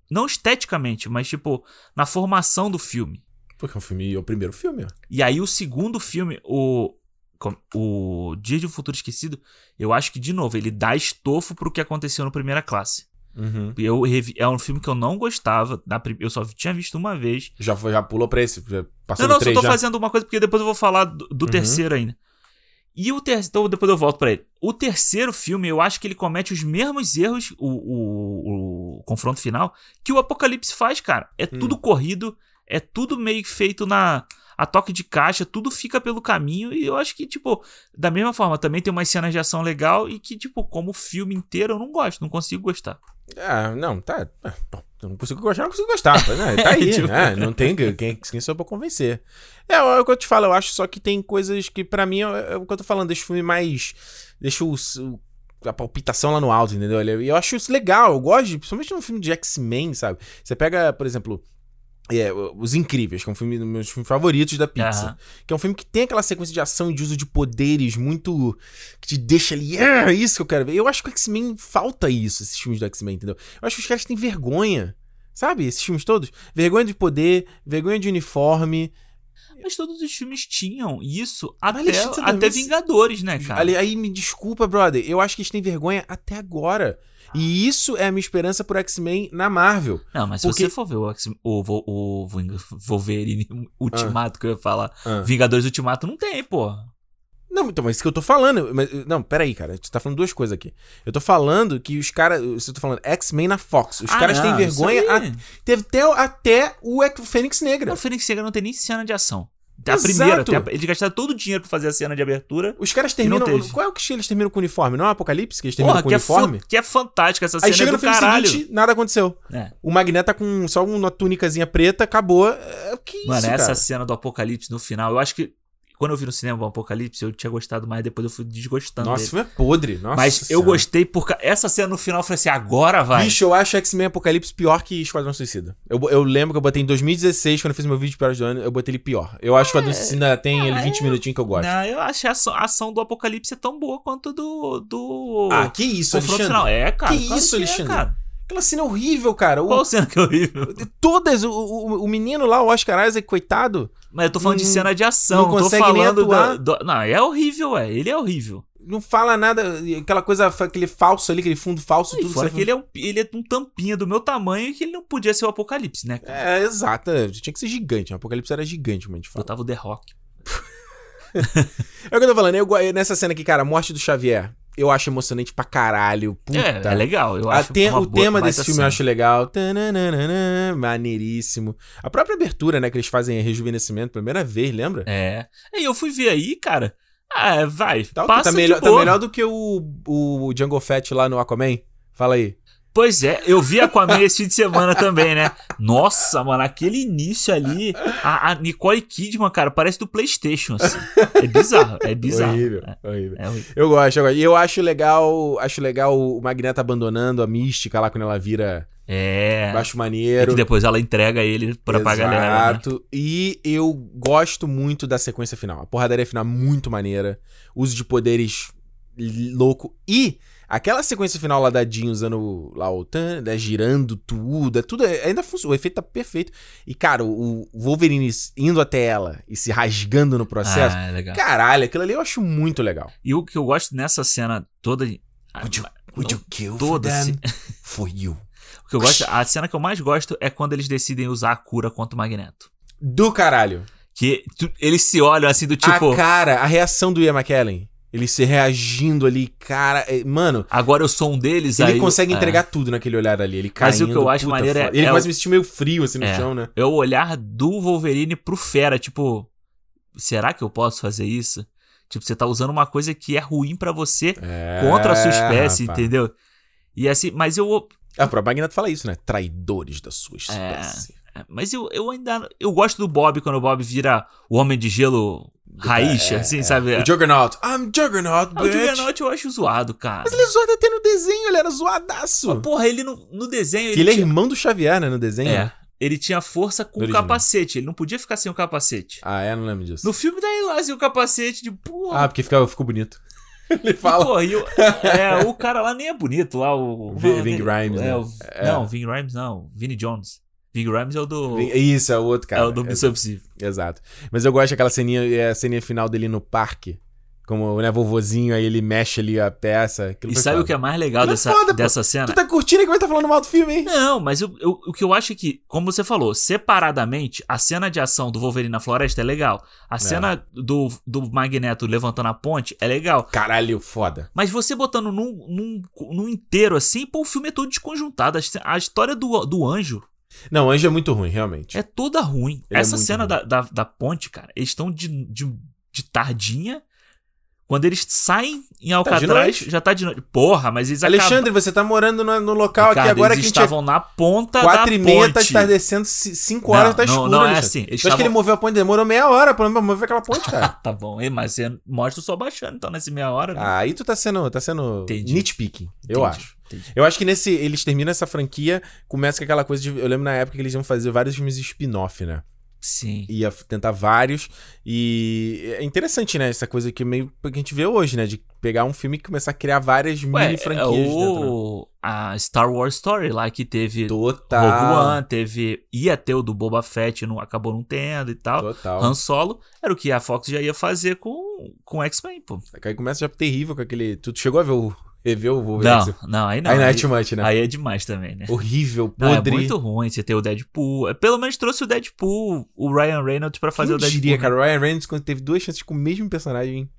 não esteticamente, mas tipo, na formação do filme. Porque o filme é o primeiro filme, ó. E aí o segundo filme, o o Dia de um Futuro Esquecido, eu acho que de novo ele dá estofo pro que aconteceu no Primeira Classe. Uhum. Eu é um filme que eu não gostava, eu só tinha visto uma vez. Já foi, já pulou pra esse, já passou Não, não, só tô já. fazendo uma coisa porque depois eu vou falar do, do uhum. terceiro ainda. E o terceiro. Então depois eu volto para ele. O terceiro filme, eu acho que ele comete os mesmos erros, o, o, o confronto final, que o Apocalipse faz, cara. É hum. tudo corrido, é tudo meio feito na. A toque de caixa, tudo fica pelo caminho. E eu acho que, tipo, da mesma forma, também tem umas cenas de ação legal e que, tipo, como filme inteiro, eu não gosto, não consigo gostar. Ah, não, tá. É, bom, não consigo gostar, não consigo gostar. Né? Tá aí, tipo... né? Não tem quem, quem sou pra convencer. É, é o que eu te falo, eu acho só que tem coisas que, para mim, é, é, o que eu tô falando, deixa o filme mais. Deixa o, o a palpitação lá no alto, entendeu? E eu acho isso legal, eu gosto, de, principalmente num filme de X-Men, sabe? Você pega, por exemplo, É, Os Incríveis, que é um filme dos meus filmes favoritos da Pixar. Uhum. Que é um filme que tem aquela sequência de ação e de uso de poderes muito. que te deixa ali. É isso que eu quero ver. Eu acho que o X-Men falta isso, esses filmes do X-Men, entendeu? Eu acho que os caras têm vergonha. Sabe? Esses filmes todos. Vergonha de poder, vergonha de uniforme. Mas todos os filmes tinham isso até, até Vingadores, né, cara? Aí me desculpa, brother. Eu acho que eles têm vergonha até agora. E isso é a minha esperança pro X-Men na Marvel. Não, mas porque... se você for ver o, o, o, o Wolverine Ultimato, ah. que eu ia falar, ah. Vingadores Ultimato não tem, pô. Não, então, mas isso que eu tô falando. Mas, não, peraí, cara. Você tá falando duas coisas aqui. Eu tô falando que os caras. Você tá falando X-Men na Fox. Os ah, caras têm vergonha. A, teve até, até o Fênix Negra. O Fênix Negra não tem nem cena de ação. A Exato. primeira, a, eles gastaram todo o dinheiro pra fazer a cena de abertura. Os caras terminam. Qual é o que eles terminam com o uniforme? Não é o Apocalipse? Que eles terminam Porra, com o uniforme? É que é fantástica essa cena. Aí chega no filme caralho. seguinte, nada aconteceu. É. O Magneto tá com só uma túnicazinha preta, acabou. É, que isso, Mano, essa cena do Apocalipse no final, eu acho que quando eu vi no cinema o Apocalipse, eu tinha gostado mais, depois eu fui desgostando. Nossa, dele. filme é podre. Nossa Mas senhora. eu gostei porque essa cena no final eu falei assim: agora vai. Bicho, eu acho X-Men Apocalipse pior que Esquadrão Suicida. Eu, eu lembro que eu botei em 2016, quando eu fiz meu vídeo de piores do ano, eu botei ele pior. Eu acho que Esquadrão é, Suicida tem ele 20 minutinhos que eu gosto. Não, eu acho a ação, a ação do Apocalipse é tão boa quanto do. do ah, que isso, Alexandre. Final. É, cara. Que isso, é, Alexandre. É, cara. Aquela cena é horrível, cara. Qual o, cena que é horrível? Todas. O, o, o menino lá, o Oscar Isaac, coitado. Mas eu tô falando hum, de cena de ação. Não consegue tô falando nem atuar. Do, não, é horrível, é. Ele é horrível. Não fala nada, aquela coisa, aquele falso ali, aquele fundo falso. E tudo fora que ele é, um, ele é um tampinha do meu tamanho e que ele não podia ser o Apocalipse, né? Cara? É, exato. Tinha que ser gigante. O Apocalipse era gigante, como a gente fala. Botava o The Rock. é o que eu tô falando. Eu, nessa cena aqui, cara, a morte do Xavier eu acho emocionante pra caralho. Puta. É, é legal. Eu acho te, o tema desse filme eu acho legal. Tananana, maneiríssimo. A própria abertura, né, que eles fazem rejuvenescimento, primeira vez, lembra? É. E eu fui ver aí, cara. Ah, vai. Tá, passa tá, melhor, tá melhor do que o, o Jungle Fett lá no Aquaman? Fala aí. Pois é, eu vi Aquaman esse fim de semana também, né? Nossa, mano, aquele início ali, a, a, Nicole Kidman, cara, parece do PlayStation, assim. É bizarro, é bizarro. Horrível, é, horrível. É horrível. Eu gosto, eu gosto. E eu acho legal, acho legal o Magneto abandonando a mística lá quando ela vira é. Baixo maneiro. E depois ela entrega ele pra, Exato. pra galera. Exato. Né? E eu gosto muito da sequência final. A porradaria final é muito maneira. Uso de poderes louco. E Aquela sequência final lá da Jean usando lá o tan, né, girando tudo, é tudo ainda funciona, o efeito tá perfeito. E cara, o Wolverine indo até ela e se rasgando no processo. Ah, é legal. Caralho, aquilo ali eu acho muito legal. E o que eu gosto nessa cena toda Would you, would you kill toda for, them? for you. O que eu gosto, a cena que eu mais gosto é quando eles decidem usar a cura contra o Magneto. Do caralho. Que tu, eles se olham assim do tipo. A cara, a reação do Ian McKellen. Ele se reagindo ali, cara. É, mano. Agora eu sou um deles, ele aí. consegue entregar é. tudo naquele olhar ali. Ele caindo, Mas o que eu acho maneiro é. Ele é começa a me sentir meio frio assim no é, chão, né? É o olhar do Wolverine pro Fera, tipo. Será que eu posso fazer isso? Tipo, você tá usando uma coisa que é ruim para você é, contra a sua espécie, rapaz. entendeu? E assim, mas eu. A própria Magneto fala isso, né? Traidores da sua espécie. É, mas eu, eu ainda. Eu gosto do Bob quando o Bob vira o Homem de Gelo raiz, é, assim, é. sabe? O Juggernaut. I'm Juggernaut, bitch. O Juggernaut eu acho zoado, cara. Mas ele é zoado até no desenho, ele era zoadaço. Porra, ele no, no desenho... Ele, ele é tinha... é irmão do Xavier, né, no desenho. É. Ele tinha força com o capacete, ele não podia ficar sem o capacete. Ah, é? Não lembro disso. No filme daí lá, sem o capacete, de porra. Ah, porque ficou, ficou bonito. ele fala. E, porra, e o, é, o cara lá nem é bonito lá, o... o Ving Rhymes, é, né? O, é. Não, Ving Rhymes não, Vinnie Jones. Ving Rhames é o do. Isso, é o outro cara. É o do Missão Impossível. Exato. Mas eu gosto daquela ceninha, é a ceninha final dele no parque. Como, né, vovozinho, aí ele mexe ali a peça. E sabe foda. o que é mais legal dessa, é foda, dessa cena? Tu tá curtindo e vai tá falando mal do filme, hein? Não, mas eu, eu, o que eu acho é que, como você falou, separadamente, a cena de ação do Wolverine na floresta é legal. A é. cena do, do Magneto levantando a ponte é legal. Caralho, foda. Mas você botando num, num, num inteiro assim, pô, o filme é todo desconjuntado. A, a história do, do anjo não, Anjo é muito ruim, realmente. É toda ruim. Ele é Essa é cena da, da, da, ponte, cara, eles estão de, de, de tardinha. Quando eles saem em Alcatraz, tá já tá de noite. Porra, mas eles Alexandre, você tá morando no, no local Ricardo, aqui agora eles que estavam na ponta Quatro da e meia tá estar 5 horas não, tá escuro. Não, não é assim. Eles tavam... que ele moveu a ponte, demorou meia hora pra mover aquela ponte, cara. tá bom, mas você mostra só baixando, então nesse meia hora. Né? Ah, aí tu tá sendo, tá sendo nitpicking, eu acho. Entendi. Eu acho que nesse. Eles terminam essa franquia, começa com aquela coisa de. Eu lembro na época que eles iam fazer vários filmes de spin-off, né? Sim. Ia tentar vários. E é interessante, né? Essa coisa que meio que a gente vê hoje, né? De pegar um filme e começar a criar várias Ué, mini franquias. O... Dentro. Né? A Star Wars Story lá que teve Total. Rogue One, teve. Ia ter o do Boba Fett, não, acabou não tendo e tal. Total. Han Solo era o que a Fox já ia fazer com, com X-Men, pô. Aí começa já terrível com aquele. Tu chegou a ver o rever o Wolverine. Não, não, aí não. Aí não é much, né? Aí é demais também, né? Horrível, podre. Não, é muito ruim você ter o Deadpool. É, pelo menos trouxe o Deadpool, o Ryan Reynolds pra fazer Quem o Deadpool. diria, né? cara, o Ryan Reynolds quando teve duas chances com o mesmo personagem...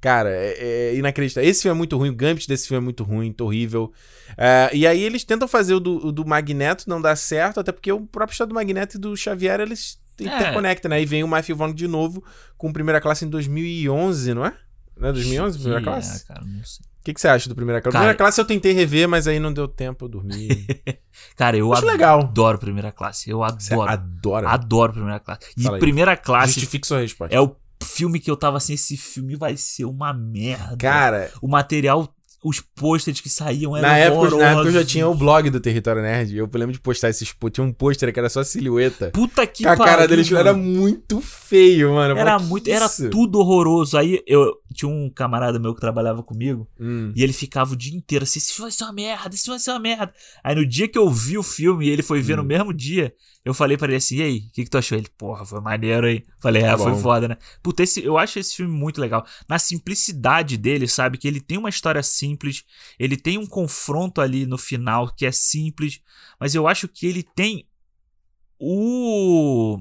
Cara, é, é inacreditável. Esse filme é muito ruim, o Gambit desse filme é muito ruim, horrível. É, e aí eles tentam fazer o do, o do Magneto, não dá certo, até porque o próprio estado do Magneto e do Xavier, eles é. interconectam, né? E vem o Matthew Vaughn de novo com primeira classe em 2011, não é? Não é 2011, primeira classe? É, cara, não sei. O que, que, você acha do Primeira Classe? Cara, primeira Classe eu tentei rever, mas aí não deu tempo, eu dormi. cara, eu Acho legal. adoro Primeira Classe. Eu adoro. Você adora? Adoro Primeira Classe. E Fala Primeira aí. Classe. Justifique sua resposta. É o filme que eu tava assim: esse filme vai ser uma merda. Cara. O material os pôsteres que saíam eram na época, na época eu já tinha o blog do Território Nerd. Eu lembro de postar esses. Tinha um pôster que era só silhueta. Puta que pariu. A cara deles era muito feio, mano. Era muito. Era tudo horroroso. Aí eu tinha um camarada meu que trabalhava comigo. Hum. E ele ficava o dia inteiro assim: isso vai ser uma merda, isso vai ser uma merda. Aí no dia que eu vi o filme e ele foi ver hum. no mesmo dia, eu falei pra ele assim, e aí, o que, que tu achou? Ele, porra, foi maneiro aí. Falei, é, tá foi foda, né? Puta, esse, eu acho esse filme muito legal. Na simplicidade dele, sabe? Que ele tem uma história simples, ele tem um confronto ali no final que é simples, mas eu acho que ele tem o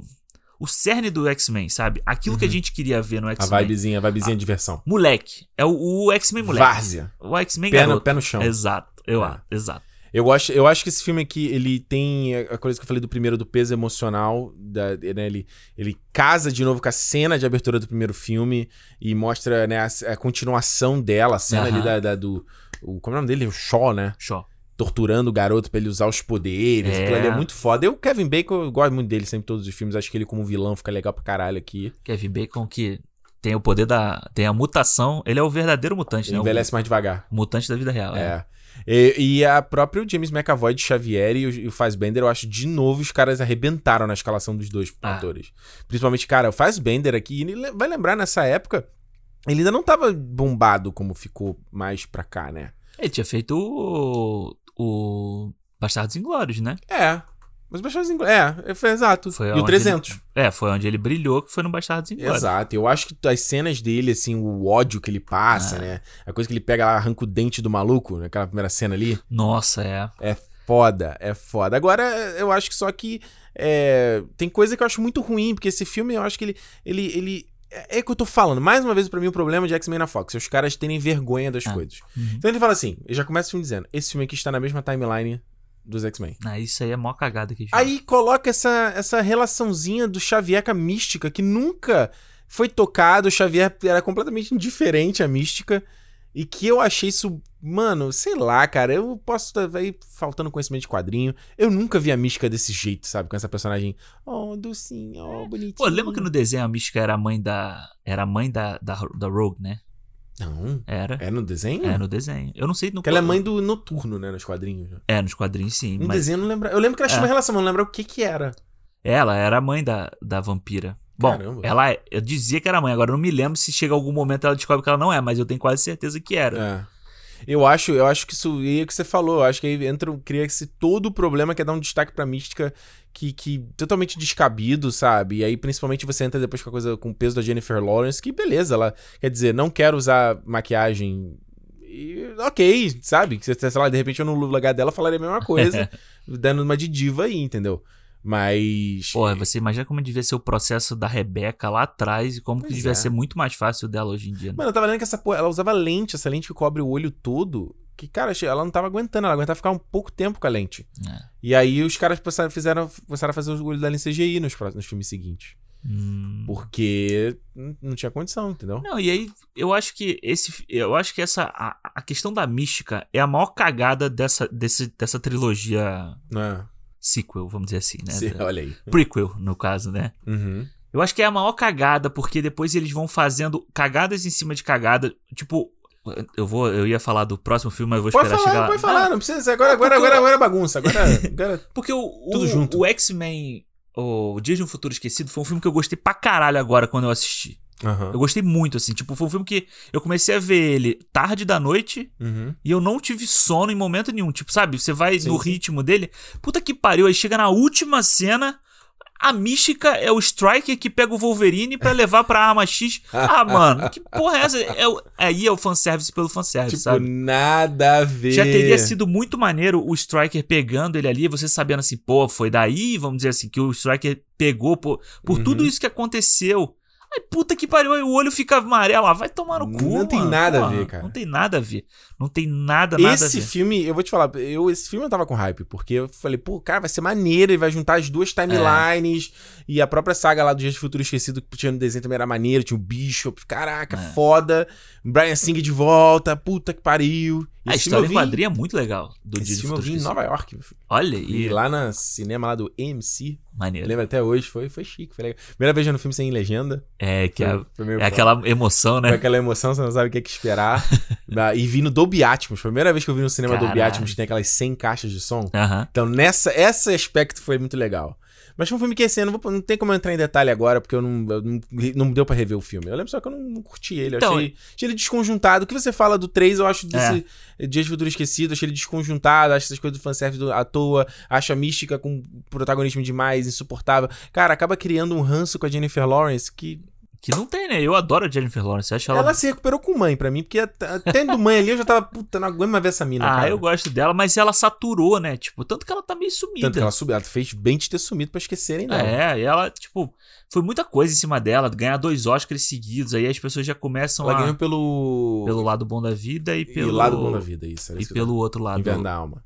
o cerne do X-Men, sabe? Aquilo uhum. que a uhum. gente queria ver no X-Men. A vibezinha, a vibezinha a, de diversão. Moleque. É o, o X-Men moleque. Várzea. O X-Men pé. No, pé no chão. Exato. Eu, é. exato. Eu acho, eu acho que esse filme aqui, ele tem a coisa que eu falei do primeiro, do peso emocional. Da, né, ele, ele casa de novo com a cena de abertura do primeiro filme e mostra né, a, a continuação dela, a cena ali da, da, do. O, como é o nome dele? O Shaw, né? Shaw. Torturando o garoto pra ele usar os poderes. É. Aquilo ali é muito foda. Eu, o Kevin Bacon, eu gosto muito dele sempre todos os filmes. Acho que ele, como vilão, fica legal pra caralho aqui. Kevin Bacon que tem o poder da. Tem a mutação. Ele é o verdadeiro mutante, ele né? Envelhece o, mais devagar. Mutante da vida real. É. é. E, e a própria James McAvoy de Xavier e o, e o Fassbender, eu acho, de novo, os caras arrebentaram na escalação dos dois ah. atores. Principalmente, cara, o Fassbender aqui, ele vai lembrar nessa época, ele ainda não tava bombado como ficou mais pra cá, né? Ele tinha feito o, o Bastardos Inglórios, né? É. Mas Bastardos Inglórios. É, foi exato. Foi e o 300. Ele, é, foi onde ele brilhou, que foi no Bastardos Inglórios. Exato. Eu acho que as cenas dele, assim, o ódio que ele passa, é. né? A coisa que ele pega lá, arranca o dente do maluco, naquela primeira cena ali. Nossa, é. É foda, é foda. Agora, eu acho que só que. É, tem coisa que eu acho muito ruim, porque esse filme, eu acho que ele. ele, ele é, é que eu tô falando. Mais uma vez, para mim, o problema de X-Men na Fox. É os caras terem vergonha das ah. coisas. Uhum. Então ele fala assim: ele já começa o filme dizendo: esse filme aqui está na mesma timeline dos X-Men. Ah, isso aí é mó cagada que Aí coloca essa, essa relaçãozinha do Xavier com a mística que nunca foi tocado. O Xavier era completamente indiferente à mística. E que eu achei isso, mano, sei lá, cara. Eu posso estar aí faltando conhecimento de quadrinho. Eu nunca vi a mística desse jeito, sabe? Com essa personagem. Oh, docinho, oh, bonitinho. Pô, lembra que no desenho a mística era a mãe da. Era a mãe da, da, da Rogue, né? Não. Era. É no desenho? É no desenho. Eu não sei no Porque ela é mãe do Noturno, né? Nos quadrinhos. É, nos quadrinhos sim. No mas... desenho eu não lembro. Eu lembro que ela tinha é. uma relação, mas não lembro o que que era. Ela era a mãe da, da vampira. Bom, Caramba. ela é, eu dizia que era mãe, agora eu não me lembro se chega algum momento ela descobre que ela não é, mas eu tenho quase certeza que era. É. Eu acho, eu acho que isso é o que você falou, eu acho que aí entra, cria-se todo o problema que é dar um destaque pra mística que, que totalmente descabido, sabe? E aí, principalmente, você entra depois com a coisa com o peso da Jennifer Lawrence, que beleza, ela quer dizer, não quero usar maquiagem. E, ok, sabe? Se, sei lá, de repente eu no lugar dela falaria a mesma coisa, dando uma de diva aí, entendeu? Mas. Porra, você imagina como devia ser o processo da Rebeca lá atrás e como pois que devia é. ser muito mais fácil dela hoje em dia. Né? Mano, eu tava lendo que essa porra, ela usava lente, essa lente que cobre o olho todo. Que, cara, ela não tava aguentando, ela aguentava ficar um pouco tempo com a lente. É. E aí os caras fizeram, começaram a fazer o olho dela em CGI nos, nos filmes seguintes. Hum. Porque não tinha condição, entendeu? Não, e aí eu acho que esse. Eu acho que essa. A, a questão da mística é a maior cagada dessa, desse, dessa trilogia. É sequel, vamos dizer assim, né? Sim, olha aí. Prequel, no caso, né? Uhum. Eu acho que é a maior cagada, porque depois eles vão fazendo cagadas em cima de cagada. Tipo, Eu vou, eu ia falar do próximo filme, mas eu vou esperar pode falar, chegar. Pode falar, não, não precisa. Agora, agora, agora, agora é bagunça. Agora, agora porque o, tudo o, junto. o X-Men, o Dia de um Futuro Esquecido, foi um filme que eu gostei pra caralho agora quando eu assisti. Uhum. Eu gostei muito, assim. Tipo, foi um filme que eu comecei a ver ele tarde da noite Uhum. e eu não tive sono em momento nenhum. Tipo, sabe? Você vai Sim, no sim. ritmo dele. Puta que pariu. Aí chega na última cena. A mística é o Striker que pega o Wolverine pra levar pra arma X. Ah, mano, que porra é essa? É, aí é o fanservice pelo fanservice, Tipo, sabe? nada a ver. Já teria sido muito maneiro o Striker pegando ele ali, você sabendo assim, pô, foi daí, vamos dizer assim, que o Striker pegou por, por Uhum. tudo isso que aconteceu. Ai, puta que pariu, aí o olho fica amarelo, ah, vai tomar no cu. Não tem mano, nada a ver, cara. Não tem nada a ver. Não tem nada, nada Esse a ver. filme, eu vou te falar, eu, esse filme eu tava com hype, porque eu falei, pô, cara, vai ser maneiro, ele vai juntar as duas timelines, e a própria saga lá do Dia de Futuro Esquecido, que tinha no desenho também era maneiro, tinha o Bishop, caraca, É. foda, Brian Singer de volta, puta que pariu. A filme eu história vi- quadrinho é muito legal do Esse filme eu vi em. Nova York, Olha, e e lá no cinema lá do AMC, eu maneiro. lembro até hoje, foi, foi chique, foi legal. Primeira vez no filme sem legenda, É, que é, foi, foi é aquela emoção, Foi né? aquela emoção, você não sabe o que, é que esperar. E vi no Dolby Atmos. Foi a primeira vez que eu vi no cinema Dolby Caralho. Atmos, que tem aquelas 100 caixas de som. Aham. Então, nessa, esse aspecto foi muito legal. Mas foi um filme que, assim, eu não, vou- não tem como eu entrar em detalhe agora, porque eu não, eu não, não deu pra rever o filme. Eu lembro só que eu não, não curti ele. Eu Então, achei, achei ele desconjuntado. O que você fala do 3, eu acho desse Dias de Futuro Esquecido, achei ele desconjuntado, acho essas coisas do fanservice do- à toa, acho a mística com protagonismo demais, insuportável. Cara, acaba criando um ranço com a Jennifer Lawrence que Que não tem, né? Eu adoro a Jennifer Lawrence. Acho ela. ela se recuperou com mãe pra mim, porque tendo mãe ali eu já tava, puta, não aguento mais ver essa mina, ah, cara. eu gosto dela, mas ela saturou, né? Tipo, tanto que ela tá meio sumida. Tanto que ela subiu, ela fez bem de ter sumido pra esquecerem dela. É, e ela, tipo, foi muita coisa em cima dela, ganhar dois Oscars seguidos, aí as pessoas já começam Ela a. ganhou pelo... Pelo lado bom da vida e pelo. E lado bom da vida, isso. E isso pelo outro lado. Inverno da Alma.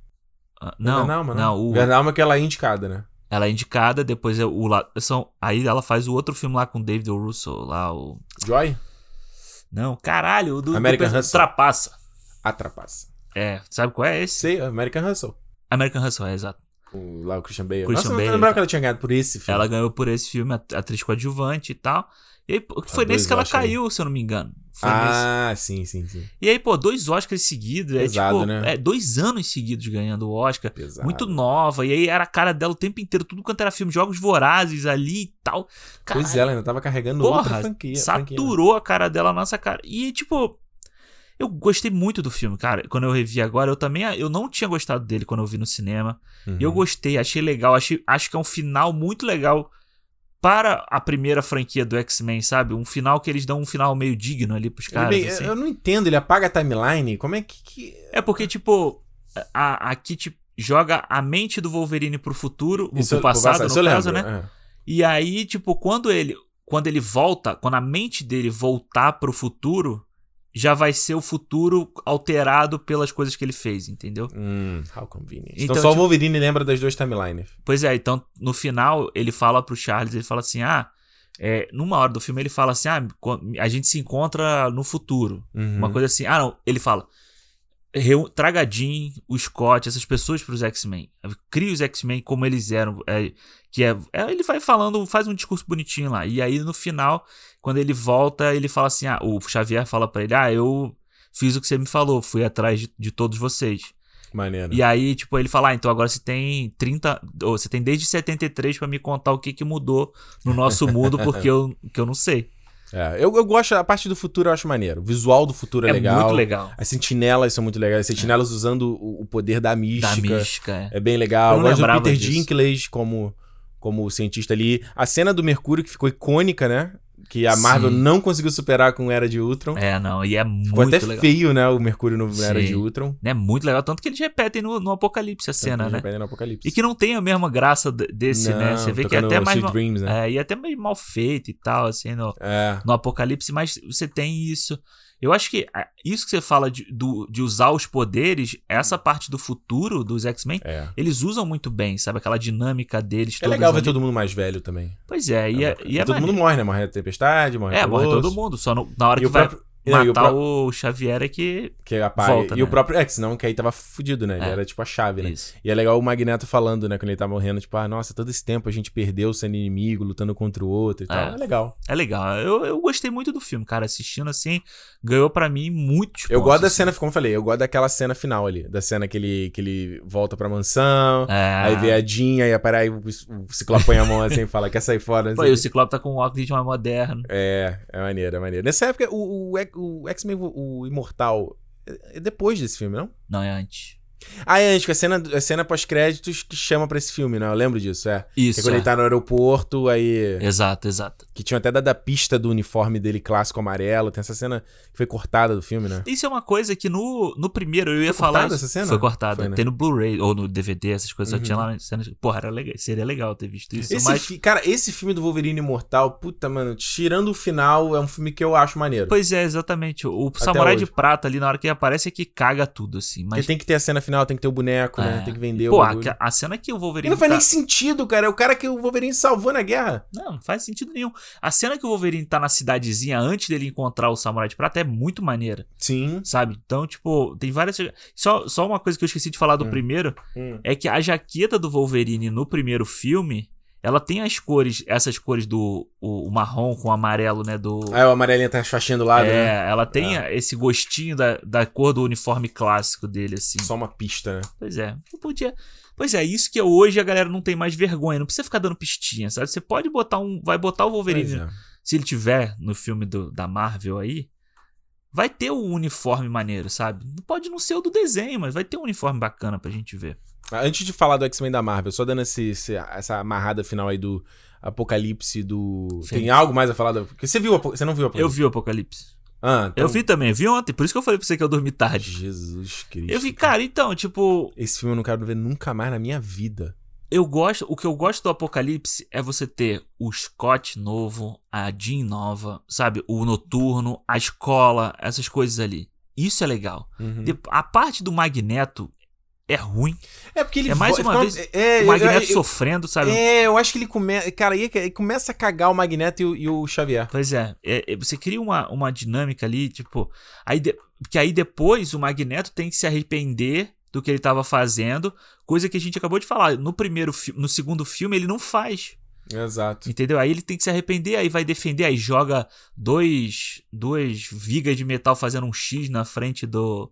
Ah, Não, Inverno da Alma, não, o, Inverno da Alma que ela é indicada, né? Ela é indicada, depois é o lado. São, aí ela faz o outro filme lá com o David. Russo, lá o. Joy? Não, caralho, o do. American Hustle. Trapaça. Atrapaça. É, sabe qual é esse? Sei, American Hustle. American Hustle, é, exato. O, lá o Christian Bale. Christian Nossa, eu Bale, não lembrava que ela tinha ganhado por esse filme. Ela ganhou por esse filme, at- atriz coadjuvante e tal. E aí, pô, foi Ah, nesse que ela Oscar caiu, se eu não me engano. Foi nesse. Ah, sim, sim, sim. E aí, pô, dois Oscars seguidos. É Pesado, tipo, né? é, dois anos seguidos ganhando o Oscar. Pesado. Muito nova. E aí era a cara dela o tempo inteiro, tudo quanto era filme, jogos vorazes ali e tal. Pois Caralho, é, ela ainda tava carregando porra, outra franquia. franquia, né? saturou a cara dela na nossa cara. E tipo, eu gostei muito do filme, cara. Quando eu revi agora, eu também eu não tinha gostado dele quando eu vi no cinema. Uhum. E eu gostei, achei legal, achei, acho que é um final muito legal para a primeira franquia do X-Men, sabe? Um final que eles dão um final meio digno ali pros caras. bem- assim. Eu não entendo, ele apaga a timeline? Como é que. que- É porque, tipo, a, a Kit joga a mente do Wolverine pro futuro, Isso pro passado, eu no caso, lembro, né? é. E aí, tipo, quando ele, quando ele volta, quando a mente dele voltar pro futuro, já vai ser o futuro alterado pelas coisas que ele fez, entendeu? Hum, how convenient. Então, Então, só o tipo- Wolverine lembra das duas timelines. Pois é, então no final ele fala pro Charles, ele fala assim: ah, é, numa hora do filme ele fala assim: ah, a gente se encontra no futuro. Uhum. Uma coisa assim. Ah, não, ele fala. Traga a Jean, o Scott, essas pessoas pros X-Men. Cria os X-Men como eles eram. é, que é, é, ele vai falando, faz um discurso bonitinho lá. E aí no final, quando ele volta, ele fala assim: ah, o Xavier fala pra ele: ah, eu fiz o que você me falou, fui atrás de, de todos vocês. Maneiro. E aí, tipo, ele fala: ah, então agora você tem 30. Ou você tem desde 73 pra me contar o que, que mudou no nosso mundo, porque eu, que eu não sei. É, eu, eu gosto, a parte do futuro eu acho maneiro. O visual do futuro é, É, legal. muito legal. As sentinelas são muito legais. As sentinelas usando o, o poder da mística. Da mística. é. É bem legal. Eu Eu gosto do Peter disso. Dinklage como, como cientista ali. A cena do Mercúrio que ficou icônica, né? Que a Marvel Sim. não conseguiu superar com Era de Ultron. É, não, e é Ficou muito até legal. feio, né? O Mercúrio no Era Sim. de Ultron. É muito legal, tanto que eles repetem no, no Apocalipse a cena, Tanto né? que já no Apocalipse. E que não tem a mesma graça de- desse, né? Não, Você vê que é até mais. Mal- Dreams, né? É, e até meio mal feito e tal, assim, no, É. no Apocalipse, mas você tem isso. Eu acho que ah, isso que você fala de, do- de usar os poderes, essa parte do futuro dos X-Men, É. eles usam muito bem, sabe? Aquela dinâmica deles. É legal ver ali. todo mundo mais velho também. Pois é, e é, e é todo mundo morre, né? Morre a Tempestade, morre É, morre todo mundo, só no- na hora E que vai. próprio- matar o, pro... o, Xavier é que. Que é apaga. Volta, e né? o próprio. É, que senão que aí tava fudido, né? Ele é. era tipo a chave, né? Isso. E é legal o Magneto falando, né? Quando ele tá morrendo, tipo, ah, nossa, todo esse tempo a gente perdeu sendo inimigo, lutando contra o outro e é. tal. É legal. É legal. Eu, eu gostei muito do filme, cara. Assistindo assim, ganhou para mim muitos Eu gosto da assim. cena, como eu falei, eu gosto daquela cena final ali. Da cena que ele, que ele volta pra mansão, é. aí vê a Jean, aí aparece o, o Ciclope põe a mão assim e fala, quer sair fora? Pô, e o Ciclope tá com um óculos mais moderno. É, é maneiro, é maneiro. Nessa época, o, o, o X-Men, o Imortal, é depois desse filme, não? Não, é antes. Ah, é, acho que a cena, a cena pós-créditos que chama pra esse filme, né? Eu lembro disso, é. Isso. Que é quando é. ele tá no aeroporto, aí. Exato, exato. Que tinha até dado a pista do uniforme dele clássico amarelo. Tem essa cena que foi cortada do filme, né? Isso é uma coisa que no, no primeiro eu ia foi falar. Cortada essa cena? Foi cortada. Foi, né? Tem no Blu-ray ou no DVD, essas coisas. Uhum. Só tinha lá na cena. Porra, era legal. seria legal ter visto isso. Esse mas... fi... Cara, esse filme do Wolverine Imortal, puta, mano, tirando o final, é um filme que eu acho maneiro. Pois é, exatamente. O Samurai de Prata ali, na hora que aparece, é que caga tudo, assim. Mas... Porque tem que ter a cena final, tem que ter o boneco boneco, é. né? Tem que vender Pô, o a, a, cena que o Wolverine. E não faz tá... nem sentido, cara. É o cara que o Wolverine salvou na guerra. Não, não faz sentido nenhum. A cena que o Wolverine tá na cidadezinha antes dele encontrar o Samurai de Prata é muito maneira. Sim. Sabe? Então, tipo, tem várias. Só, só uma coisa que eu esqueci de falar do hum. primeiro hum. é que a jaqueta do Wolverine no primeiro filme ela tem as cores, essas cores do o, o marrom com o amarelo, né? Do... Ah, o amarelinho tá as faixinhas do lado, é, né? ela tem é. esse gostinho da, da cor do uniforme clássico dele, assim. Só uma pista, né? Pois é. Eu podia... Pois é, isso que hoje a galera não tem mais vergonha. Não precisa ficar dando pistinha, sabe? Você pode botar um... Vai botar o Wolverine... É. Se ele tiver no filme do, da Marvel aí, vai ter um uniforme maneiro, sabe? Pode não ser o do desenho, mas vai ter um uniforme bacana pra gente ver. Antes de falar do X-Men da Marvel, só dando esse, esse, essa amarrada final aí do Apocalipse do. Sim. Tem algo mais a falar? Do... Porque você viu Você não viu o Apocalipse? Eu vi o Apocalipse. Ah, então... Eu vi também, vi ontem, por isso que eu falei pra você que eu dormi tarde. Jesus Cristo. Eu vi, cara, então, tipo. Esse filme eu não quero ver nunca mais na minha vida. Eu gosto. O que eu gosto do Apocalipse é você ter o Scott novo, a Jean nova, sabe? O noturno, a escola, essas coisas ali. Isso é legal. Uhum. A parte do Magneto é ruim. É porque ele é mais uma vez é, o Magneto eu, eu, sofrendo, sabe? É, eu acho que ele começa, cara, ele começa a cagar o Magneto e o, e o Xavier. Pois é, é, é, você cria uma, uma dinâmica ali, tipo, aí de, que aí depois o Magneto tem que se arrepender do que ele estava fazendo, coisa que a gente acabou de falar. No primeiro no segundo filme ele não faz. Exato. Entendeu? Aí ele tem que se arrepender, aí vai defender, aí joga dois duas vigas de metal fazendo um X na frente do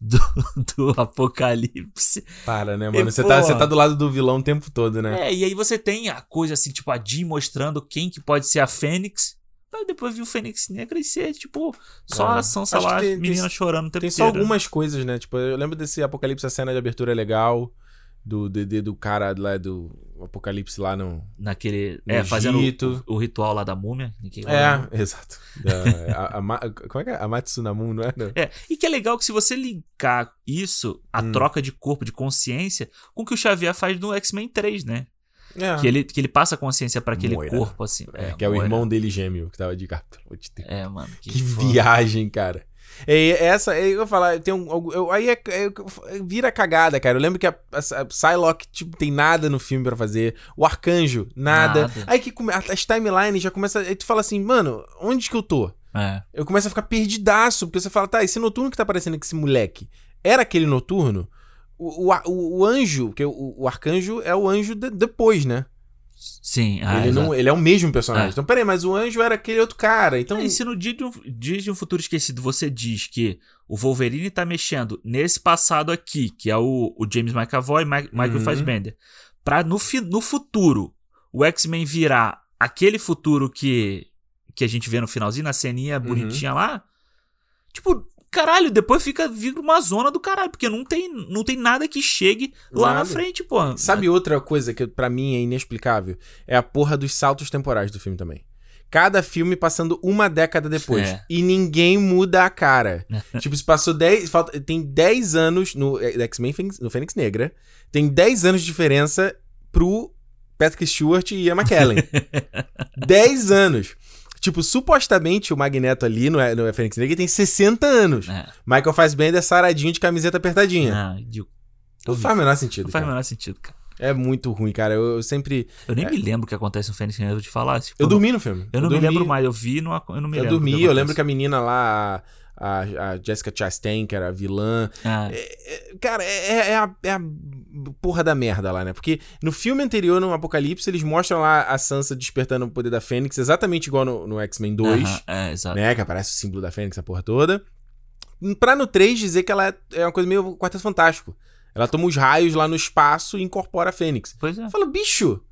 do, do apocalipse. Para, né, mano? Você, tá, você tá do lado do vilão o tempo todo, né? É, e aí você tem a coisa assim, tipo, a Jean mostrando quem que pode ser a Fênix. Aí depois viu o Fênix Negra e ser, tipo, só a ação, sei lá, menina chorando o tempo Tem só algumas coisas, né? Tipo, eu lembro desse Apocalipse, a cena de abertura é legal do DD do cara lá do Apocalipse lá no. Naquele. No é, fazendo o, o, ritual lá da múmia. É, exato. Da, a, a, como é que é? A Matsunamun, não é? É. E que é legal que se você linkar isso, a hum. troca de corpo, de consciência, com o que o Xavier faz no X-Men 3, né? É. Que, ele, que ele passa a consciência para aquele Moira. corpo, assim. É, é que é o irmão dele gêmeo que tava de cara. É, mano. Que, que viagem, cara. E essa, eu vou falar, tem um. Eu, aí é, é, vira cagada, cara. Eu lembro que a, a, a Psylocke, tipo, tem nada no filme para fazer. O Arcanjo, nada. nada. Aí que as timelines já começa. Aí tu fala assim, mano, onde que eu tô? É. Eu começo a ficar perdidaço, porque você fala, tá, esse noturno que tá aparecendo com esse moleque, era aquele noturno? O, o, o, o anjo, que o, o arcanjo é o anjo de, depois, né? Sim, ah, ele, não, ele é o mesmo personagem. É. Então, peraí, mas o anjo era aquele outro cara. Então... É, e se no dia de, um, dia de um futuro esquecido você diz que o Wolverine tá mexendo nesse passado aqui, que é o, o James McAvoy e Michael uhum. Fassbender, pra no, no futuro o X-Men virar aquele futuro que, que a gente vê no finalzinho, na ceninha uhum. bonitinha lá. Tipo, caralho, depois fica vira uma zona do caralho, porque não tem, não tem nada que chegue lá nada. na frente, porra. Sabe outra coisa que para mim é inexplicável? É a porra dos saltos temporais do filme também. Cada filme passando uma década depois. É. E ninguém muda a cara. tipo, se passou 10. Falta, tem 10 anos no é, X-Men no Fênix Negra. Tem 10 anos de diferença pro Patrick Stewart e Ian McKellen. 10 anos. Tipo, supostamente o Magneto ali no, no Fênix Negra tem 60 anos. É. Michael Fassbender é saradinho de camiseta apertadinha. Ah, Não faz o menor sentido. Não faz o menor sentido, cara. É muito ruim, cara. Eu, eu sempre. Eu nem é... me lembro o que acontece no Fênix Negra, eu te falar. Tipo, eu dormi no filme. Eu não me lembro mais, eu vi, no, eu não me eu lembro. Eu dormi, eu lembro que a menina lá. A, a Jessica Chastain, que era a vilã. Ah. É, é, cara, é, é, é, a, é a porra da merda lá, né? Porque no filme anterior, no Apocalipse, eles mostram lá a Sansa despertando o poder da Fênix, exatamente igual no, no X-Men 2. Uh -huh, é, exato. Né? Que aparece o símbolo da Fênix, a porra toda. Pra no 3 dizer que ela é, é uma coisa meio Quarteto Fantástico. Ela toma os raios lá no espaço e incorpora a Fênix. Pois é. Fala, bicho.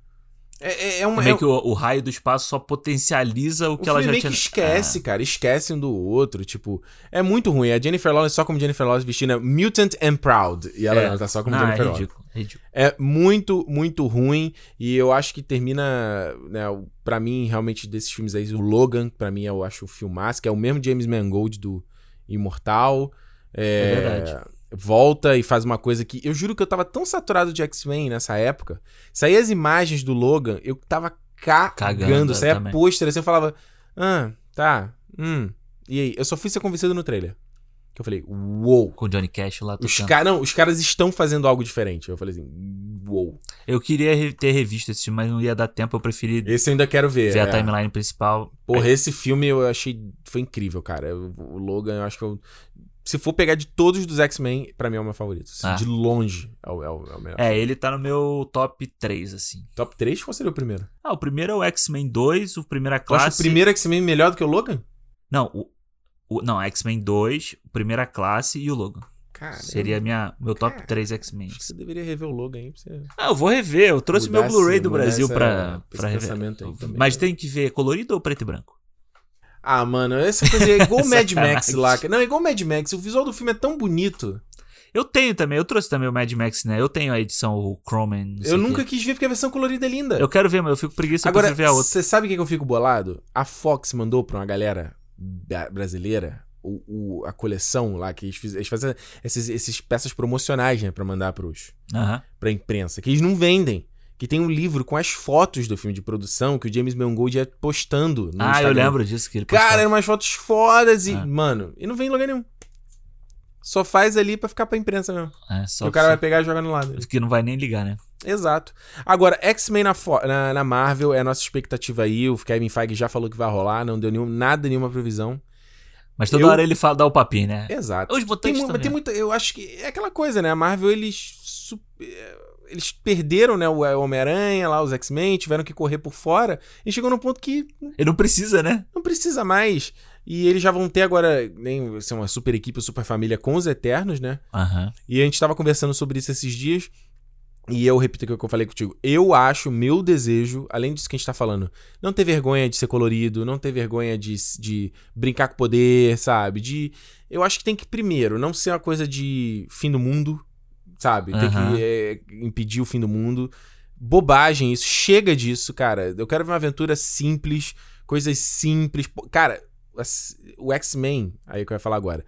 É, é, é uma. É meio que o, o, raio do espaço só potencializa o que o ela já meio tinha. que esquece, é. cara. Esquece um do outro. Tipo, é muito ruim. A Jennifer Lawrence só como Jennifer Lawrence vestindo Mutant and Proud. E ela, ela tá só como Não, Jennifer é Lawrence. ridículo, ridículo. É muito, muito ruim. E eu acho que termina. Né, pra mim, realmente, desses filmes aí, o Logan, pra mim, eu acho o filmaço, que é o mesmo James Mangold do Imortal. É, é verdade volta e faz uma coisa que. Eu juro que eu tava tão saturado de X-Men nessa época. Saía as imagens do Logan, eu tava cagando. cagando saía pôster assim, eu falava. Ah, tá. Hum. E aí? Eu só fui ser convencido no trailer. Que eu falei, uou. Com o Johnny Cash lá os cara, Não, os caras estão fazendo algo diferente. Eu falei assim, uou. Eu queria ter revisto esse filme, mas não ia dar tempo. Eu preferi. Esse eu ainda quero ver. Ver é. a timeline principal. Porra, é. esse filme eu achei. Foi incrível, cara. O Logan, eu acho que eu se for pegar de todos dos X-Men, pra mim é o meu favorito. Assim, ah. De longe é o, é, o, é o melhor. É, ele tá no meu top 3, assim. Top 3? Qual seria o primeiro? Ah, o primeiro é o X-Men 2, o primeira classe. Acha o primeiro X-Men melhor do que o Logan? Não, o, o não, X-Men 2, primeira classe e o Logan. Caramba. Seria minha, meu top Cara, 3 X-Men. Você deveria rever o Logan aí pra você. Ah, eu vou rever. Eu trouxe meu Blu-ray do Brasil essa, pra, pra rever. Mas tem que ver colorido ou preto e branco? Ah, mano, essa coisa é igual o Mad Max lá. Não, é igual o Mad Max. O visual do filme é tão bonito. Eu tenho também, eu trouxe também o Mad Max, né? Eu tenho a edição, o Chromen. Eu nunca quis ver porque a versão colorida é linda. Eu quero ver, mas eu fico preguiça Agora, ver a outra. Você sabe o que, eu fico bolado? A Fox mandou pra uma galera brasileira o, o, a coleção lá, que eles, fiz, eles fazem esses, esses peças promocionais, né? Pra mandar pros, uhum. pra imprensa, que eles não vendem que tem um livro com as fotos do filme de produção que o James Mangold ia postando no Ah, Instagram. eu lembro disso que ele postava. Cara, eram umas fotos fodas e, ah. mano, e não vem em lugar nenhum. Só faz ali pra ficar pra imprensa mesmo. É, só que o cara vai pegar e jogar no lado. Que não vai nem ligar, né? Exato. Agora, X-Men na, na, na, Marvel é a nossa expectativa aí. O Kevin Feige já falou que vai rolar, não deu nenhum, nada, nenhuma previsão. Mas toda eu... hora ele fala, dá o papinho, né? Exato. Os tem, também. tem muita, Eu acho que é aquela coisa, né? A Marvel, eles eles perderam, né, o Homem-Aranha lá, os X-Men, tiveram que correr por fora, e chegou num ponto que. Ele não precisa, né? Não precisa mais. E eles já vão ter agora nem ser uma super equipe, super família com os Eternos, né? Uhum. E a gente tava conversando sobre isso esses dias. E eu repito o que eu falei contigo. Eu acho, meu desejo, além disso que a gente tá falando, não ter vergonha de ser colorido, não ter vergonha de, de brincar com poder, sabe? De. Eu acho que tem que, primeiro, não ser uma coisa de fim do mundo, sabe? Tem que é, impedir o fim do mundo. Bobagem isso, chega disso, cara. Eu quero ver uma aventura simples, coisas simples. Cara, o X-Men, aí que eu ia falar agora.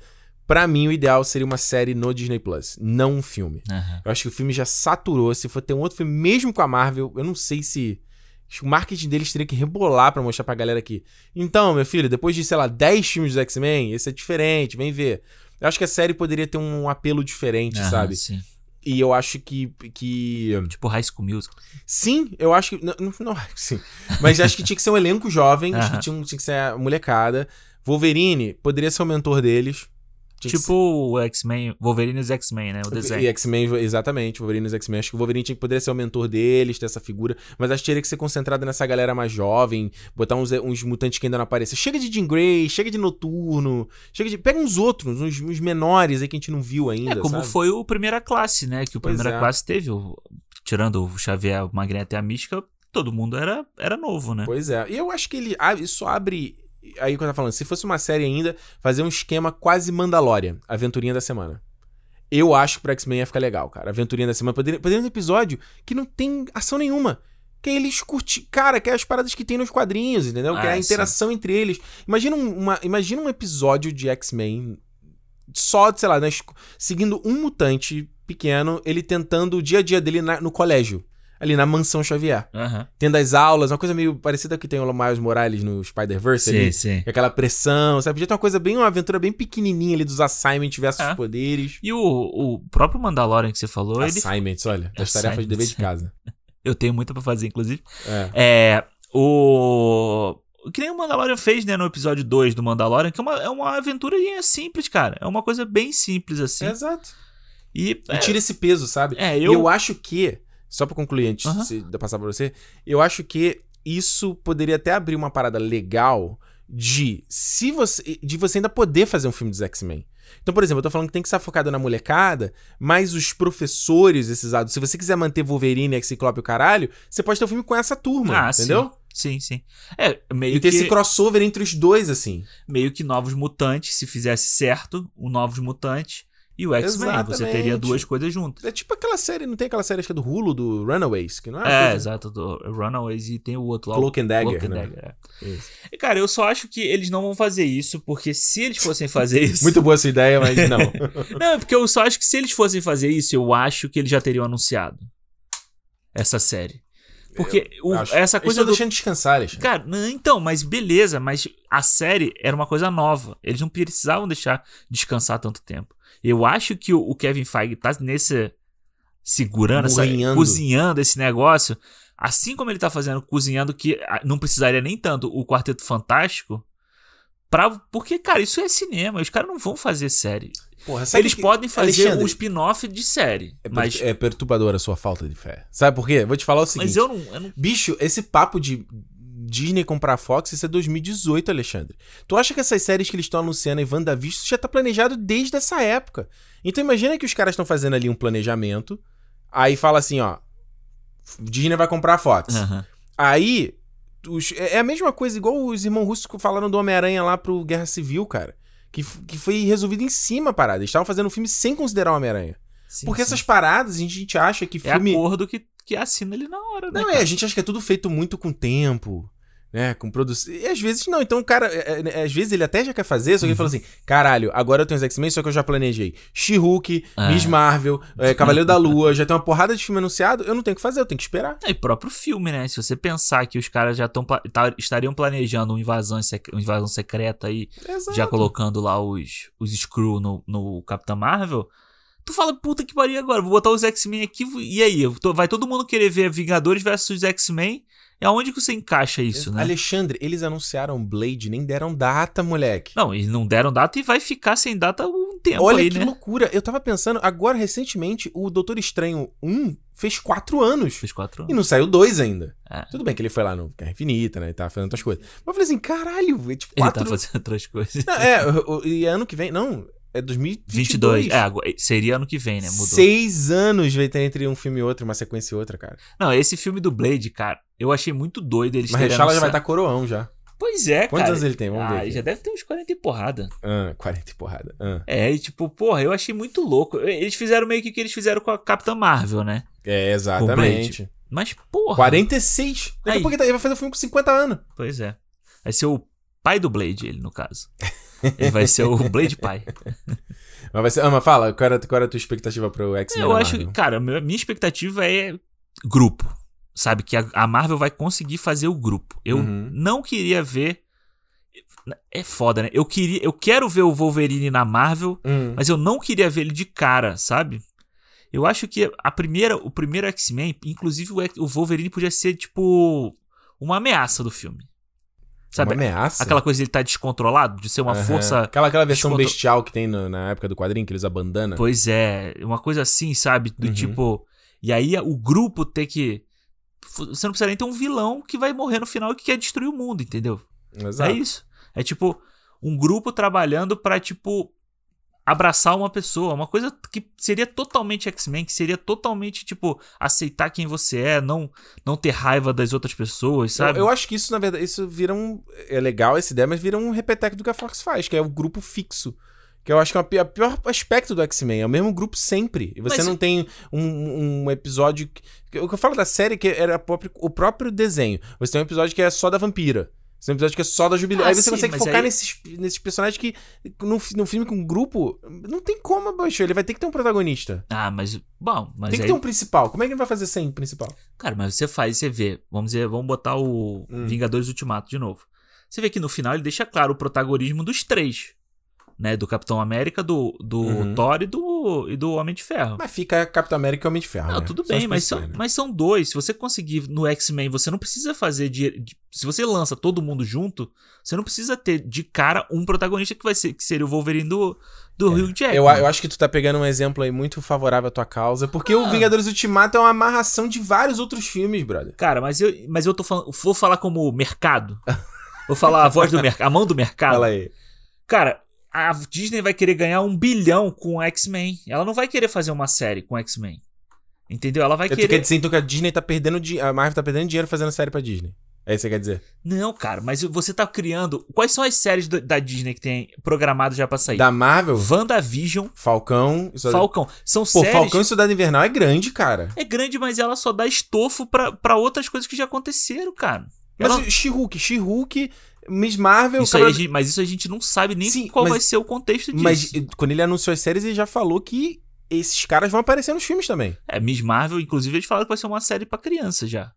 Pra mim, o ideal seria uma série no Disney Plus, não um filme. Uhum. Eu acho que o filme já saturou. Se for ter um outro filme, mesmo com a Marvel, eu não sei se. O marketing deles teria que rebolar para mostrar pra galera aqui. Então, meu filho, depois de, sei lá, 10 filmes do X-Men, esse é diferente, vem ver. Eu acho que a série poderia ter um apelo diferente, uhum, sabe? Sim. E eu acho que. que... Tipo High School Musical. Sim, eu acho que. Não, não sim. Mas acho que tinha que ser um elenco jovem, acho que tinha, tinha que ser a molecada. Wolverine poderia ser o mentor deles. Tipo o X-Men, Wolverine e os X-Men, né? O desenho. E X-Men, exatamente, Wolverine e os X-Men. Acho que o Wolverine tinha que poderia ser o mentor deles, ter essa figura. Mas acho que teria que ser concentrado nessa galera mais jovem, botar uns, uns mutantes que ainda não apareceram. Chega de Jean Grey, chega de Noturno, chega de. Pega uns outros, uns, uns menores aí que a gente não viu ainda. É, como sabe? foi o Primeira Classe, né? Que o Pois Primeira é. Classe teve, o- tirando o Xavier, o Magneto e a Mística, todo mundo era, era novo, né? Pois é. E eu acho que ele abre- isso abre. Aí o que eu tava falando, se fosse uma série ainda, fazer um esquema quase Mandalorian, aventurinha da semana. Eu acho que pro X-Men ia ficar legal, cara. Aventurinha da semana. Poderia, poderia ter um episódio que não tem ação nenhuma. Que aí eles curtem. Cara, que é as paradas que tem nos quadrinhos, entendeu? que é a Ah, interação entre eles. Imagina, um- uma, imagina um episódio de X-Men só, sei lá, né, seguindo um mutante pequeno, ele tentando o dia a dia dele na- no colégio. Ali na mansão Xavier. Uhum. Tendo as aulas, uma coisa meio parecida que tem o Miles Morales no Spider-Verse sim, ali. Sim, Aquela pressão, sabe? Podia ter uma coisa bem, uma aventura bem pequenininha ali dos assignments versus é. poderes. E o, o próprio Mandalorian que você falou, assignments, ele... olha, das tarefas de dever de casa. Eu tenho muita pra fazer, inclusive. É. é o... Que nem o Mandalorian fez, né, no episódio 2 do Mandalorian, que é uma, é uma aventurinha simples, cara. É uma coisa bem simples, assim. exato. E, e é, tira esse peso, sabe? É, eu... E eu acho que, só pra concluir antes uhum. de passar pra você, eu acho que isso poderia até abrir uma parada legal de se você de você ainda poder fazer um filme dos X-Men. Então, por exemplo, eu tô falando que tem que estar focado na molecada, mas os professores, esses adultos, se você quiser manter Wolverine, X-Ciclope e o caralho, você pode ter um filme com essa turma, ah, entendeu? Sim. Sim, sim. É, meio e ter que... esse crossover entre os dois, assim. Meio que Novos Mutantes, se fizesse certo, o Novos Mutantes e o X-Men. Você teria duas coisas juntas. É tipo aquela série, não tem aquela série acho que é do Hulu, do Runaways, que não é? É, coisa... exato, do Runaways e tem o outro lá. Cloak and Dagger. Cloak and né? Dagger, é. E, cara, eu só acho que eles não vão fazer isso, porque se eles fossem fazer isso. Muito boa essa ideia, mas não. não, é porque eu só acho que se eles fossem fazer isso, eu acho que eles já teriam anunciado essa série. Porque o, essa coisa. Eles do... deixando descansar, Alexandre. Cara, então, mas beleza, mas a série era uma coisa nova. Eles não precisavam deixar descansar tanto tempo. Eu acho que o, Kevin Feige tá nesse. segurando, essa, cozinhando esse negócio. Assim como ele tá fazendo, cozinhando, que não precisaria nem tanto o Quarteto Fantástico. Pra, porque, cara, isso é cinema. Os caras não vão fazer série. Porra, Eles que... podem fazer Alexandre, um spin-off de série. É, mas... é perturbadora a sua falta de fé. Sabe por quê? Vou te falar o seguinte. Mas eu não, eu não... Bicho, esse papo de Disney comprar a Fox, isso é 2018, Alexandre. Tu acha que essas séries que eles estão anunciando em WandaVision já tá planejado desde essa época? Então imagina que os caras estão fazendo ali um planejamento, aí fala assim, ó, Disney vai comprar a Fox. Uhum. Aí, os, é a mesma coisa, igual os irmãos russos falaram do Homem-Aranha lá pro Guerra Civil, cara que, que foi resolvido em cima a parada. Eles estavam fazendo um filme sem considerar o Homem-Aranha. Porque sim. essas paradas, a gente acha que filme. É acordo que, que assina ali na hora, né? Não, é, a gente acha que é tudo feito muito com tempo né, com produção. E às vezes não. Então o cara, é, é, às vezes ele até já quer fazer, só que uhum. ele fala assim: caralho, agora eu tenho os X-Men, só que eu já planejei She-Hulk, é. Miss Marvel, é, Cavaleiro da Lua, já tem uma porrada de filme anunciado, eu não tenho que fazer, eu tenho que esperar. É, e próprio filme, né? Se você pensar que os caras já tão, tá, estariam planejando uma invasão, uma invasão secreta aí, Exato. já colocando lá os, os Screw no, no Capitão Marvel. Tu fala, puta que pariu agora, vou botar os X-Men aqui, e aí? Vai todo mundo querer ver Vingadores versus X-Men e aonde que você encaixa isso, né? Alexandre, eles anunciaram Blade, nem deram data, moleque. Não, eles não deram data e vai ficar sem data um tempo Olha aí, que né? loucura. Eu tava pensando, agora, recentemente, o Doutor Estranho 1 fez quatro anos. Fez quatro anos. E não saiu dois ainda. É. Tudo bem que ele foi lá no Guerra Infinita, né? E tava fazendo outras coisas. Mas eu falei assim, caralho, é tipo quatro... Ele tá fazendo outras coisas. Não, é, e ano que vem... Não, é 2022. 22. É, seria ano que vem, né? Mudou. Seis anos vai ter entre um filme e outro, uma sequência e outra, cara. Não, esse filme do Blade, cara, eu achei muito doido eles Mas Rechala já vai estar tá coroão já. Pois é, Quantos cara. Quantos anos ele tem? Vamos ah, ver. Já deve ter uns 40 e porrada. Ah, 40 e porrada. Ah. É, e tipo, porra, eu achei muito louco. Eles fizeram meio que o que eles fizeram com a Capitã Marvel, né? É, exatamente. Mas, porra. 46. Daqui a pouco ele vai fazer o filme com 50 anos. Pois é. Vai ser o pai do Blade, ele, no caso. Ele vai ser o Blade pai. Mas vai ser. Ama, fala, qual era, qual era a tua expectativa pro X-Men? Eu acho que, cara, minha expectativa é grupo. Sabe? Que a, a Marvel vai conseguir fazer o grupo. Eu uhum. não queria ver. É foda, né? Eu queria, eu quero ver o Wolverine na Marvel, uhum. mas eu não queria ver ele de cara, sabe? Eu acho que a primeira, o primeiro X-Men, inclusive o Wolverine podia ser tipo uma ameaça do filme. Sabe? Uma ameaça? Aquela coisa de ele estar tá descontrolado, de ser uma uhum. força. Aquela, aquela versão descontro... bestial que tem no, na época do quadrinho, que eles abandonam. Pois é, uma coisa assim, sabe? Do uhum. tipo. E aí o grupo ter que. Você não precisa nem ter um vilão que vai morrer no final e que quer destruir o mundo, entendeu? Exato. É isso. É tipo um grupo trabalhando para tipo abraçar uma pessoa, uma coisa que seria totalmente X-Men, que seria totalmente, tipo, aceitar quem você é, não não ter raiva das outras pessoas, sabe? Eu, eu acho que isso, na verdade, isso vira um. É legal essa ideia, mas vira um repeteco do que a Fox faz, que é o grupo fixo. Que eu acho que é o pior aspecto do X-Men. É o mesmo grupo sempre. E você mas... não tem um, um episódio. Que, o que eu falo da série é que era próprio, o próprio desenho. Você tem um episódio que é só da vampira. São episódios que é só da Jubilee. Ah, aí você sim, consegue focar aí... nesses, nesses personagens que no, no filme com grupo não tem como, baixo. Ele vai ter que ter um protagonista. Ah, mas. Bom, mas. Tem que aí... ter um principal. Como é que ele vai fazer sem principal? Cara, mas você faz, você vê. Vamos dizer, vamos botar o hum. Vingadores Ultimato de novo. Você vê que no final ele deixa claro o protagonismo dos três né? Do Capitão América, do, do uhum. Thor e do, e do Homem de Ferro. Mas fica Capitão América e Homem de Ferro. Não, né? tudo bem, mas são, né? mas são dois. Se você conseguir no X-Men, você não precisa fazer de, de, Se você lança todo mundo junto, você não precisa ter de cara um protagonista que vai ser que seria o Wolverine do, do é. Hugh Jackman. Eu, eu acho que tu tá pegando um exemplo aí muito favorável à tua causa, porque ah. o Vingadores Ultimato é uma amarração de vários outros filmes, brother. Cara, mas eu, mas eu tô falando. Vou falar como mercado. Vou falar a voz do mercado, a mão do mercado. Fala aí. Cara, a Disney vai querer ganhar um bilhão com X-Men. Ela não vai querer fazer uma série com X-Men. Entendeu? Ela vai Eu querer. quer dizer então que a Disney tá perdendo. A Marvel tá perdendo dinheiro fazendo série pra Disney. É isso que você quer dizer? Não, cara, mas você tá criando. Quais são as séries do, da Disney que tem programado já pra sair? Da Marvel? WandaVision. Falcão. Falcão. São Pô, séries. Falcão e Cidade Invernal é grande, cara. É grande, mas ela só dá estofo pra, pra outras coisas que já aconteceram, cara. Mas ela... She-Hulk, She-Hulk Miss Marvel. Isso aí, mas isso a gente não sabe nem Sim, qual mas, vai ser o contexto disso. Mas quando ele anunciou as séries, ele já falou que esses caras vão aparecer nos filmes também. É, Miss Marvel, inclusive, eles falaram que vai ser uma série para criança já.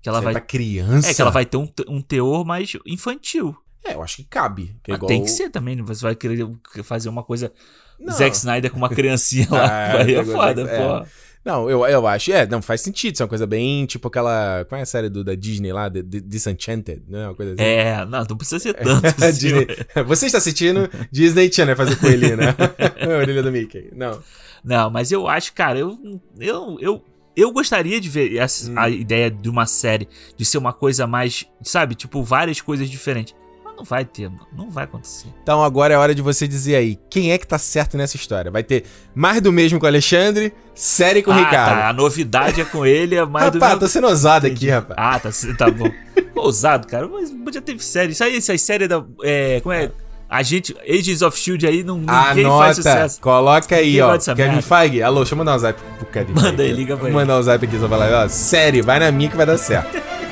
Que ela série vai. Pra criança? É, que ela vai ter um, um teor mais infantil. É, eu acho que cabe. Que é igual... Tem que ser também, né? você vai querer fazer uma coisa. Não. Zack Snyder com uma criancinha lá. Ah, aí é foda, é. pô. Não, eu, eu acho. É, não, faz sentido. Isso é uma coisa bem tipo aquela. Qual é a série do, da Disney lá? The, The Disenchanted, né? Uma coisa assim. É, não, não precisa ser tanto. assim, Você está assistindo Disney Channel fazer coelhinho, né? a orelha do Mickey. Não. Não, mas eu acho, cara, eu. Eu, eu, eu gostaria de ver essa, hum. a ideia de uma série de ser uma coisa mais. Sabe? Tipo, várias coisas diferentes. Não vai ter, não vai acontecer. Então agora é hora de você dizer aí, quem é que tá certo nessa história? Vai ter mais do mesmo com o Alexandre, série com o ah, Ricardo. Tá, a novidade é com ele, é mais rapaz, do mesmo. tô sendo ousado aqui, rapaz. Ah, tá, tá bom. ousado, cara, mas podia ter série. Isso aí, essas séries da. É, como é? A gente, Agents of Shield aí, não, ninguém Anota, faz sucesso. Coloca aí, ó. Kevin Feige. Alô, deixa eu mandar um zap pro Kevin Manda aí, liga pra ele. Vou mandar um zap aqui, só falar, ó. Série, vai na minha que vai dar certo.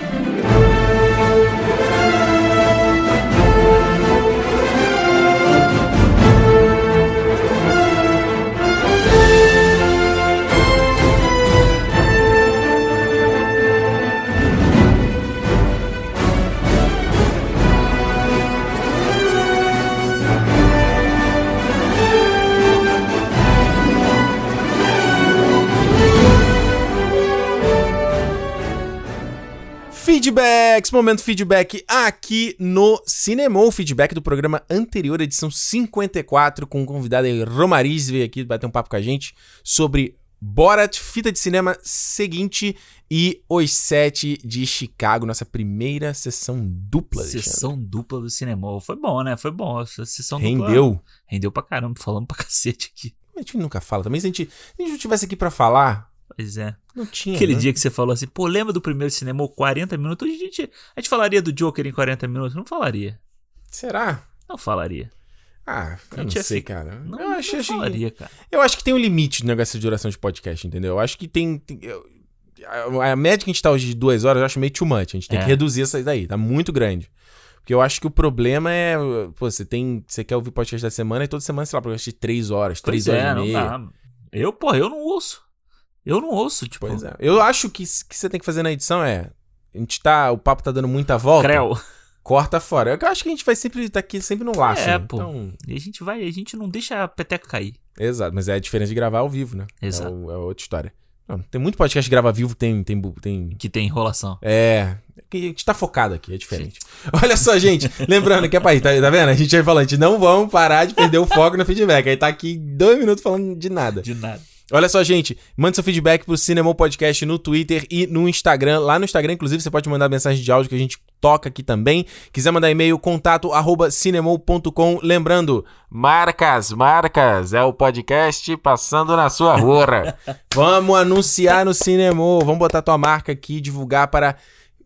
Feedbacks, momento feedback aqui no Cinema, o feedback do programa anterior, edição 54, com o convidado aí, Romariz, veio aqui bater um papo com a gente sobre Borat, fita de cinema seguinte e Os Sete de Chicago, nossa primeira sessão dupla. Sessão Alexandre. dupla do cinema. Foi bom, né? Foi bom. Essa sessão rendeu. dupla. Rendeu pra caramba, falando pra cacete aqui. A gente nunca fala também. Se a gente, se a gente tivesse aqui pra falar, Pois é. Não tinha. Aquele né? dia que você falou assim, pô, lembra do primeiro cinema 40 minutos? A gente, a gente falaria do Joker em 40 minutos? Não falaria. Será? Não falaria. Ah, eu não sei, cara. Não, eu acho, não falaria, cara. Eu acho que tem um limite no negócio de duração de podcast, entendeu? Eu acho que tem. tem eu, a, média que a gente tá hoje de duas horas, eu acho meio too much. A gente tem é. que reduzir essa daí, tá muito grande. Porque eu acho que o problema é. Pô, você tem. Você quer ouvir podcast da semana e toda semana, sei lá, podcast de três horas, três horas é, e meia. Dá. Eu, porra, eu não ouço. Eu não ouço, tipo. Pois é. Eu acho que o que você tem que fazer na edição é. A gente tá. O papo tá dando muita volta. Creu. Corta fora. Eu acho que a gente vai sempre estar tá aqui sempre no laço. É, né? pô. Então... E a gente vai, a gente não deixa a peteca cair. Exato, mas é a diferença de gravar ao vivo, né? Exato. É, é outra história. Não, tem muito podcast que grava ao vivo, tem, tem, tem. Que tem enrolação. É. A gente tá focado aqui, é diferente. Olha só, gente. lembrando que é pra ir, tá, tá vendo? A gente vai falando, a gente não vamos parar de perder o foco no feedback. Aí tá aqui dois minutos falando de nada. De nada. Olha só, gente, mande seu feedback pro Cinema Podcast no Twitter e no Instagram. Lá no Instagram, inclusive, você pode mandar mensagem de áudio que a gente toca aqui também. Quiser mandar e-mail, contato arroba cinemou.com. Lembrando, marcas, marcas, é o podcast passando na sua rua. Vamos anunciar no Cinemou. Vamos botar tua marca aqui, divulgar para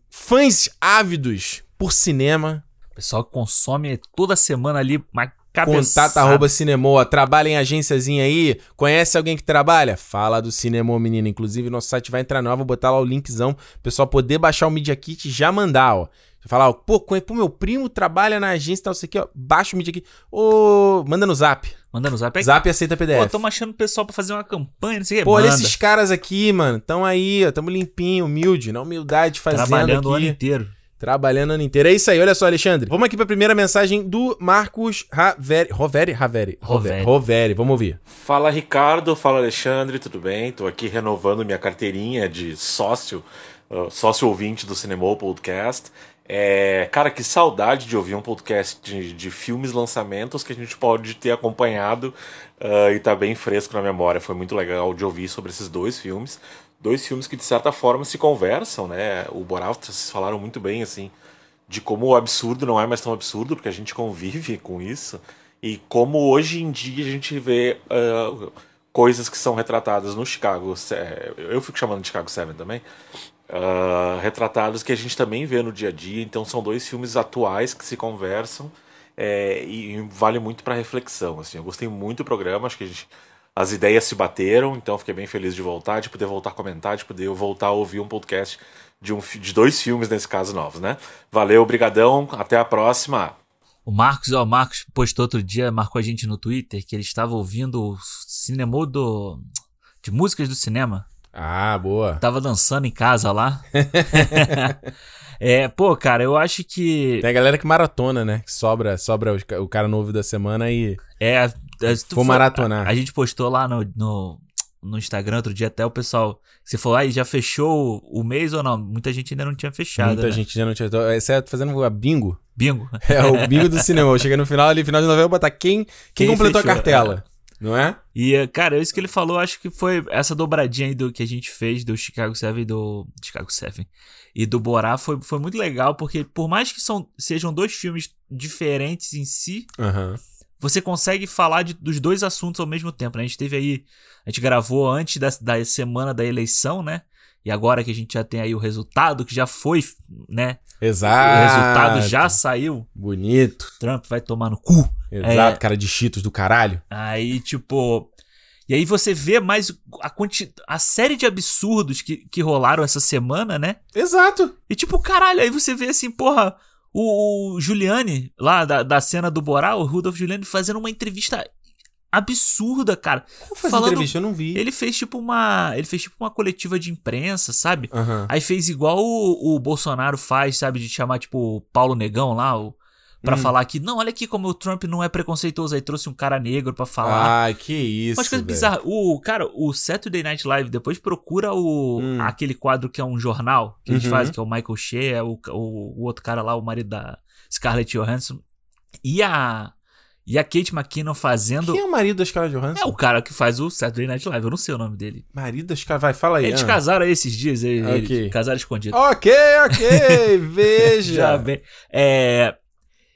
fãs ávidos por cinema. O pessoal consome toda semana ali, Contato arroba Cinemoa. Trabalha em agênciazinha aí? Conhece alguém que trabalha? Fala do Cinemoa, menina. Inclusive, nosso site vai entrar nova. Vou botar lá o linkzão. O pessoal poder baixar o Media Kit e já mandar, ó. Você fala, ó, pô, pô, meu primo trabalha na agência e tal, sei aqui, ó, baixa o mídia aqui. Ô, manda no zap. Manda no zap. É zap aceita PDF. Pô, tamo achando o pessoal pra fazer uma campanha, não sei o que. Pô, olha esses caras aqui, mano. Tão aí, ó, tamo limpinho, humilde, na humildade, fazendo Trabalhando aqui. o ano inteiro. Trabalhando o ano inteiro. É isso aí, olha só, Alexandre. Vamos aqui pra primeira mensagem do Marcos Raveri. Roveri? Raveri. Roveri. Roveri. Vamos ouvir. Fala, Ricardo. Fala, Alexandre. Tudo bem? Tô aqui renovando minha carteirinha de sócio, uh, sócio ouvinte do Cinemol Podcast. É, cara, que saudade de ouvir um podcast de, de filmes lançamentos que a gente pode ter acompanhado uh, e tá bem fresco na memória. Foi muito legal de ouvir sobre esses dois filmes. Dois filmes que de certa forma se conversam, né? O Boral, vocês falaram muito bem, assim, de como o absurdo não é mais tão absurdo, porque a gente convive com isso. E como hoje em dia a gente vê uh, coisas que são retratadas no Chicago. Eu fico chamando de Chicago 7 também uh, retratados que a gente também vê no dia a dia. Então são dois filmes atuais que se conversam é, e, vale muito para reflexão. Assim, eu gostei muito do programa, acho que gente, as ideias se bateram, então fiquei bem feliz de voltar, de poder voltar a comentar, de poder voltar a ouvir um podcast de, um, de dois filmes nesse caso novos, né? Valeu, obrigadão, até a próxima. O Marcos, ó, o Marcos postou outro dia, marcou a gente no Twitter que ele estava ouvindo o cinema do de músicas do cinema. Ah, boa. Tava dançando em casa lá. é, pô, cara, eu acho que. Tem a galera que maratona, né? Que sobra, sobra o cara novo da semana e. É, vou maratonar. A, a, gente postou lá no, no, no, Instagram outro dia até o pessoal. Você falou, aí já fechou o mês ou não? Muita gente ainda não tinha fechado. Muita né? gente ainda não tinha. Você é fazendo a bingo? Bingo. É, o bingo do cinema. Chega no final ali, final de novembro, botar quem, quem, quem completou fechou, a cartela. É. Não é? E, cara, isso que ele falou, acho que foi essa dobradinha aí do que a gente fez do Chicago 7 e do. Chicago 7 e do Borá foi, foi muito legal, porque por mais que são, sejam dois filmes diferentes em si, uhum. Você consegue falar de, dos dois assuntos ao mesmo tempo. Né? A gente teve aí. A gente gravou antes da, da semana da eleição, né? E agora que a gente já tem aí o resultado, que já foi, né? Exato. O resultado já saiu. Bonito. Trump vai tomar no cu. Exato, é, cara de cheetos do caralho. Aí, tipo. E aí você vê mais a, quanti... a série de absurdos que, que rolaram essa semana, né? Exato. E tipo, caralho, aí você vê assim, porra, o, o Giuliani, lá da, da cena do Boral, o Rudolph Giuliani, fazendo uma entrevista absurda, cara. Como foi falando, entrevista? Eu não vi. Ele fez tipo uma, ele fez tipo uma coletiva de imprensa, sabe? Uhum. Aí fez igual o, o, Bolsonaro faz, sabe, de chamar tipo o Paulo Negão lá, o para hum. falar que não, olha aqui como o Trump não é preconceituoso, aí trouxe um cara negro para falar. Ai, que isso. Mas coisa bizarra. O cara, o Saturday Night Live depois procura o hum. aquele quadro que é um jornal que eles uhum. fazem, que é o Michael Shea, o, o, o outro cara lá, o marido da Scarlett Johansson. E a e a Kate McKinnon fazendo. Quem é o marido da Scarlett Johansson? É o cara que faz o Saturday Night Live, eu não sei o nome dele. Marido da Scarlett, vai, fala aí. Eles ah. casaram esses dias, eles, okay. eles casaram escondido. Ok, ok, veja. Já bem. É.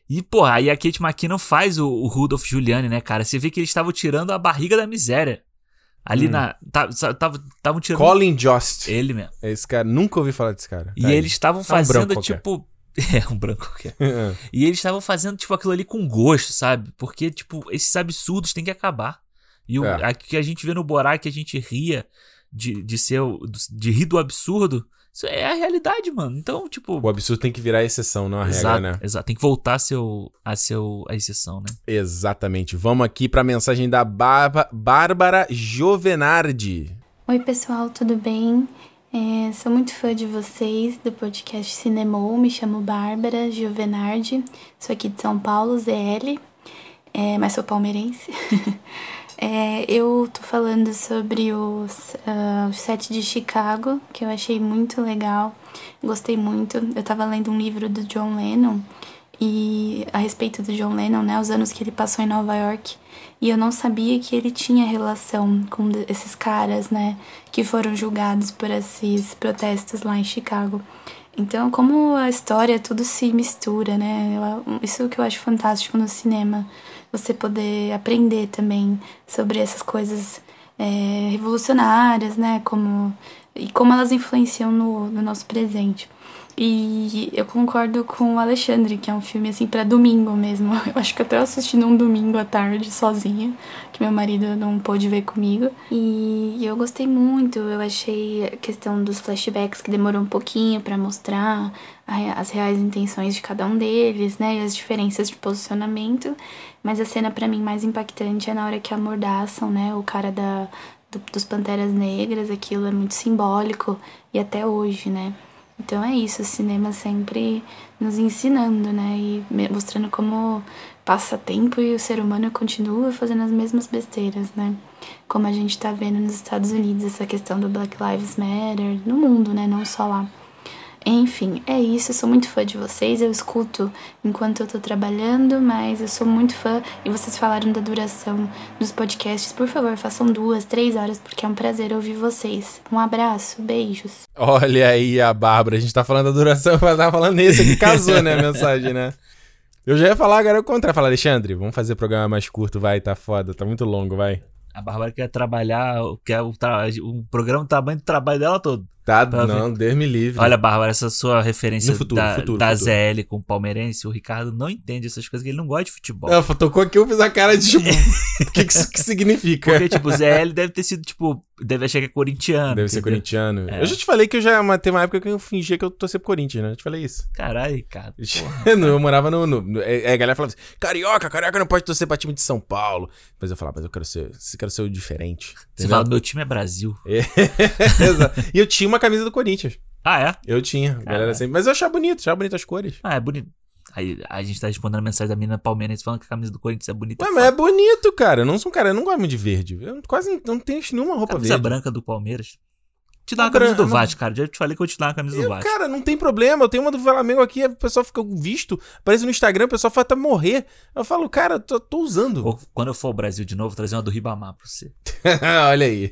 E, porra, aí a Kate McKinnon faz o, o Rudolph Giuliani, né, cara? Você vê que eles estavam tirando a barriga da miséria. Ali hum. na. Estavam tirando. Colin Jost. Ele mesmo. Esse cara, nunca ouvi falar desse cara. E tá eles estavam fazendo, um tipo. É, um branco qualquer. É. e eles estavam fazendo, tipo, aquilo ali com gosto, sabe? Porque, tipo, esses absurdos têm que acabar. E o é. que a gente vê no Borá, que a gente ria de, de ser. de rir do absurdo. Isso é a realidade, mano. Então, tipo. O absurdo tem que virar a exceção, não a exato, regra, né? Exato. Tem que voltar a, seu, a, seu, a exceção, né? Exatamente. Vamos aqui pra mensagem da Bárbara Jovenardi. Oi, pessoal, tudo bem? É, sou muito fã de vocês, do podcast Cinemou. Me chamo Bárbara Giovenardi, sou aqui de São Paulo, ZL, é, mas sou palmeirense. é, eu tô falando sobre os, uh, o set de Chicago, que eu achei muito legal, gostei muito. Eu tava lendo um livro do John Lennon e a respeito do John Lennon, né, os anos que ele passou em Nova York. E eu não sabia que ele tinha relação com esses caras, né, que foram julgados por esses protestos lá em Chicago. Então, como a história tudo se mistura, né? Eu, isso que eu acho fantástico no cinema, você poder aprender também sobre essas coisas é, revolucionárias, né? Como e como elas influenciam no, no nosso presente. E eu concordo com o Alexandre, que é um filme assim para domingo mesmo. Eu acho que eu assisti num domingo à tarde sozinha, que meu marido não pôde ver comigo. E eu gostei muito. Eu achei a questão dos flashbacks que demorou um pouquinho para mostrar as reais intenções de cada um deles, né, e as diferenças de posicionamento. Mas a cena para mim mais impactante é na hora que amordaçam, né, o cara da do, dos Panteras Negras, aquilo é muito simbólico e até hoje, né? Então é isso, o cinema sempre nos ensinando, né? E mostrando como passa tempo e o ser humano continua fazendo as mesmas besteiras, né? Como a gente tá vendo nos Estados Unidos, essa questão do Black Lives Matter, no mundo, né? Não só lá. Enfim, é isso. Eu sou muito fã de vocês. Eu escuto enquanto eu tô trabalhando, mas eu sou muito fã. E vocês falaram da duração dos podcasts. Por favor, façam duas, três horas, porque é um prazer ouvir vocês. Um abraço, beijos. Olha aí a Bárbara. A gente tá falando da duração, mas tava falando nesse que casou, né? A mensagem, né? Eu já ia falar agora o contrário. Falar, Alexandre, vamos fazer programa mais curto, vai, tá foda, tá muito longo, vai. A Bárbara quer trabalhar, quer o, tra o programa, o tamanho do trabalho dela todo. Tá, não, Deus me livre. Olha, Bárbara, essa sua referência futuro, da, futuro, da futuro. ZL com o palmeirense, o Ricardo não entende essas coisas, que ele não gosta de futebol. Não, tocou aqui, eu fiz a cara de tipo, o que, que isso que significa? Porque, tipo, ZL deve ter sido, tipo, deve achar que é corintiano. Deve entendeu? ser corintiano. É. Eu já te falei que eu já tem uma época que eu fingia que eu torcia pro Corinthians, né? Eu te falei isso. Caralho, Ricardo. eu morava no. no, no é, a galera falava assim: carioca, carioca não pode torcer pra time de São Paulo. Mas eu falava, mas eu quero ser, eu quero ser o diferente. Você fala, meu time é Brasil. É, e eu tinha uma camisa do Corinthians. Ah, é? Eu tinha. Galera sempre... Mas eu achava bonito, achava bonito as cores. Ah, é bonito. Aí a gente tá respondendo a mensagem da menina palmeirense falando que a camisa do Corinthians é bonita. Ué, mas é bonito, cara. Eu não sou um cara, eu não gosto muito de verde. Eu quase não tenho nenhuma roupa camisa verde. camisa branca do Palmeiras. Te dá uma camisa do Vasco, cara. Já te falei que eu te dar uma camisa eu, do Vasco. Cara, não tem problema. Eu tenho uma do Flamengo aqui, o pessoal fica visto, aparece no Instagram, o pessoal fala até morrer. Eu falo, cara, tô, tô usando. Ou, quando eu for ao Brasil de novo, trazer uma do Ribamar pra você. Olha aí.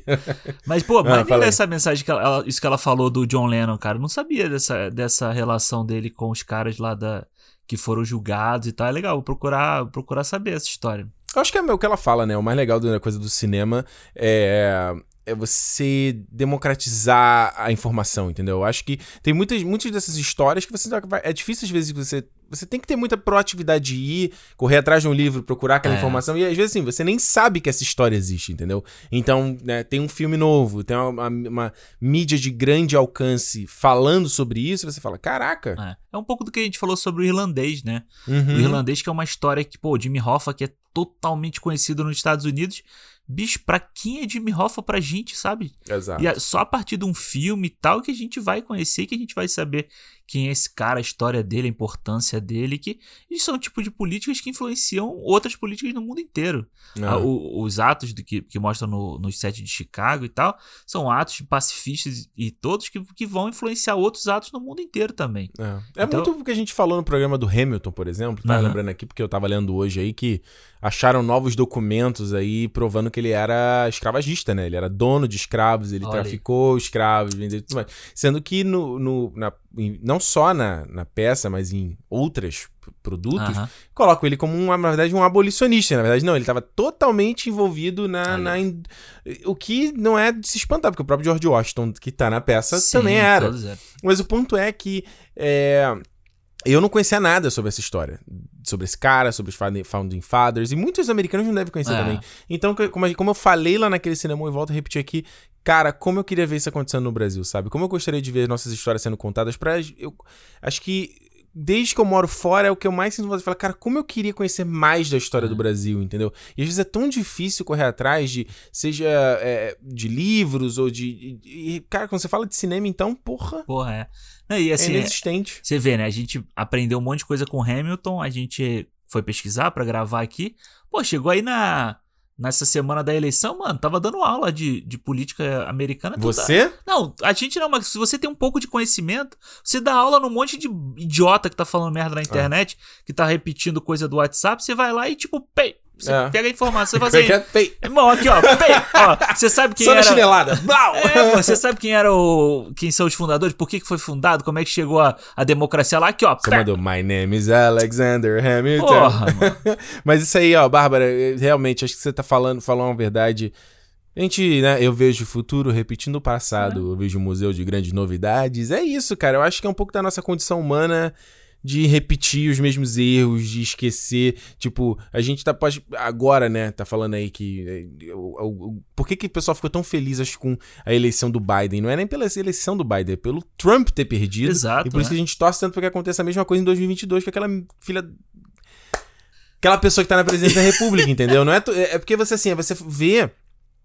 Mas, pô, ah, maneira essa mensagem, que ela, isso que ela falou do John Lennon, cara. Eu não sabia dessa, dessa relação dele com os caras lá da que foram julgados e tal. É legal, vou procurar, procurar saber essa história. Eu acho que é o que ela fala, né? O mais legal da coisa do cinema é é você democratizar a informação, entendeu? Eu acho que tem muitas, muitas dessas histórias que você é difícil às vezes que você você tem que ter muita proatividade de ir, correr atrás de um livro, procurar aquela é. informação. E às vezes, assim, você nem sabe que essa história existe, entendeu? Então, né, tem um filme novo, tem uma, uma, uma, mídia de grande alcance falando sobre isso, você fala, caraca. É. é um pouco do que a gente falou sobre o irlandês, né? Uhum. O irlandês, que é uma história que, pô, Jimmy Hoffa, que é totalmente conhecido nos Estados Unidos, Bicho, pra quem é Jimmy Hoffa pra gente, sabe? Exato. E é só a partir de um filme e tal que a gente vai conhecer, que a gente vai saber quem é esse cara, a história dele, a importância dele, que eles são um tipo de políticas que influenciam outras políticas no mundo inteiro. Ah, o, os atos do que, que mostram no, no set de Chicago e tal, são atos pacifistas e todos que, que vão influenciar outros atos no mundo inteiro também. É, é então, muito o que a gente falou no programa do Hamilton, por exemplo, tá? Lembrando aqui, porque eu tava lendo hoje aí que acharam novos documentos aí provando que ele era escravagista, né? Ele era dono de escravos, ele Olha traficou escravos, vendeu tudo mais. Sendo que no, no, na, não só na, na peça, mas em outros produtos, uhum. colocam ele como, um, na verdade, um abolicionista. Na verdade, não, ele estava totalmente envolvido na, na in... O que não é de se espantar, porque o próprio George Washington, que está na peça, Sim, também era. Mas o ponto é que. É eu não conhecia nada sobre essa história. Sobre esse cara, sobre os Founding Fathers. E muitos americanos não devem conhecer é. também. Então, como, como eu falei lá naquele cinema e volto a repetir aqui, cara, como eu queria ver isso acontecendo no Brasil, sabe? Como eu gostaria de ver nossas histórias sendo contadas pra. Eu acho que desde que eu moro fora, é o que eu mais sinto vontade de falar, cara, como eu queria conhecer mais da história é. do Brasil, entendeu? E às vezes é tão difícil correr atrás de, seja é, de livros ou de, de, Cara, quando você fala de cinema, então, porra. Porra, é. E, assim, é inexistente. Você vê, né? A gente aprendeu um monte de coisa com Hamilton, a gente foi pesquisar para gravar aqui. Pô, chegou aí na nessa semana da eleição, mano, tava dando aula de, de política americana. Você? Não, a gente não, mas se você tem um pouco de conhecimento, você dá aula num monte de idiota que tá falando merda na ah. internet, ah. que tá repetindo coisa do WhatsApp, você vai lá e tipo, pei, você é. pega a informação e faz assim. É Irmão, aqui, ó. Pei, ó. Você sabe quem Só era. chinelada. É, você sabe quem era o. Quem são os fundadores? Por que, que foi fundado? Como é que chegou a, a democracia lá? Aqui, ó. Você mandou My name is Alexander Hamilton. Porra, mano. Mas isso aí, ó, Bárbara, realmente, acho que você tá falando, falando uma verdade. A gente, né, eu vejo o futuro repetindo o passado, é. eu vejo o museu de grandes novidades. É isso, cara. Eu acho que é um pouco da nossa condição humana de repetir os mesmos erros, de esquecer. Tipo, a gente tá pode, agora, né, tá falando aí que. É, o, o, por que, que o pessoal ficou tão feliz, acho, com a eleição do Biden? Não é nem pela eleição do Biden, é pelo Trump ter perdido. Exato. E por isso é. que a gente torce tanto pra que aconteça a mesma coisa em 2022 com aquela filha. Aquela pessoa que tá na presidência da República, entendeu? Não é, é porque você assim, você vê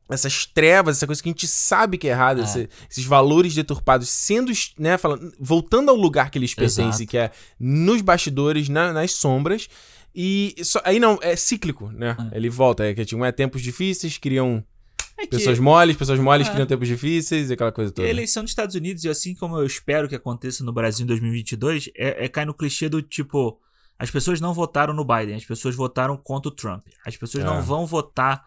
essas trevas, essa coisa que a gente sabe que é errada, é. esse, esses valores deturpados sendo, né, falando, voltando ao lugar que eles pertencem, que é nos bastidores, na, nas sombras. E só, aí não, é cíclico, né? É. Ele volta, é que tinha é, tempos difíceis, criam é pessoas moles, pessoas moles é. criam tempos difíceis e aquela coisa toda. E a eleição dos Estados Unidos, e assim como eu espero que aconteça no Brasil em 2022, é, é cai no clichê do tipo, as pessoas não votaram no Biden, as pessoas votaram contra o Trump. As pessoas não é. vão votar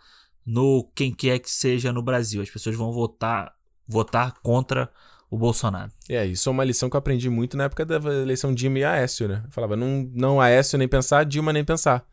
no quem quer que seja no Brasil. As pessoas vão votar, votar contra o Bolsonaro. É, isso é uma lição que eu aprendi muito na época da eleição Dilma e Aécio, né? Eu falava, não, não Aécio nem pensar, Dilma nem pensar.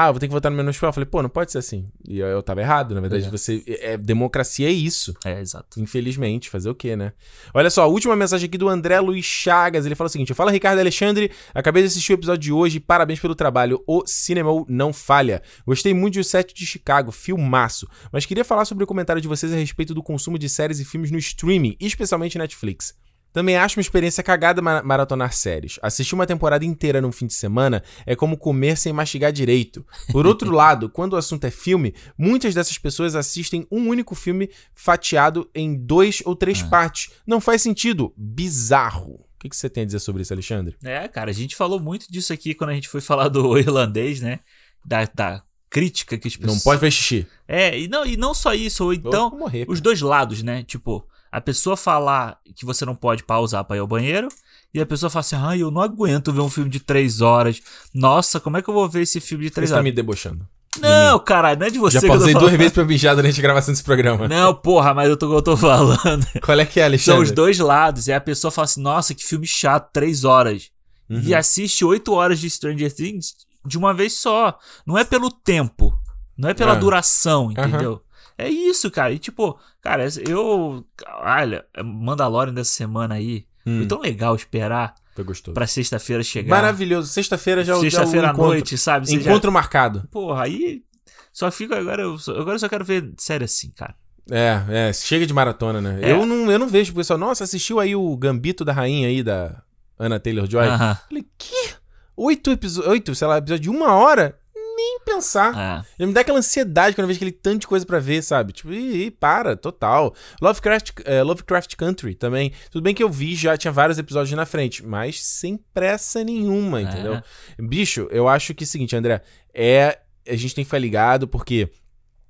Ah, vou ter que votar no menos pior. Eu falei, pô, não pode ser assim. E eu, eu tava errado, na verdade. É. Você, é, democracia é isso. É, exato. Infelizmente, fazer o quê, né? Olha só, a última mensagem aqui do André Luiz Chagas. Ele fala o seguinte: Fala, Ricardo Alexandre. Acabei de assistir o episódio de hoje. Parabéns pelo trabalho. O cinema não falha. Gostei muito de O Set de Chicago, filmaço. Mas queria falar sobre o comentário de vocês a respeito do consumo de séries e filmes no streaming, especialmente Netflix. Também acho uma experiência cagada maratonar séries. Assistir uma temporada inteira num fim de semana é como comer sem mastigar direito. Por outro lado, quando o assunto é filme, muitas dessas pessoas assistem um único filme fatiado em dois ou três ah. partes. Não faz sentido. Bizarro. O que, que você tem a dizer sobre isso, Alexandre? É, cara, a gente falou muito disso aqui quando a gente foi falar do irlandês, né? Da, da crítica que as pessoas. Não pode ver xixi. É, e não, e não só isso, ou então morrer, os dois lados, né? Tipo, a pessoa falar que você não pode pausar para ir ao banheiro e a pessoa fala assim: ah, eu não aguento ver um filme de três horas. Nossa, como é que eu vou ver esse filme de três você horas? Você tá me debochando. Não, caralho, não é de você Já pausei duas vezes pra mijar durante a gravação desse programa. Não, porra, mas eu tô, eu tô falando. Qual é que é, Alexandre? São os dois lados. E a pessoa fala assim: nossa, que filme chato, três horas. Uhum. E assiste oito horas de Stranger Things de uma vez só. Não é pelo tempo. Não é pela é. duração, entendeu? Uhum. É isso, cara. E tipo, cara, eu. Olha, Mandalorian dessa semana aí. Hum. Foi tão legal esperar. Foi gostoso. Pra sexta-feira chegar. Maravilhoso. Sexta-feira já Sexta-feira à noite, sabe? Você encontro já... marcado. Porra, aí. Só fico agora. Eu, agora eu só quero ver sério assim, cara. É, é, chega de maratona, né? É. Eu, não, eu não vejo pessoal, nossa, assistiu aí o Gambito da Rainha aí, da Anna Taylor-Joy? Uh -huh. Falei, que? Oito episódios, oito, sei lá, episódio de uma hora? Nem pensar. É. Ele me dá aquela ansiedade quando eu vejo aquele tanto de coisa para ver, sabe? Tipo, ih, para, total. Lovecraft, uh, Lovecraft Country também. Tudo bem que eu vi, já tinha vários episódios na frente, mas sem pressa nenhuma, entendeu? É. Bicho, eu acho que é o seguinte, André, é. A gente tem que ficar ligado, porque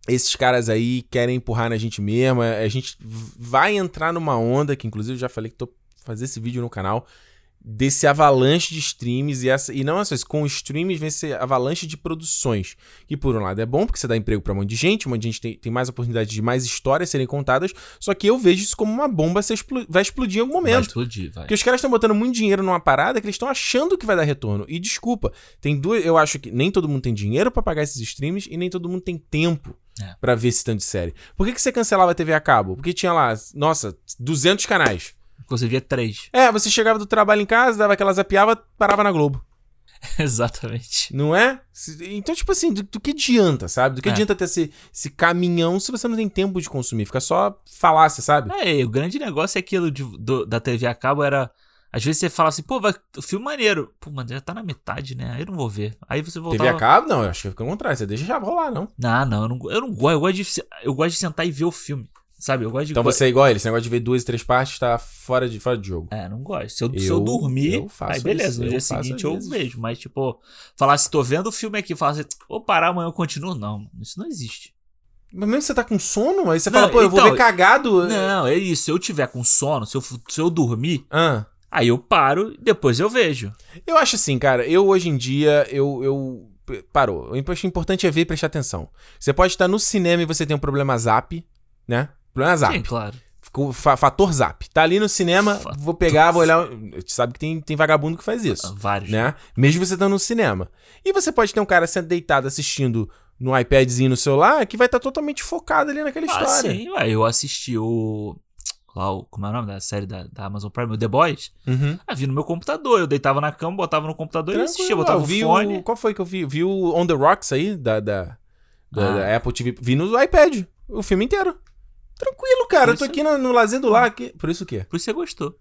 esses caras aí querem empurrar na gente mesmo. A gente vai entrar numa onda, que inclusive eu já falei que tô fazer esse vídeo no canal desse avalanche de streams e, essa, e não essas, com streams vem esse avalanche de produções. Que por um lado é bom, porque você dá emprego para um monte de gente, um monte de gente tem, tem mais oportunidade de mais histórias serem contadas, só que eu vejo isso como uma bomba que vai explodir em algum momento. Vai explodir, vai. Porque os caras estão botando muito dinheiro numa parada que eles estão achando que vai dar retorno. E desculpa, tem duas, eu acho que nem todo mundo tem dinheiro para pagar esses streams e nem todo mundo tem tempo é. para ver esse tanto de série. Por que, que você cancelava a TV a cabo? Porque tinha lá, nossa, 200 canais. Você via três. É, você chegava do trabalho em casa, dava aquela zapiava, parava na Globo. Exatamente. Não é? Então, tipo assim, do, do que adianta, sabe? Do que é. adianta ter esse, esse caminhão se você não tem tempo de consumir? Fica só falácia, sabe? É, o grande negócio é aquilo de, do, da TV a cabo era. Às vezes você fala assim, pô, vai, filme maneiro. Pô, mas já tá na metade, né? Aí eu não vou ver. Aí você volta. TV a cabo? Não, eu acho que fica ao contrário. Você deixa já rolar, não. Não, não, eu não, eu não gosto. Eu gosto, de, eu gosto de sentar e ver o filme. Sabe, eu gosto de. Então você é igual a ele, esse negócio de ver duas e três partes tá fora de, fora de jogo. É, não gosto. Se eu, eu, se eu dormir, eu aí beleza, isso, no dia seguinte eu vejo. Mas, tipo, falar se tô vendo o filme aqui, falar assim, vou parar amanhã eu continuo. Não, isso não existe. Mas mesmo que você tá com sono, aí você não, fala, pô, eu vou então, ver cagado. Não, é isso. Se eu tiver com sono, se eu, se eu dormir, ah. aí eu paro e depois eu vejo. Eu acho assim, cara, eu hoje em dia, eu. eu parou. O importante é ver e prestar atenção. Você pode estar no cinema e você tem um problema zap, né? Problema zap. Sim, claro. Fator zap. Tá ali no cinema, Fator vou pegar, vou olhar. Você sabe que tem, tem vagabundo que faz isso. Vários. Né? Mesmo você estando no cinema. E você pode ter um cara sendo deitado assistindo no iPadzinho no celular que vai estar tá totalmente focado ali naquela ah, história. Sim, ué, eu assisti o. Lá, o, como é o nome da série da, da Amazon Prime, o The Boys. Uhum. Ah, vi no meu computador. Eu deitava na cama, botava no computador Tranquilo, e assistia, botava vi o fone. O, qual foi que eu vi? Vi o On The Rocks aí, da, da, da, ah. da Apple TV. Vi no iPad, o filme inteiro. Tranquilo, cara. Por eu tô aqui no, no Lazer do Lar. Aqui. Por isso o quê? Por isso você gostou.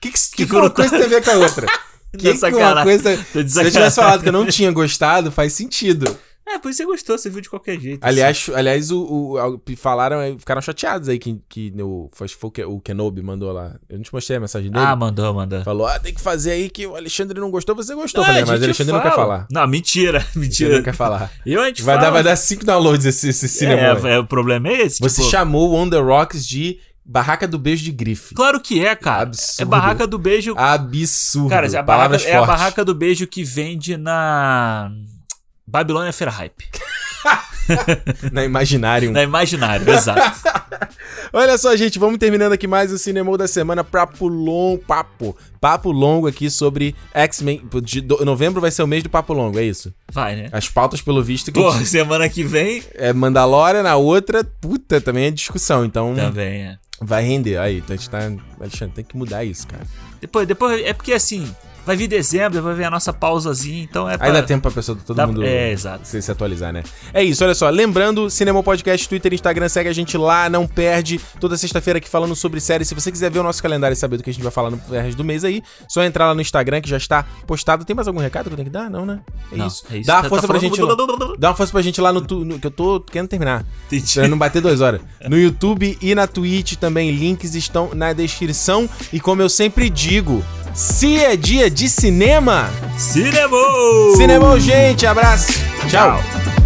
Que que, que, que uma coisa tem a ver com a outra? que, que uma coisa... Se eu tivesse falado que eu não tinha gostado, faz sentido. É, por isso você gostou, você viu de qualquer jeito. Aliás, assim. aliás o, o, o, falaram, ficaram chateados aí que, que o, foi, foi o Kenobi mandou lá. Eu não te mostrei a mensagem dele. Ah, mandou, mandou. Falou, ah, tem que fazer aí que o Alexandre não gostou, você gostou. Ah, Falei, mas o Alexandre fala. não quer falar. Não, mentira, mentira. Ele não quer falar. Eu a gente vai fala. dar Vai dar cinco downloads esse, esse cinema. É, é, o problema é esse. Você tipo... chamou o On The Rocks de Barraca do Beijo de Grife. Claro que é, cara. Absurdo. É Barraca do Beijo. Absurdo. Cara, é a, barraca, é a Barraca do Beijo que vende na. Babilônia Fair Hype. Na Imaginário. Na Imaginário, exato. Olha só, gente, vamos terminando aqui mais o Cinema da Semana. Papo longo, papo. Papo longo aqui sobre X-Men. Novembro vai ser o mês do Papo Longo, é isso? Vai, né? As pautas, pelo visto. Que Porra, semana que vem. É Mandalorian, na outra, puta, também é discussão. Então. Também é. Vai render. Aí, então a gente tá. Alexandre, tem que mudar isso, cara. Depois, depois. É porque assim vai vir dezembro, vai vir a nossa pausazinha, então é pra... Aí dá tempo pra pessoa, todo dá... mundo é, exato. Se, se, atualizar, né? É isso, olha só, lembrando, Cinema Podcast, Twitter, Instagram, segue a gente lá, não perde, toda sexta-feira aqui falando sobre séries, se você quiser ver o nosso calendário e saber do que a gente vai falar no resto do mês aí, só entrar lá no Instagram que já está postado, tem mais algum recado que eu tenho que dar? Não, né? É não, isso. É isso. Dá uma tá, força tá pra gente lá. Dá uma força pra gente lá no, no, que eu tô querendo terminar. Entendi. Pra não bater duas horas. No YouTube e na Twitch também, links estão na descrição, e como eu sempre digo, se é dia de cinema, cinema! Cinema, gente, abraço. Tchau. Tchau.